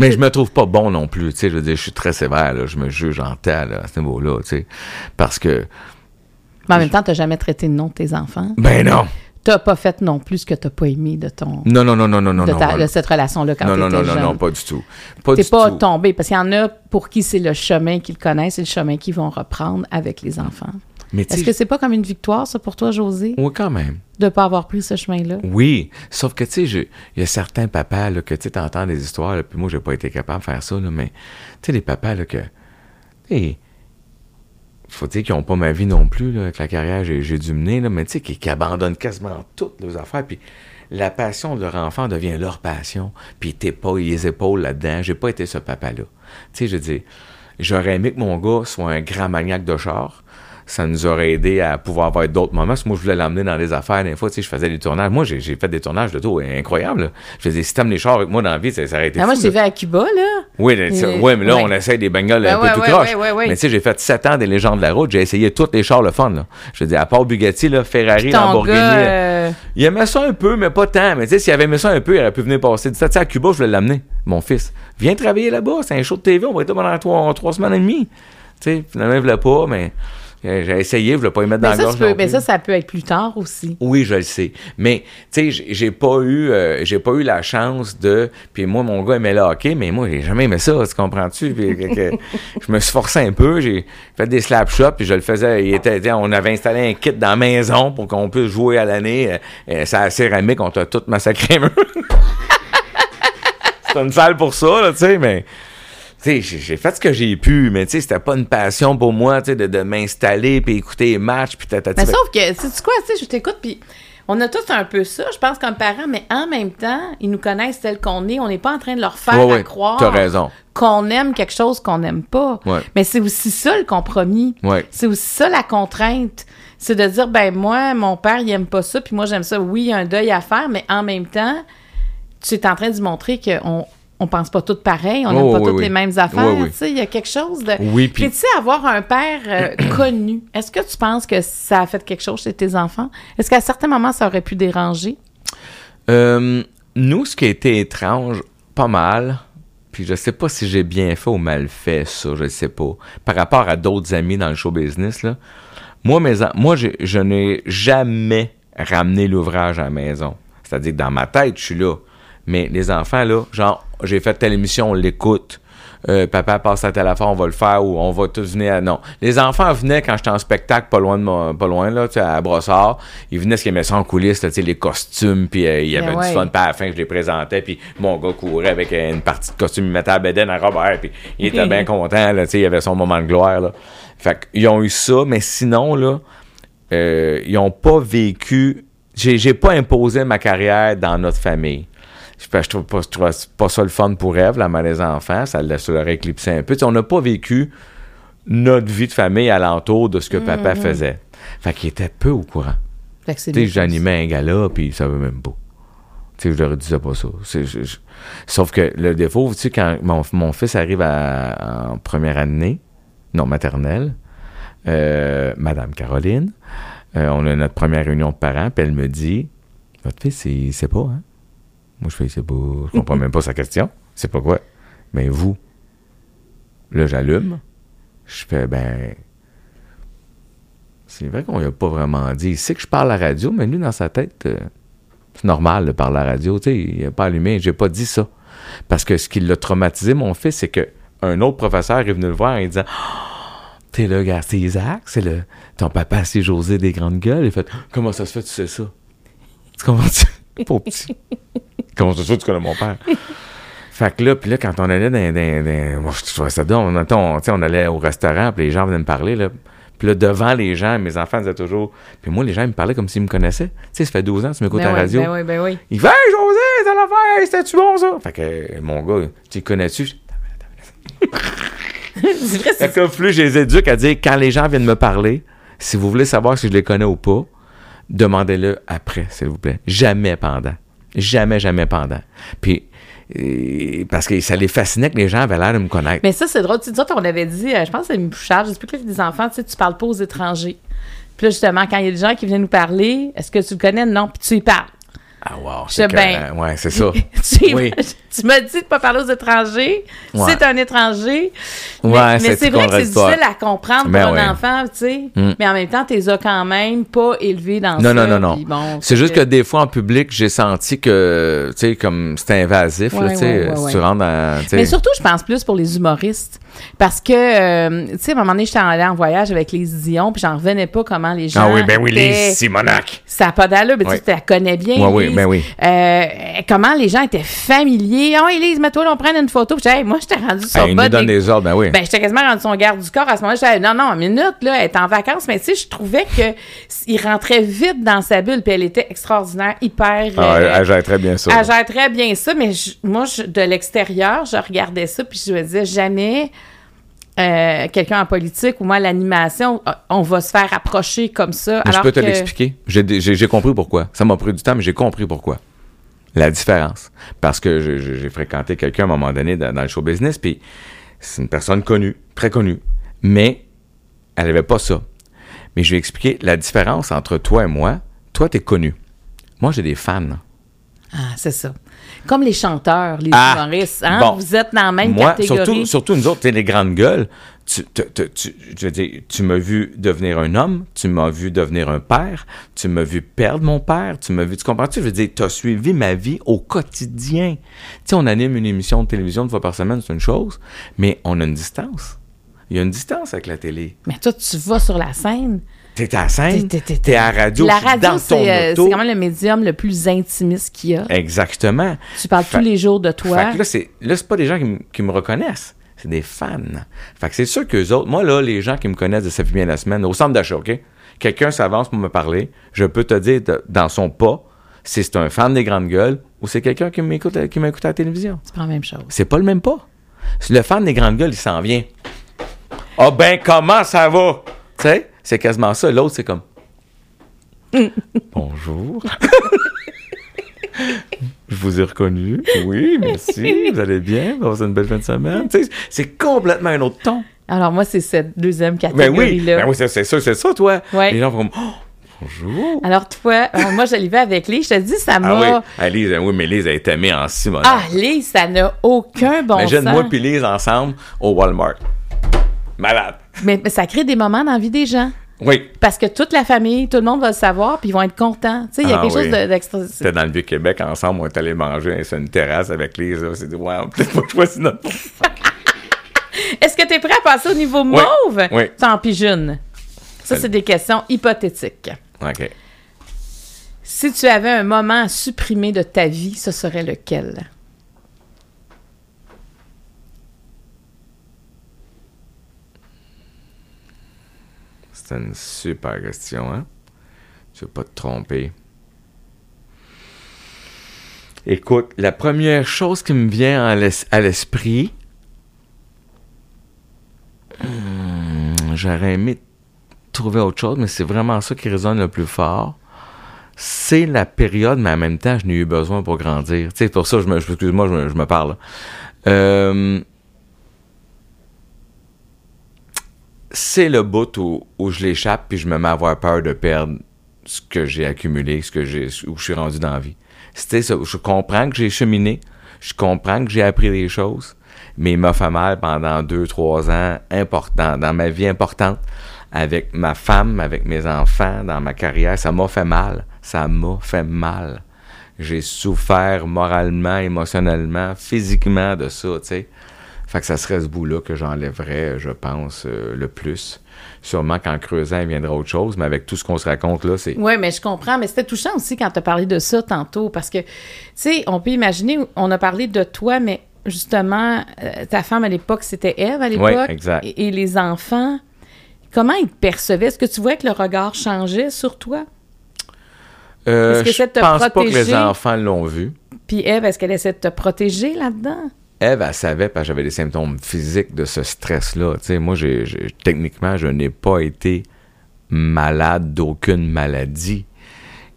Mais je me trouve pas bon non plus, tu sais, je veux dire, je suis très sévère, là, je me juge en là, à ce niveau-là, tu sais, parce que, Mais en même temps, tu jamais traité de nom de tes enfants? ben non, Tu pas fait non plus ce que tu pas aimé de ton... non, non, non, non, non, non, de, non, ta- non, de cette relation-là quand non, tu non, non, non, jeune. non, pas du tout, pas T'es pas tout. tombé, parce qu'il y en a pour qui c'est le chemin qu'ils connaissent, c'est le chemin qu'ils vont reprendre avec les enfants. Est-ce que c'est pas comme une victoire, ça, pour toi, José, oui, quand même. de pas avoir pris ce chemin-là? Oui, sauf que, tu sais, il y a certains papas, là, que, tu sais, t'entends des histoires, là, puis moi, j'ai pas été capable de faire ça, là, mais, tu sais, des papas, là, que, tu sais, faut dire qu'ils ont pas ma vie non plus, là, avec la carrière j'ai, dû mener, là, mais tu sais, qui, qui abandonnent quasiment toutes leurs affaires, puis la passion de leur enfant devient leur passion, puis t'es pas les épaules là-dedans. J'ai pas été ce papa-là. Tu sais, je dis, j'aurais aimé que mon gars soit un grand maniaque de char. Ça nous aurait aidé à pouvoir avoir d'autres moments. Parce que moi, je voulais l'emmener dans des affaires. Des fois, tu sais, je faisais des tournages. Moi, j'ai, j'ai fait des tournages de tout incroyables. là. Je faisais des systèmes des chars avec moi dans la vie, ça, ça aurait été Ah, moi, fou, là. vu à Cuba, là. Oui, mais, ça- ouais, mais là, ouais. on essaie des bengals Ben un ouais, peu tout croche. Mais tu sais, j'ai fait 7 ans des légendes de la route. J'ai essayé tous les chars le fun. Là. Je dire, à part Bugatti, là, Ferrari, Lamborghini. gars, euh, euh, Il aimait ça un peu, mais pas tant. Mais tu sais, s'il avait aimé ça un peu, il aurait pu venir passer. Tu sais, à Cuba, je voulais l'amener, mon fils. Viens travailler là-bas, c'est un show de TV, on va être là pendant trois, trois semaines et demie. Tu sais, finalement, il voulait pas, mais j'ai essayé, je voulais pas y mettre dans la ça, gorge. tu peux- non mais plus. ça, ça peut être plus tard aussi. Oui, je le sais. Mais tu sais, j'ai- pas eu euh, j'ai pas eu la chance de puis moi mon gars aimait le hockey, mais moi j'ai jamais aimé ça, tu comprends-tu? Puis que- que- je me suis forcé un peu, j'ai fait des slap shots puis je le faisais, il était on avait installé un kit dans la maison pour qu'on puisse jouer à l'année, euh, euh, c'est la céramique, on t'a tout massacré. C'est une salle pour ça, tu sais, mais j'ai j'ai fait ce que j'ai pu, mais tu sais, c'était pas une passion pour moi, tu sais, de, de m'installer puis écouter les matchs puis tatati. Mais sauf que, sais-tu quoi, tu sais, je t'écoute, puis on a tous un peu ça, je pense, comme parents, mais en même temps, ils nous connaissent tel qu'on est. On n'est pas en train de leur faire Ouais, à ouais, croire qu'on aime quelque chose qu'on n'aime pas. Ouais. Mais c'est aussi ça le compromis. C'est aussi ça la contrainte. C'est de dire, ben moi, mon père, il aime pas ça, puis moi, j'aime ça. Oui, il y a un deuil à faire, mais en même temps, tu es en train de montrer qu'on on pense pas toutes pareil, on n'aime Oh, pas oui, toutes oui. les mêmes affaires. Oui, oui. Tu sais, il y a quelque chose de. Oui, Puis, tu sais, avoir un père euh, connu, est-ce que tu penses que ça a fait quelque chose chez tes enfants? Est-ce qu'à certains moments, ça aurait pu déranger? Euh, nous, ce qui a été étrange, pas mal, puis je sais pas si j'ai bien fait ou mal fait ça, je sais pas, par rapport à d'autres amis dans le show business, là. Moi, mes en- moi je n'ai jamais ramené l'ouvrage à la maison. C'est-à-dire que dans ma tête, je suis là. Mais les enfants, là, genre, j'ai fait telle émission, on l'écoute. Euh, papa passe à telle affaire, on va le faire ou on va tous venir à... Non. Les enfants venaient quand j'étais en spectacle, pas loin de mon- pas loin, là, tu sais, à Brossard. Ils venaient ce qu'ils aimaient ça en coulisses, là, tu sais, les costumes, puis euh, il y avait Ben ouais. du fun, puis à la fin, je les présentais, puis mon gars courait avec euh, une partie de costume, il mettait à Beden à Robert, puis il était bien content, là, tu sais, il avait son moment de gloire, là. Fait qu'ils ont eu ça, mais sinon, là, euh, ils ont pas vécu... J'ai j'ai pas imposé ma carrière dans notre famille. Je, je trouve pas, je trouve pas ça le fun pour Eve, la mère des enfants. Ça l'a- ça l'aurait éclipsé un peu. On n'a pas vécu notre vie de famille alentour de ce que papa faisait. Fait qu'il était peu au courant. J'animais un gala, puis il savait même pas. Tu sais, je leur disais pas ça. C'est- je- je- Sauf que le défaut, tu sais, quand mon, mon fils arrive à- en première année, non, maternelle, euh, Madame Caroline, euh, on a notre première réunion de parents, puis elle me dit Votre fils, il sait pas, hein? Moi, je fais sait pas. Je comprends même pas sa question. C'est pas quoi Mais vous, là, j'allume. Je fais Ben. C'est vrai qu'on lui a pas vraiment dit. Il sait que je parle à la radio, mais lui, dans sa tête, euh, c'est normal de parler à la radio. Tu sais, il n'a pas allumé. J'ai pas dit ça. Parce que ce qui l'a traumatisé, mon fils, c'est que un autre professeur est venu le voir et il disait T'es là, gars, c'est Isaac, c'est le. Ton papa, c'est José des grandes gueules. Il fait Comment ça se fait, tu sais ça? Tu comprends Pauvre petit. Comment ça tu connais mon père? Fait que là, puis là, quand on allait dans. dans, dans moi, je trouvais ça dingue. On, allait au restaurant, puis les gens venaient me parler, là. Puis là, devant les gens, mes enfants disaient toujours. Puis moi, les gens ils me parlaient comme s'ils me connaissaient. Tu sais, ça fait 12 ans, tu m'écoutes Ben à la radio. ben oui, ben oui. Il fait Hey, José, t'as l'affaire, c'était-tu bon ça? Fait que mon gars, tu connais-tu? Je- c'est vrai, Fait c'est que plus je les éduque à dire quand les gens viennent me parler, si vous voulez savoir si je les connais ou pas, demandez-le après, s'il vous plaît. Jamais pendant. Jamais, jamais pendant. Puis, euh, parce que ça les fascinait que les gens avaient l'air de me connaître. Mais ça, c'est drôle. Tu sais, on avait dit, euh, je pense que c'est une bouchard, je sais plus que des enfants, tu sais, tu parles pas aux étrangers. Puis là, justement, quand il y a des gens qui viennent nous parler, est-ce que tu le connais? Non, puis tu y parles. Ah, wow. Je c'est écœurant. Ouais, c'est ça. tu, Oui. tu m'as dit de pas parler aux étrangers. Ouais. C'est un étranger. Ouais, mais, mais c'est vrai que c'est difficile à comprendre pour Ben un enfant, tu sais. Mm. Mais en même temps, t'es as quand même pas élevé dans Non, ça. non, non, non. bon, C'est juste que des fois en public, j'ai senti que, tu sais, comme c'était invasif, là, tu sais, si tu rentres dans. Mais surtout, je pense plus pour les humoristes. Parce que, euh, tu sais, à un moment donné, j'étais allée en voyage avec les Dion, puis j'en revenais pas comment les gens. Ah oui, ben oui, les Simonac. Ça n'a pas d'allure, mais Ouais. tu la connais bien. Oui, Lise. ben oui. Euh, comment les gens étaient familiers. Ah, Elise, mets-toi, là, on prend une photo. Puis, hey, moi, j'étais rendu sur Hey, bas des- donne des ordres, ben oui. Ben, j'étais quasiment rendu son garde du corps à ce moment-là. J'étais, non, non, une minute, là, elle est en vacances, mais tu sais, je trouvais que il rentrait vite dans sa bulle, puis elle était extraordinaire, hyper. ah, euh, elle gère très bien ça. elle gère très bien ça, mais je- moi, je- de l'extérieur, je regardais ça, puis je me disais jamais euh, quelqu'un en politique ou moi, l'animation, euh, on va se faire approcher comme ça. Mais je alors peux te que- l'expliquer. J'ai compris pourquoi. Ça m'a pris du temps, mais j'ai compris pourquoi. La différence. Parce que j'ai fréquenté quelqu'un à un moment donné dans, dans le show business, puis c'est une personne connue, très connue, mais elle n'avait pas ça. Mais je vais expliquer la différence entre toi et moi. Toi, tu es connu. Moi, j'ai des fans. Ah, c'est ça. Comme les chanteurs, les Ah, humoristes, hein? bon. Vous êtes dans la même Moi, catégorie. surtout, surtout nous autres, t'es les grandes gueules. Tu, tu, tu- tu- je veux dire, tu m'as vu devenir un homme, tu m'as vu devenir un père, tu m'as vu perdre mon père, tu m'as vu, tu comprends-tu? Je veux dire, tu as suivi ma vie au quotidien. Tu sais, on anime une émission de télévision une fois par semaine, c'est une chose, mais on a une distance. Il y a une distance avec la télé. Mais toi, tu vas sur la scène. T'es à la scène, T'es- à la radio, la radio, dans ton c'est euh, c'est quand même le médium le plus intimiste qu'il y a. Exactement. Tu parles Fait- tous les jours de toi. Fait que là, c'est, là, c'est pas des gens qui, qui me reconnaissent. C'est des fans. Fait que c'est sûr qu'eux autres, moi, là, les gens qui me connaissent de fait bien la semaine, au centre d'achat, OK? Quelqu'un s'avance pour me parler, je peux te dire dans son pas si c'est un fan des grandes gueules ou c'est quelqu'un qui m'écoute, à- qui m'écoute à la télévision. C'est pas la même chose. C'est pas le même pas. Le fan des grandes gueules, il s'en vient. Ah ben, comment ça va? Tu sais, c'est quasiment ça. L'autre, c'est comme. Bonjour. Je vous ai reconnu. Oui, merci. Vous allez bien? Vous avez une belle fin de semaine? C'est complètement un autre ton. Alors, moi, c'est cette deuxième Ben oui, catégorie-là. ben oui c'est c'est ça, c'est ça, toi. Ouais. Les gens font comme, oh, bonjour. Alors, toi, euh, moi, je l'ai vu avec Lise. Je te dis, ça Ah m'a. oui, ah, Lise, oui, mais Lise, elle est aimée en Simon. Ah, Lise, ça n'a aucun bon Imagine sens. moi puis Lise ensemble au Walmart. Malade. Mais, mais ça crée des moments dans la vie des gens. Oui. Parce que toute la famille, tout le monde va le savoir, puis ils vont être contents. Tu sais, il y a Ah quelque oui. chose de- d'extra. C'était dans le Vieux-Québec, ensemble, on est allé manger sur une terrasse avec Lise. là. C'est dit, on peut peut-être pas choisir notre. Est-ce que tu es prêt à passer au niveau mauve? Oui. T'en pigeonnes. Ça, c'est des questions hypothétiques. OK. Si tu avais un moment à supprimer de ta vie, ce serait lequel? C'est une super question, hein? Tu veux pas te tromper. Écoute, la première chose qui me vient à l'es- à l'esprit, hmm, j'aurais aimé trouver autre chose, mais c'est vraiment ça qui résonne le plus fort. C'est la période, mais en même temps, je n'ai eu besoin pour grandir. Sais, pour ça, je me, excuse-moi, je me, je me parle. Euh, c'est le bout où, je l'échappe puis je me mets à avoir peur de perdre ce que j'ai accumulé, ce que j'ai, où je suis rendu dans la vie. C'était ça. Je comprends que j'ai cheminé, je comprends que j'ai appris des choses, mais il m'a fait mal pendant deux, trois ans importants, dans ma vie importante, avec ma femme, avec mes enfants, dans ma carrière. Ça m'a fait mal. Ça m'a fait mal. J'ai souffert moralement, émotionnellement, physiquement de ça. Fait que ça serait ce bout-là que j'enlèverais, je pense, euh, le plus. Sûrement qu'en creusant, il viendra autre chose, mais avec tout ce qu'on se raconte là, c'est. Oui, mais je comprends. Mais c'était touchant aussi quand tu as parlé de ça tantôt, parce que, tu sais, on peut imaginer, on a parlé de toi, mais justement, euh, ta femme à l'époque, c'était Eve à l'époque. Oui, exact. Et, et les enfants, comment ils te percevaient? Est-ce que tu vois que le regard changeait sur toi? Euh, Est-ce que je pense pas que les enfants l'ont vu. Puis Eve, est-ce qu'elle essaie de te protéger là-dedans? Eve, elle savait parce que j'avais des symptômes physiques de ce stress-là. Moi, j'ai, j'ai- techniquement, je n'ai pas été malade d'aucune maladie.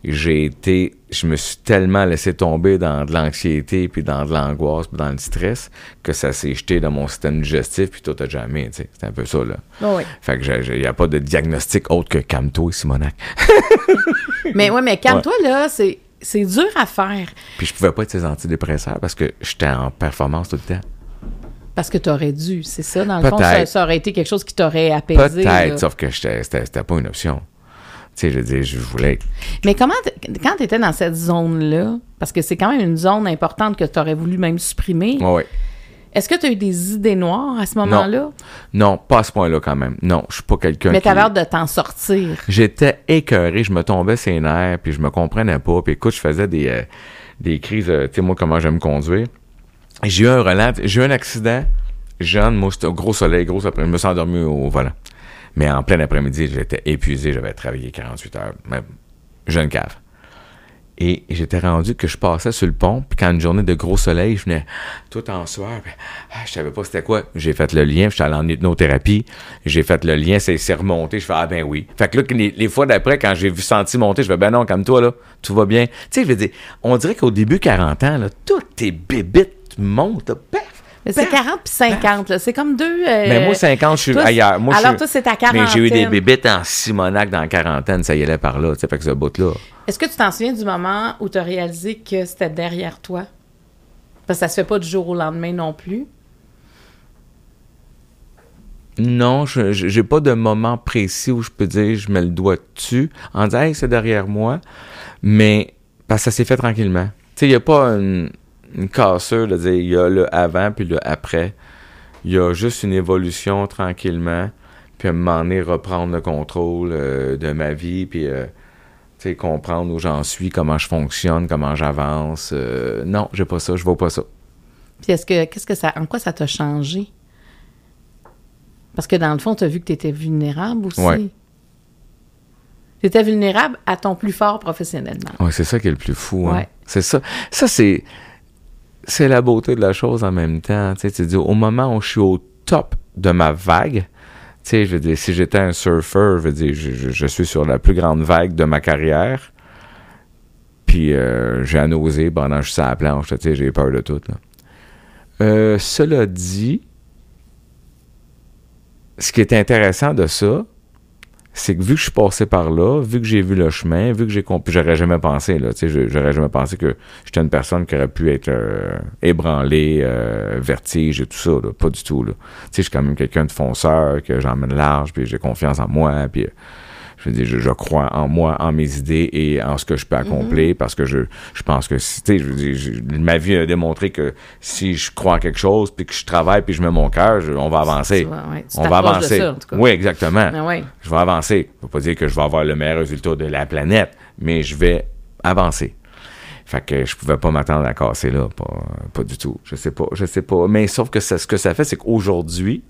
J'ai été, je me suis tellement laissé tomber dans de l'anxiété, puis dans de l'angoisse, puis dans le stress, que ça s'est jeté dans mon système digestif, puis tout à jamais. C'est un peu ça, là. Oh oui. Fait que il n'y a pas de diagnostic autre que calme-toi, Simonac. Mais ouais, mais calme-toi, là, c'est, c'est dur à faire. Puis je pouvais pas être ces antidépresseurs parce que j'étais en performance tout le temps. Parce que tu aurais dû, c'est ça. Dans le fond, ça, aurait été quelque chose qui t'aurait apaisé. Peut-être, sauf que c'était pas une option. Tu sais, je veux dire, je voulais Mais comment, quand tu étais dans cette zone-là, parce que c'est quand même une zone importante que tu aurais voulu même supprimer, ouais. Est-ce que tu as eu des idées noires à ce moment-là? Non, pas à ce point-là quand même. Non, je suis pas quelqu'un Mais qui... tu avais hâte de t'en sortir. J'étais écœuré, je me tombais ses nerfs, puis je me comprenais pas. Puis écoute, je faisais des, euh, des crises, euh, tu sais, moi, comment j'aime conduire. J'ai eu un relent, j'ai eu un accident jeune, moi, c'était gros soleil, gros après, je me suis endormi au volant. Mais en plein après-midi, j'étais épuisé, j'avais travaillé 48 heures, même jeune cave. Et j'étais rendu que je passais sur le pont, puis quand une journée de gros soleil, je venais tout en sueur, puis, ah, je savais pas c'était quoi. J'ai fait le lien, puis j'étais allé en hypnothérapie, j'ai fait le lien, c'est remonté, je fais ah ben oui. Fait que là, les, fois d'après, quand j'ai vu senti monter, je fais ben non, comme toi là, tout va bien. Tu sais, je veux dire, on dirait qu'au début 40 ans, là, toutes tes bébites montent, c'est paf. 40 puis 50, là. C'est comme deux. euh, Mais moi, 50, je suis toi, ailleurs. Moi, je alors, suis- toi, c'est ta Mais j'ai eu des quarantaine. bébites en Simonac dans la quarantaine, ça y allait par là, tu sais, fait que ce bout-là. Est-ce que tu t'en souviens du moment où tu as réalisé que c'était derrière toi? Parce que ça se fait pas du jour au lendemain non plus. Non, je je- j'ai pas de moment précis où je peux dire je mets le doigt dessus en disant hey, c'est derrière moi, mais parce que ça s'est fait tranquillement. Tu sais, il y a pas une, une cassure de dire il y a le avant puis le après. Il y a juste une évolution tranquillement, puis à un moment donné reprendre le contrôle euh, de ma vie puis euh, comprendre où j'en suis, comment je fonctionne, comment j'avance. Euh, non, j'ai pas ça, je vois pas ça. Puis est-ce que qu'est-ce que ça en quoi ça t'a changé? Parce que dans le fond, tu as vu que tu étais vulnérable aussi. Ouais. Tu étais vulnérable à ton plus fort professionnellement. Ouais, c'est ça qui est le plus fou. Hein? Ouais. C'est ça. Ça, c'est. C'est la beauté de la chose en même temps. Tu sais, dis, au moment où je suis au top de ma vague, tu sais, je veux dire, si j'étais un surfeur, je veux dire, je, suis sur la plus grande vague de ma carrière. Puis euh, j'ai à nauser pendant que je suis sur la planche. Tu sais, j'ai peur de tout. là. Euh, cela dit, ce qui est intéressant de ça, c'est que vu que je suis passé par là, vu que j'ai vu le chemin, vu que j'ai compris, j'aurais jamais pensé, là, tu sais, j'aurais jamais pensé que j'étais une personne qui aurait pu être euh, ébranlée, euh, vertige et tout ça, là, pas du tout, là. Tu sais, je suis quand même quelqu'un de fonceur, que j'emmène large, puis j'ai confiance en moi, puis je veux dire, je, je crois en moi, en mes idées et en ce que je peux accomplir parce que je, je pense que, tu sais, veux ma vie a démontré que si je crois en quelque chose, puis que je travaille, puis je mets mon cœur, on va avancer. Ouais, on va avancer. ça, en tout cas. Oui, exactement Ah ouais. je vais avancer. Je ne pas dire que je vais avoir le meilleur résultat de la planète, mais je vais avancer. Fait que je pouvais pas m'attendre à casser là, pas, pas du tout. Je sais pas, je sais pas. Mais sauf que ça- ce que ça fait, c'est qu'aujourd'hui,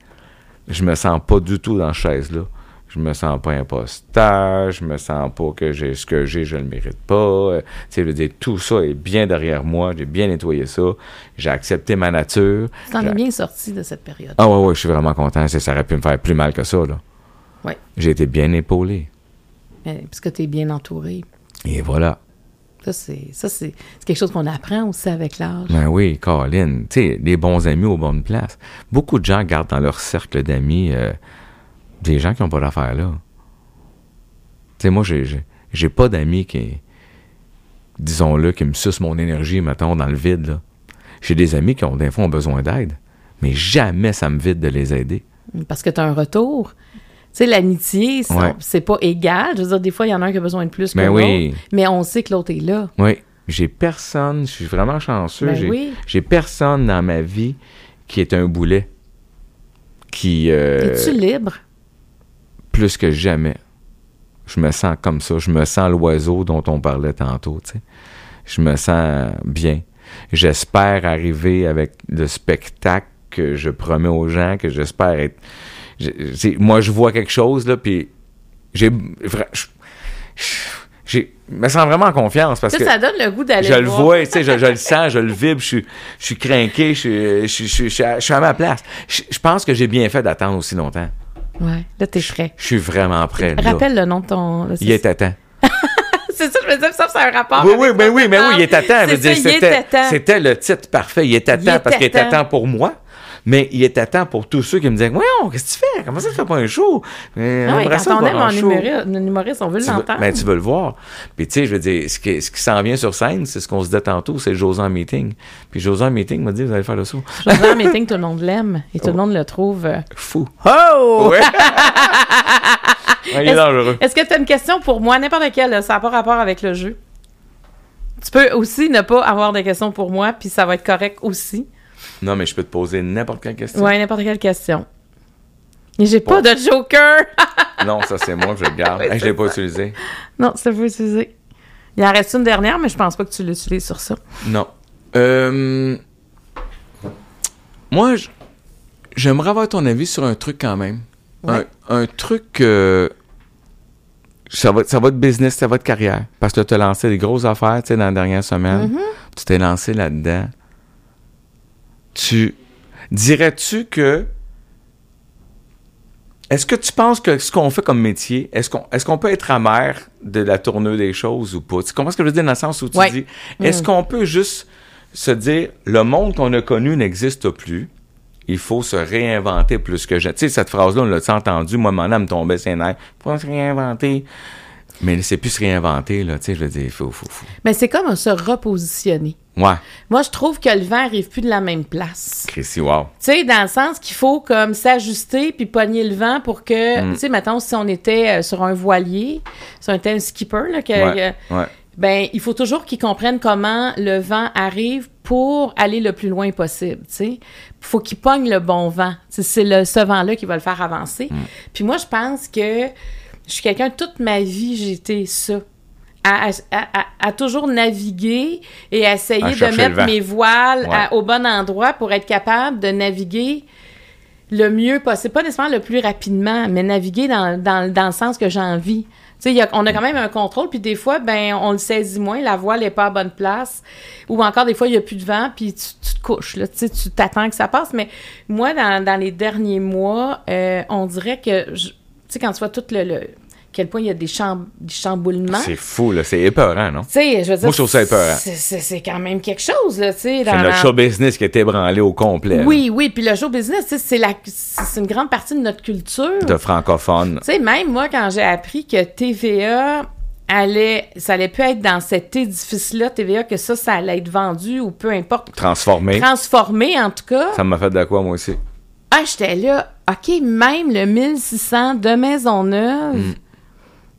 je me sens pas du tout dans cette chaise-là. Je me sens pas imposteur, je me sens pas que j'ai ce que j'ai, je le mérite pas. Euh, tu sais, dire, tout ça est bien derrière moi, j'ai bien nettoyé ça, j'ai accepté ma nature. Tu t'en es bien sorti de cette période. Ah ouais, ouais, je suis vraiment content. Ça aurait pu me faire plus mal que ça, là. Ouais. J'ai été bien épaulé. Euh, Parce que tu es bien entouré. Et voilà. Ça, c'est ça, c'est quelque chose qu'on apprend aussi avec l'âge. Ben oui, Colin. Tu sais, des bons amis aux bonnes places. Beaucoup de gens gardent dans leur cercle d'amis euh, des gens qui n'ont pas d'affaires là. Tu sais, moi, j'ai, j'ai, pas d'amis qui, disons-le, qui me sucent mon énergie, mettons, dans le vide, là. J'ai des amis qui ont, des fois, ont besoin d'aide. Mais jamais ça me vide de les aider. Parce que tu as un retour. Tu sais, l'amitié, c'est Ouais. c'est pas égal. Je veux dire, des fois, il y en a un qui a besoin de plus que Ben l'autre. oui. Mais on sait que l'autre est là. Oui. J'ai personne, je suis vraiment chanceux. Ben j'ai, oui. j'ai personne dans ma vie qui est un boulet. qui... euh, Es-tu libre? Plus que jamais. Je me sens comme ça. Je me sens l'oiseau dont on parlait tantôt. Je me sens bien. J'espère arriver avec le spectacle que je promets aux gens, que j'espère être... moi, je vois quelque chose, là, puis j'ai... j'ai- me sens vraiment en confiance parce Ça, que ça donne le goût d'aller je le vois, tu sais, je, je le sens, je le vibre, je suis, je suis craqué, je suis, je, suis- je, suis- je suis à, ma place. Je pense que j'ai bien fait d'attendre aussi longtemps. Ouais, là, t'es prêt. Je suis vraiment prêt. là. Rappelle le nom de ton... là, Il est à temps. C'est ça, je me disais, ça, c'est un rapport. Oui, oui, ben ton oui, mais oui, il est à temps. C'était le titre parfait. Il est à temps parce qu'il est à temps pour moi. Mais il est à temps pour tous ceux qui me disent Voyons, qu'est-ce que tu fais? Comment ça, tu fais pas un show? Euh, Ah ça quand on aime un humoriste, on veut l'entendre. ben, tu veux le voir. Puis, tu sais, je veux dire, ce qui, ce qui s'en vient sur scène, c'est ce qu'on se dit tantôt, c'est Josan Meeting. Puis, Josan Meeting m'a dit Vous allez faire le show. José en meeting, tout le monde l'aime et tout le monde le trouve. euh, Fou. Oh! Ouais. Ouais, il est dangereux. Est-ce que tu as une question pour moi, n'importe quelle, ça n'a pas rapport avec le jeu? Tu peux aussi ne pas avoir de questions pour moi, puis ça va être correct aussi. Non, mais je peux te poser n'importe quelle question. Ouais, n'importe quelle question. Et j'ai pas de joker! Non, ça, c'est moi, je le garde. Oui, Hey, je l'ai pas utilisé. non, ça peut utiliser. Il en reste une dernière, mais je pense pas que tu l'utilises sur ça. Non. Euh, moi, j'aimerais avoir ton avis sur un truc quand même. Ouais. Un, un truc. euh, ça, va, ça va de business, ça va de carrière. Parce que tu as lancé des grosses affaires tu sais, dans la dernière semaine. Mm-hmm. Tu t'es lancé là-dedans. Tu. Dirais-tu que. Est-ce que tu penses que ce qu'on fait comme métier, est-ce qu'on est qu'on peut être amer de la tournure des choses ou pas? Tu comprends ce que je veux dire dans le sens où tu Ouais. dis, est-ce Mm. qu'on peut juste se dire, le monde qu'on a connu n'existe plus, il faut se réinventer plus que jamais? Tu sais, cette phrase-là, on l'a entendu, moi, mon âme me tombait ses nerfs. Faut se réinventer. Mais c'est plus se réinventer, là, tu sais, je veux dire, faut, faut, faut. Mais c'est comme se repositionner. Ouais, Moi, je trouve que le vent arrive plus de la même place. Chrissy, wow. Tu sais, dans le sens qu'il faut comme s'ajuster puis pogner le vent pour que, Mm. tu sais, mettons, si on était euh, sur un voilier, si on était un skipper, là, que, Ouais, ouais. ben, il faut toujours qu'ils comprennent comment le vent arrive pour aller le plus loin possible, tu sais. faut qu'il pogne le bon vent. C'est le, ce vent-là qui va le faire avancer. Mm. Puis moi, je pense que je suis quelqu'un, toute ma vie, j'ai été ça. À, à- à- à toujours naviguer et essayer de mettre mes voiles Ouais. au bon endroit pour être capable de naviguer le mieux possible. Pas nécessairement le plus rapidement, mais naviguer dans, dans, dans le sens que j'ai envie. Tu sais, on a quand même un contrôle, puis des fois, ben, on le saisit moins, la voile n'est pas à bonne place, ou encore des fois, il n'y a plus de vent, puis tu, tu te couches, là, tu sais, tu t'attends que ça passe. Mais moi, dans, dans les derniers mois, euh, on dirait que, je- sais, quand tu vois tout le, le- quel point il y a des, des chamboulements, C'est fou, là, c'est épeurant, non? je veux dire, Moi, je trouve ça épeurant. c'est- quand même quelque chose, là, tu sais. C'est notre show business qui est ébranlé au complet. là, Oui, oui, puis le show business, c'est une grande partie de notre culture. De francophone. Tu sais, même moi, quand j'ai appris que TVA allait, ça allait plus être dans cet édifice-là, TVA, que ça, ça allait être vendu ou peu importe, Transformé. transformé en tout cas. Ça m'a fait de quoi, moi aussi? Ah, j'étais là, OK, même le 1600 de Maisonneuve Mm.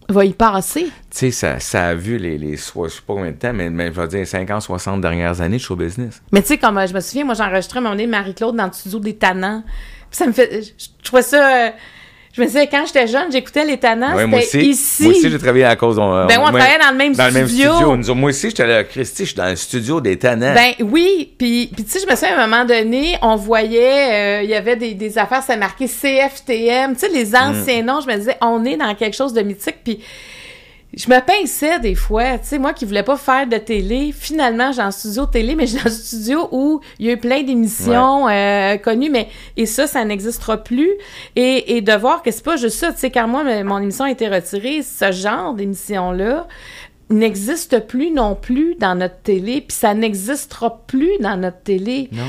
va y passer. Tu sais, ça, ça a vu les, les je sais pas combien de temps, mais, mais je vais dire 50, 60 dernières années de show business. Mais tu sais, comme euh, je me souviens, moi, j'enregistrais moment donné Marie-Claude dans le studio des Tannants. Puis ça me fait. Je, je trouvais ça. euh, je me disais, quand j'étais jeune, j'écoutais les Tannants. Ouais, moi c'était aussi. ici. Moi aussi, j'ai travaillé à cause. On, Ben, on travaillait dans le même dans le même studio. studio. Moi aussi, j'étais là, Christy, je suis dans le studio des Tannants. Ben oui, puis puis tu sais, je me souviens à un moment donné, on voyait, euh, il y avait des, des affaires, ça marquait CFTM, tu sais, les anciens Mm. noms, je me disais, on est dans quelque chose de mythique, puis je me pinçais des fois, tu sais, moi qui voulais pas faire de télé, finalement, j'ai un studio télé, mais j'ai un studio où il y a eu plein d'émissions euh, connues, mais et ça, ça n'existera plus, et, et de voir que c'est pas juste ça, tu sais, quand moi, mon émission a été retirée, ce genre d'émission-là, n'existe plus non plus dans notre télé, puis ça n'existera plus dans notre télé. Non.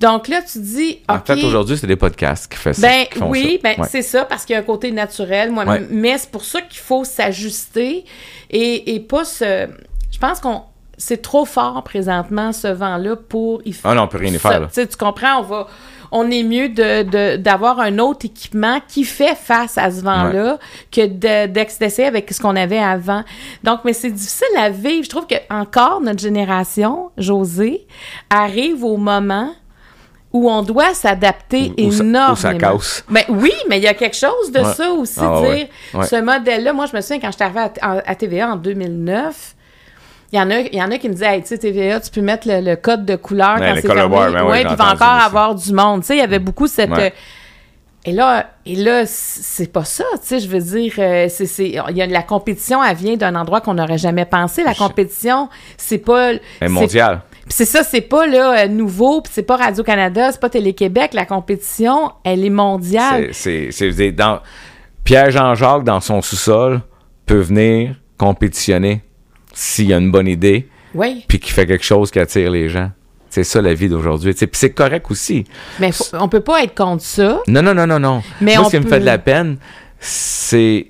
Donc là, tu dis, En OK, fait, aujourd'hui, c'est des podcasts qui font ça. ben qui font oui, ça. ben Ouais. c'est ça, parce qu'il y a un côté naturel, moi, Ouais. mais c'est pour ça qu'il faut s'ajuster et, et pas se... Je pense qu'on... C'est trop fort présentement, ce vent-là, pour... y Ah non, on peut rien y faire, là. Tu comprends, on va... On est mieux de, de- d'avoir un autre équipement qui fait face à ce vent-là que de, d'essayer avec ce qu'on avait avant. Donc, mais c'est difficile à vivre. Je trouve que encore notre génération, José, arrive au moment où on doit s'adapter énormément. ou ça casse. Ben oui, mais il y a quelque chose de Ouais. ça aussi, Ah dire ouais, ouais. ce modèle-là. Moi, je me souviens quand j'étais arrivée à, à- à TVA en 2009. Il y, en a, il y en a qui me disaient, hey, tu sais, TVA, tu peux mettre le, le code de couleur Ouais, quand c'est fermé. bar, ben ouais, ouais, j'ai puis il va encore aussi. avoir du monde. Tu sais, il y avait beaucoup cette... Ouais. euh, et là, et là, c'est pas ça, tu sais, je veux dire, euh, c'est, c'est, y a la compétition, elle vient d'un endroit qu'on n'aurait jamais pensé. La compétition, c'est pas, est mondiale. puis c'est ça, c'est pas là euh, nouveau, puis c'est pas Radio Canada, c'est pas Télé Québec. La compétition, elle est mondiale. C'est, c'est, c'est- c'est dans Pierre Jean-Jacques dans son sous-sol peut venir compétitionner s'il y a une bonne idée, Oui, puis qui fait quelque chose qui attire les gens. C'est ça la vie d'aujourd'hui. Puis c'est correct aussi. mais faut- on peut pas être contre ça. Non, non, non, non, non. Mais Moi, on ce qui me fait de la peine, c'est.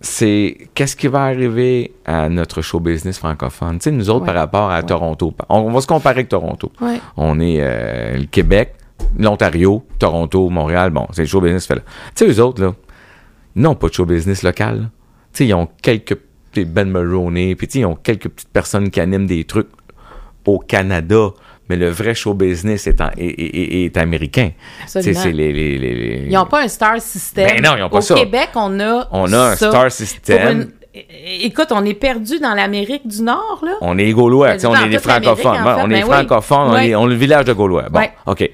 C'est qu'est-ce qui va arriver à notre show business francophone. Tu sais, nous autres, Ouais. par rapport à Toronto, on, va se comparer avec Toronto. Ouais. On est euh, le Québec, l'Ontario, Toronto, Montréal. Bon, c'est le show business fait là. Tu sais, eux autres, là, ils n'ont pas de show business local. là. Sais, ils ont quelques Ben Maroney, puis ils ont quelques petites personnes qui animent des trucs au Canada. Mais le vrai show business est, en- est, est- est- est américain. Les, les, les- les- Ils n'ont pas un star system. Ben non, ils ont pas Au ça. Québec, on a. On a un ça. star system. une- Écoute, on est perdu dans l'Amérique du Nord, là. On est gaulois, tu sais, on est des francophones. en Ouais, fait, on ben est oui. francophones, on, on est le village de Gaulois. Bon. OK.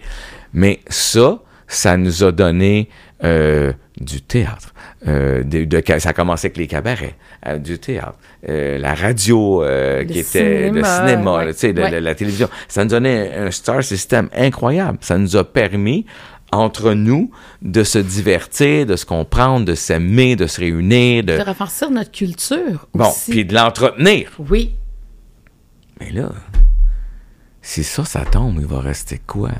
Mais ça, ça nous a donné euh, du théâtre. Euh, de, de- ça a commencé avec les cabarets, euh, du théâtre, euh, la radio qui était le cinéma, ouais. là, la- Ouais. la, la télévision. Ça nous donnait un star system incroyable. Ça nous a permis entre nous de se divertir, de se comprendre, de s'aimer, de se réunir, de De renforcer notre culture. bon, puis de l'entretenir. Oui. Mais là, si ça, ça tombe, il va rester quoi?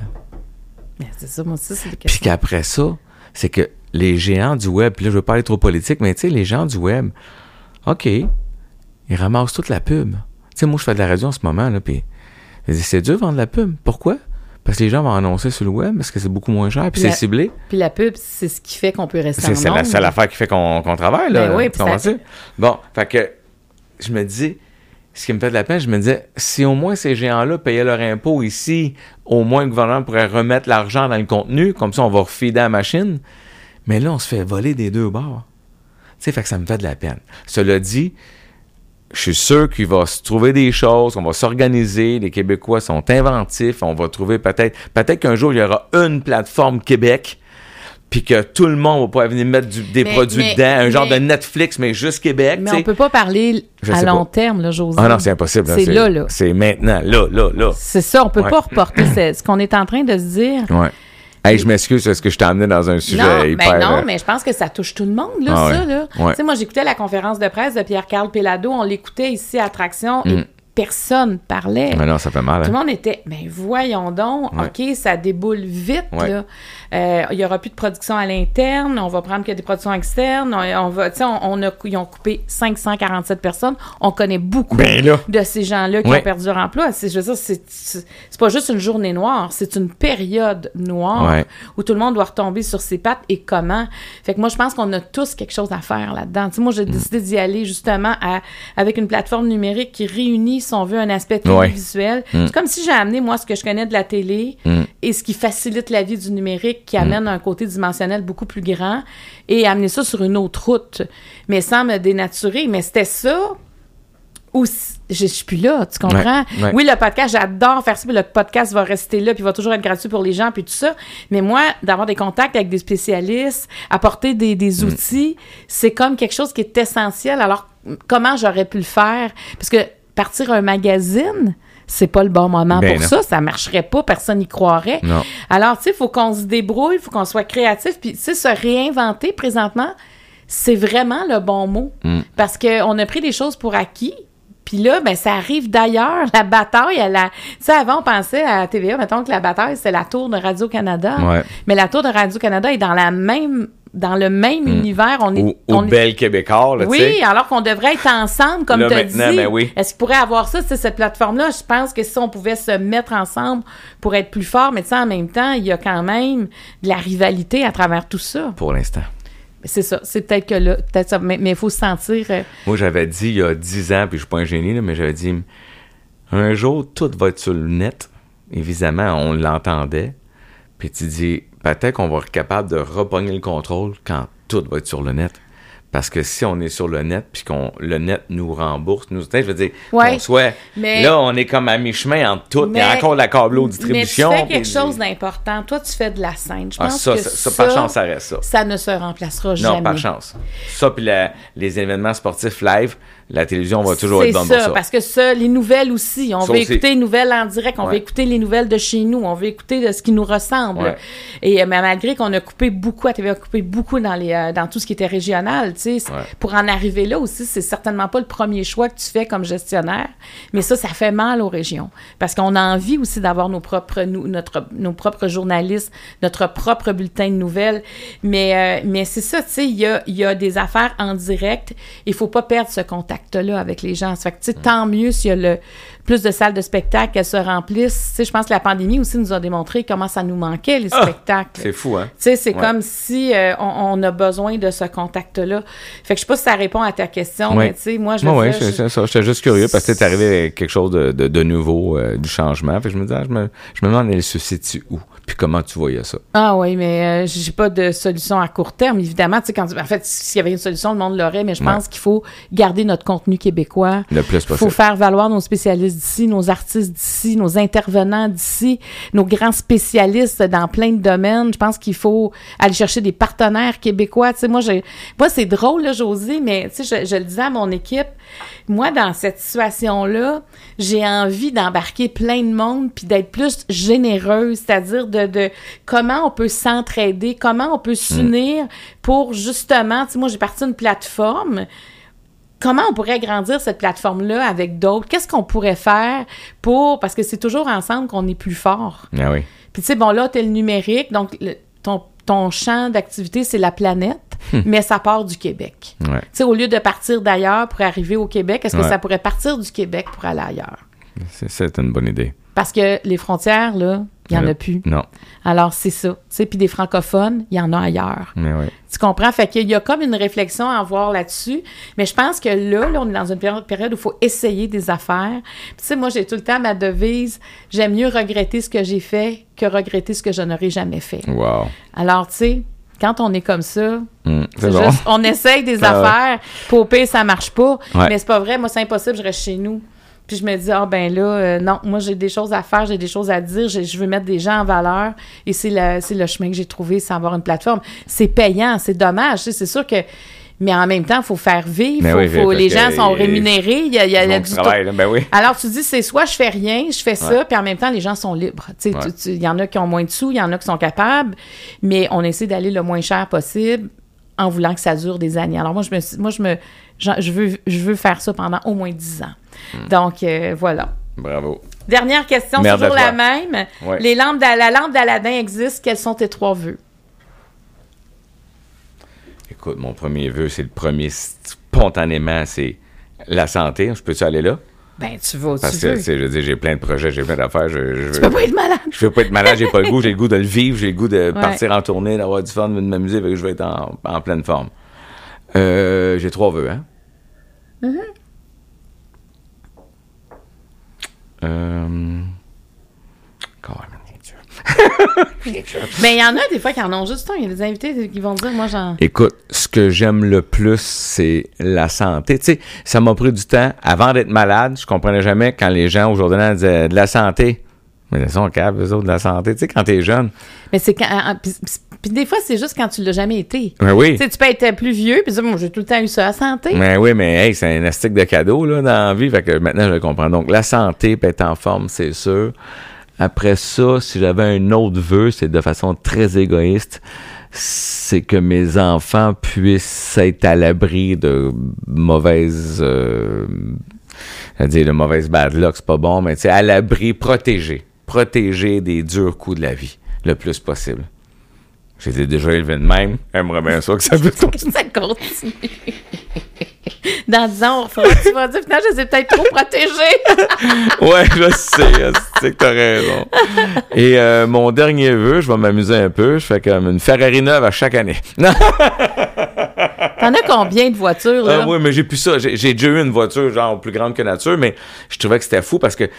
C'est ça, moi aussi, c'est Puis qu'après ça, c'est que les géants du web, puis là, je veux pas être trop politique, mais tu sais, les gens du web, OK, ils ramassent toute la pub. Tu sais, moi, je fais de la radio en ce moment, là, puis c'est dur de vendre la pub. Pourquoi? Parce que les gens vont annoncer sur le web, parce que c'est beaucoup moins cher, puis c'est ciblé. Puis la pub, c'est ce qui fait qu'on peut rester C'est c'est la seule affaire qui fait qu'on qu'on travaille, là. Ben oui, puis ça-? Bon, fait que je me dis, ce qui me fait de la peine, je me disais, si au moins ces géants-là payaient leur impôt ici, au moins le gouvernement pourrait remettre l'argent dans le contenu, comme ça on va refider la machine. Mais là, on se fait voler des deux bords. Tu sais, fait que ça me fait de la peine. Cela dit, je suis sûr qu'il va se trouver des choses, on va s'organiser, les Québécois sont inventifs, on va trouver peut-être, peut-être qu'un jour il y aura une plateforme Québec, puis que tout le monde va pouvoir venir mettre du- des Mais- produits mais- dedans, un genre de Netflix, mais juste Québec, Mais tu on peut pas parler Je à long pas. terme, là, José. Ah non, c'est impossible. C'est là, là. C'est maintenant, là, là, là. C'est ça, on peut Ouais. pas reporter ce, ce qu'on est en train de se dire. Ouais. Hey, je m'excuse, est-ce que je t'ai amené dans un sujet Non, hyper... ben non, euh, mais je pense que ça touche tout le monde, là, Ah ça, ouais. là. Ouais. Tu sais, moi, j'écoutais la conférence de presse de Pierre-Carl Pellado, on l'écoutait ici à Attraction, et personne parlait. Mais non, ça fait mal. Tout le hein. monde était, mais voyons donc, Ouais. OK, ça déboule vite, Ouais. Euh, Il y aura plus de production à l'interne, on va prendre que des productions externes, on, on va, tu sais, on, on a, ils ont coupé 547 personnes, on connaît beaucoup Ben de ces gens-là qui Ouais. ont perdu leur emploi. C'est, je veux dire, c'est, c'est pas juste une journée noire, c'est une période noire Ouais. où tout le monde doit retomber sur ses pattes et comment? Fait que moi, je pense qu'on a tous quelque chose à faire là-dedans. Tu sais, moi, Mm. j'ai décidé d'y aller justement à- avec une plateforme numérique qui réunit, si on veut, un aspect Ouais. télévisuel. C'est comme si j'ai amené, moi, ce que je connais de la télé Mm. et ce qui facilite la vie du numérique, qui amène un côté dimensionnel beaucoup plus grand et amener ça sur une autre route, mais sans me dénaturer. Mais c'était ça ou je suis plus là, tu comprends? Ouais, ouais. Oui, le podcast, j'adore faire ça, puis le podcast va rester là, puis il va toujours être gratuit pour les gens, puis tout ça. Mais moi, d'avoir des contacts avec des spécialistes, apporter des, des Mm. outils, c'est comme quelque chose qui est essentiel. Alors, comment j'aurais pu le faire? Parce que partir un magazine, c'est pas le bon moment Ben pour non. ça, ça marcherait pas, personne n'y croirait. Non. Alors, tu sais, il faut qu'on se débrouille, il faut qu'on soit créatif, puis tu sais, se réinventer présentement, c'est vraiment le bon mot. Mm. Parce qu'on a pris des choses pour acquis, puis là, ben, ça arrive d'ailleurs. La bataille, elle a... Tu sais, avant, on pensait à la TVA, mettons que la bataille, c'est la tour de Radio-Canada. Ouais. Mais la tour de Radio-Canada est dans la même... Dans le même univers, on est... Ou, ou on est- Belle Québécois, là, oui, alors qu'on devrait être ensemble, comme tu as dit. ben oui. Est-ce qu'il pourrait avoir ça, cette plateforme-là? Je pense que si on pouvait se mettre ensemble pour être plus fort, mais sais, en même temps, il y a quand même de la rivalité à travers tout ça. Pour l'instant. C'est ça. C'est peut-être que là, peut-être ça, mais il faut se sentir. euh, Moi, j'avais dit il y a 10 ans, puis je suis pas un génie, là, mais j'avais dit un jour, tout va être sur le net. évidemment, on l'entendait. Puis tu dis, peut-être qu'on va être capable de repogner le contrôle quand tout va être sur le net. Parce que si on est sur le net, puis qu'on le net nous rembourse, nous, je veux dire, Ouais, soit. mais- là, on est comme à mi-chemin entre tout. Il y a Mais- encore la câbleau distribution. Mais tu fais quelque chose d'important. Toi, tu fais de la scène. Je Ah, pense ça, que ça, ça, par chance, ça reste ça. ça ne se remplacera jamais. Non, par chance. Ça, puis les événements sportifs live, la télévision va toujours être bonne ça, pour ça. parce que ça, les nouvelles aussi. On Ça veut aussi. écouter les nouvelles en direct, on veut écouter les nouvelles de chez nous, on veut écouter de ce qui nous ressemble. Ouais. Et euh, mais malgré qu'on a coupé beaucoup, à TV a coupé beaucoup dans les euh, dans tout ce qui était régional, tu sais, Ouais. pour en arriver là aussi, c'est certainement pas le premier choix que tu fais comme gestionnaire, mais ça, ça fait mal aux régions parce qu'on a envie aussi d'avoir nos propres nous, notre nos propres journalistes, notre propre bulletin de nouvelles, mais euh, mais c'est ça, tu sais, il y a il y a des affaires en direct, il faut pas perdre ce contact là avec les gens. Ça fait que tu sais, tant mieux s'il y a le plus de salles de spectacle qu'elles se remplissent. Tu sais, je pense que la pandémie aussi nous a démontré comment ça nous manquait les Ah! spectacles. C'est fou, hein? Tu sais, c'est Ouais. comme si euh, on, on a besoin de ce contact-là. Fait que je sais pas si ça répond à ta question, Ouais. mais tu sais, moi, je Oui, c'est ça. J'étais juste curieux parce que t'es arrivé avec quelque chose de, de, de nouveau, euh, du changement. Fait que je me disais, ah, je me, je me demande, elle se situe où? Puis comment tu voyais ça? Ah oui, mais euh, j'ai pas de solution à court terme, évidemment. Tu sais, quand, en fait, s'il y avait une solution, le monde l'aurait, mais je Ouais. pense qu'il faut garder notre contenu québécois. Le plus Il faut possible. faire valoir nos spécialistes d'ici, nos artistes d'ici, nos intervenants d'ici, nos grands spécialistes dans plein de domaines. Je pense qu'il faut aller chercher des partenaires québécois. Tu sais, moi, j'ai, moi, c'est drôle, là, José, mais tu sais, je, je le disais à mon équipe, moi, dans cette situation-là, j'ai envie d'embarquer plein de monde puis d'être plus généreuse, c'est-à-dire de, de comment on peut s'entraider, comment on peut s'unir pour justement, tu sais, moi, j'ai parti une plateforme comment on pourrait agrandir cette plateforme-là avec d'autres? Qu'est-ce qu'on pourrait faire pour... Parce que c'est toujours ensemble qu'on est plus fort. Ah oui. Puis tu sais, bon, là, t'as le numérique, donc le- ton, ton champ d'activité, c'est la planète, mais ça part du Québec. Ouais. Tu sais, au lieu de partir d'ailleurs pour arriver au Québec, est-ce que Ouais. ça pourrait partir du Québec pour aller ailleurs? C'est une bonne idée. Parce que les frontières, là, il n'y en a plus. Non. Alors, c'est ça. Tu sais, puis des francophones, il y en a ailleurs. Mais oui. Tu comprends? Fait qu'il y a comme une réflexion à avoir là-dessus. Mais je pense que là, là on est dans une période, où il faut essayer des affaires. Puis, tu sais, moi, j'ai tout le temps ma devise j'aime mieux regretter ce que j'ai fait que regretter ce que je n'aurais jamais fait. Wow. Alors, tu sais, quand on est comme ça, Hum, c'est bon. juste, on essaye des Ah affaires, pire, ça marche pas. Ouais. Mais c'est pas vrai, moi, c'est impossible, je reste chez nous. Puis je me dis, ah ben là, euh, non, moi j'ai des choses à faire, j'ai des choses à dire, je veux mettre des gens en valeur et c'est le, c'est le chemin que j'ai trouvé sans avoir une plateforme. C'est payant, c'est dommage, c'est sûr que. Mais en même temps, il faut faire vivre, faut- oui, faut- les gens sont rémunérés, il y a, il y a- il y a Mon du travail, ben oui. alors, tu dis, c'est soit je fais rien, je fais ça, Ouais. puis en même temps, les gens sont libres. Ouais. Il y en a qui ont moins de sous, il y en a qui sont capables, mais on essaie d'aller le moins cher possible en voulant que ça dure des années. Alors, moi, je me, moi, je me, je veux, je veux faire ça pendant au moins 10 ans. Hmm. Donc, euh, voilà. Bravo. Dernière question, Merde toujours la même. Ouais. Les lampes la lampe d'Aladin existe. Quels sont tes trois vœux? Écoute, mon premier vœu, c'est le premier spontanément, c'est la santé. Je peux-tu aller là? Ben, tu vas, Parce tu que, veux. je veux dire, j'ai plein de projets, j'ai plein d'affaires. Je, je, Tu peux pas être malade. je veux pas être malade, j'ai pas le goût, j'ai le goût de le vivre, j'ai le goût de Ouais. partir en tournée, d'avoir du fun, de m'amuser, je vais être en, en pleine forme. Euh, j'ai trois vœux, hein? Euh... Quand même. Mais il y en a des fois qui en ont juste un. Il y a des invités qui vont dire, moi, j'en. Écoute, ce que j'aime le plus, c'est la santé. Tu sais, ça m'a pris du temps. Avant d'être malade, je comprenais jamais quand les gens aujourd'hui disaient de la santé. Mais ils sont capables, eux autres, de la santé. Tu sais, quand t'es jeune. Mais c'est quand. Puis, des fois, c'est juste quand tu l'as jamais été. Ben oui. Tu sais, tu peux être plus vieux, puis moi, j'ai tout le temps eu ça à santé. Ben oui, mais hey, c'est un astique de cadeau là, dans la vie. Fait que maintenant, je le comprends. Donc, la santé, puis être en forme, c'est sûr. Après ça, si j'avais un autre vœu, c'est de façon très égoïste, c'est que mes enfants puissent être à l'abri de mauvaises... Euh, dire, de mauvaises bad luck, c'est pas bon, mais sais, à l'abri, protégés. Protégés des durs coups de la vie, le plus possible. J'étais déjà élevé de même. J'aimerais bien ça que ça puisse continuer. ça continue. Dans 10 ans, tu vas dire, finalement, je les ai peut-être trop protégés. Ouais, je sais, je sais que t'as raison. Et euh, mon dernier vœu, je vais m'amuser un peu, je fais comme une Ferrari neuve à chaque année. T'en as combien de voitures, là? ah oui, mais j'ai plus ça. J'ai déjà eu une voiture genre plus grande que nature, mais je trouvais que c'était fou parce que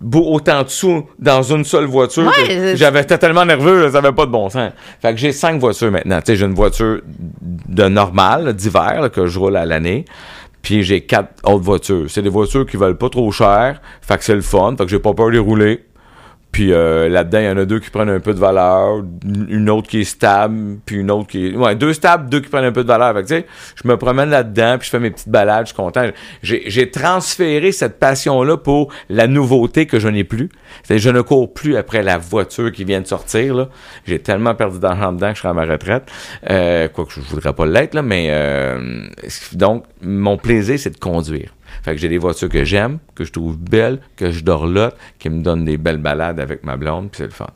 autant de sous dans une seule voiture. Ouais, J'avais tellement nerveux, là, ça avait pas de bon sens. Fait que j'ai cinq voitures maintenant. Tu sais, j'ai une voiture de normal, là, d'hiver, que je roule à l'année. Puis j'ai quatre autres voitures. C'est des voitures qui valent pas trop cher. Fait que c'est le fun. Fait que j'ai pas peur de les rouler. Puis euh, là-dedans, il y en a deux qui prennent un peu de valeur, une autre qui est stable, puis une autre qui est... Ouais, deux stables, deux qui prennent un peu de valeur. Fait que, tu sais, je me promène là-dedans, puis je fais mes petites balades, je suis content. J'ai, transféré cette passion-là pour la nouveauté que je n'ai plus. C'est je ne cours plus après la voiture qui vient de sortir. J'ai tellement perdu d'argent dedans que je serai à ma retraite. Euh, quoique je voudrais pas l'être, là, mais... euh, donc, mon plaisir, c'est de conduire. Fait que j'ai des voitures que j'aime, que je trouve belles, que je dorlote, qui me donnent des belles balades avec ma blonde, puis c'est le fun.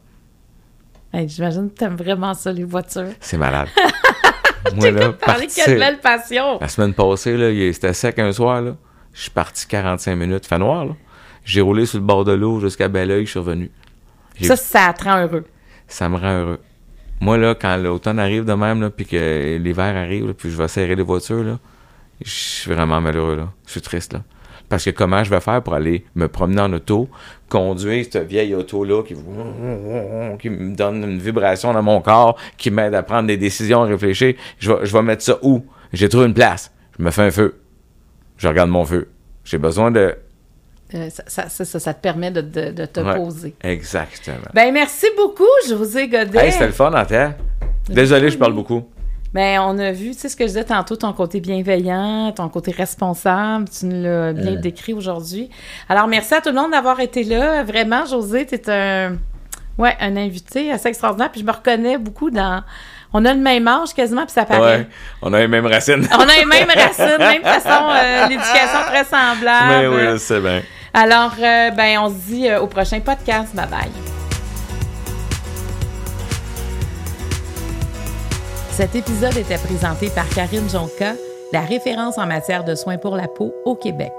Hey, J'imagine que t'aimes vraiment ça, les voitures. C'est malade. Moi, là, Parler, partir- quelle belle passion! La semaine passée, là, il- c'était sec un soir, là. Je suis parti 45 minutes, fait noir, là. J'ai roulé sur le bord de l'eau jusqu'à Belleuil, je suis revenu. Ça, ça te rend heureux. Ça me rend heureux. Moi, là, quand l'automne arrive de même, là, puis que l'hiver arrive, là, puis je vais serrer les voitures, là, je suis vraiment malheureux, là. Je suis triste, là. Parce que comment je vais faire pour aller me promener en auto, conduire cette vieille auto-là qui, qui me donne une vibration dans mon corps, qui m'aide à prendre des décisions, à réfléchir? Je vais, je vais mettre ça où? J'ai trouvé une place. Je me fais un feu. Je regarde mon feu. J'ai besoin de... Euh, ça, ça, ça, ça- ça te permet de, de- de te Ouais. poser. Exactement. Ben, merci beaucoup, José Godet. Hey, c'était le fun, en terre. Désolé, je parle beaucoup. Ben, on a vu, tu sais, ce que je disais tantôt, ton côté bienveillant, ton côté responsable, tu nous l'as bien décrit aujourd'hui. Alors, merci à tout le monde d'avoir été là. Vraiment, José, tu es un, ouais, un invité assez extraordinaire. Puis je me reconnais beaucoup dans. On a le même âge quasiment, puis ça paraît. Ouais, on a les mêmes racines. On a les mêmes racines, même façon, euh, l'éducation très semblable. Mais oui, sais bien. Alors, euh, ben, on se dit euh, au prochain podcast. Bye bye. Cet épisode était présenté par Karine Jonca, la référence en matière de soins pour la peau au Québec.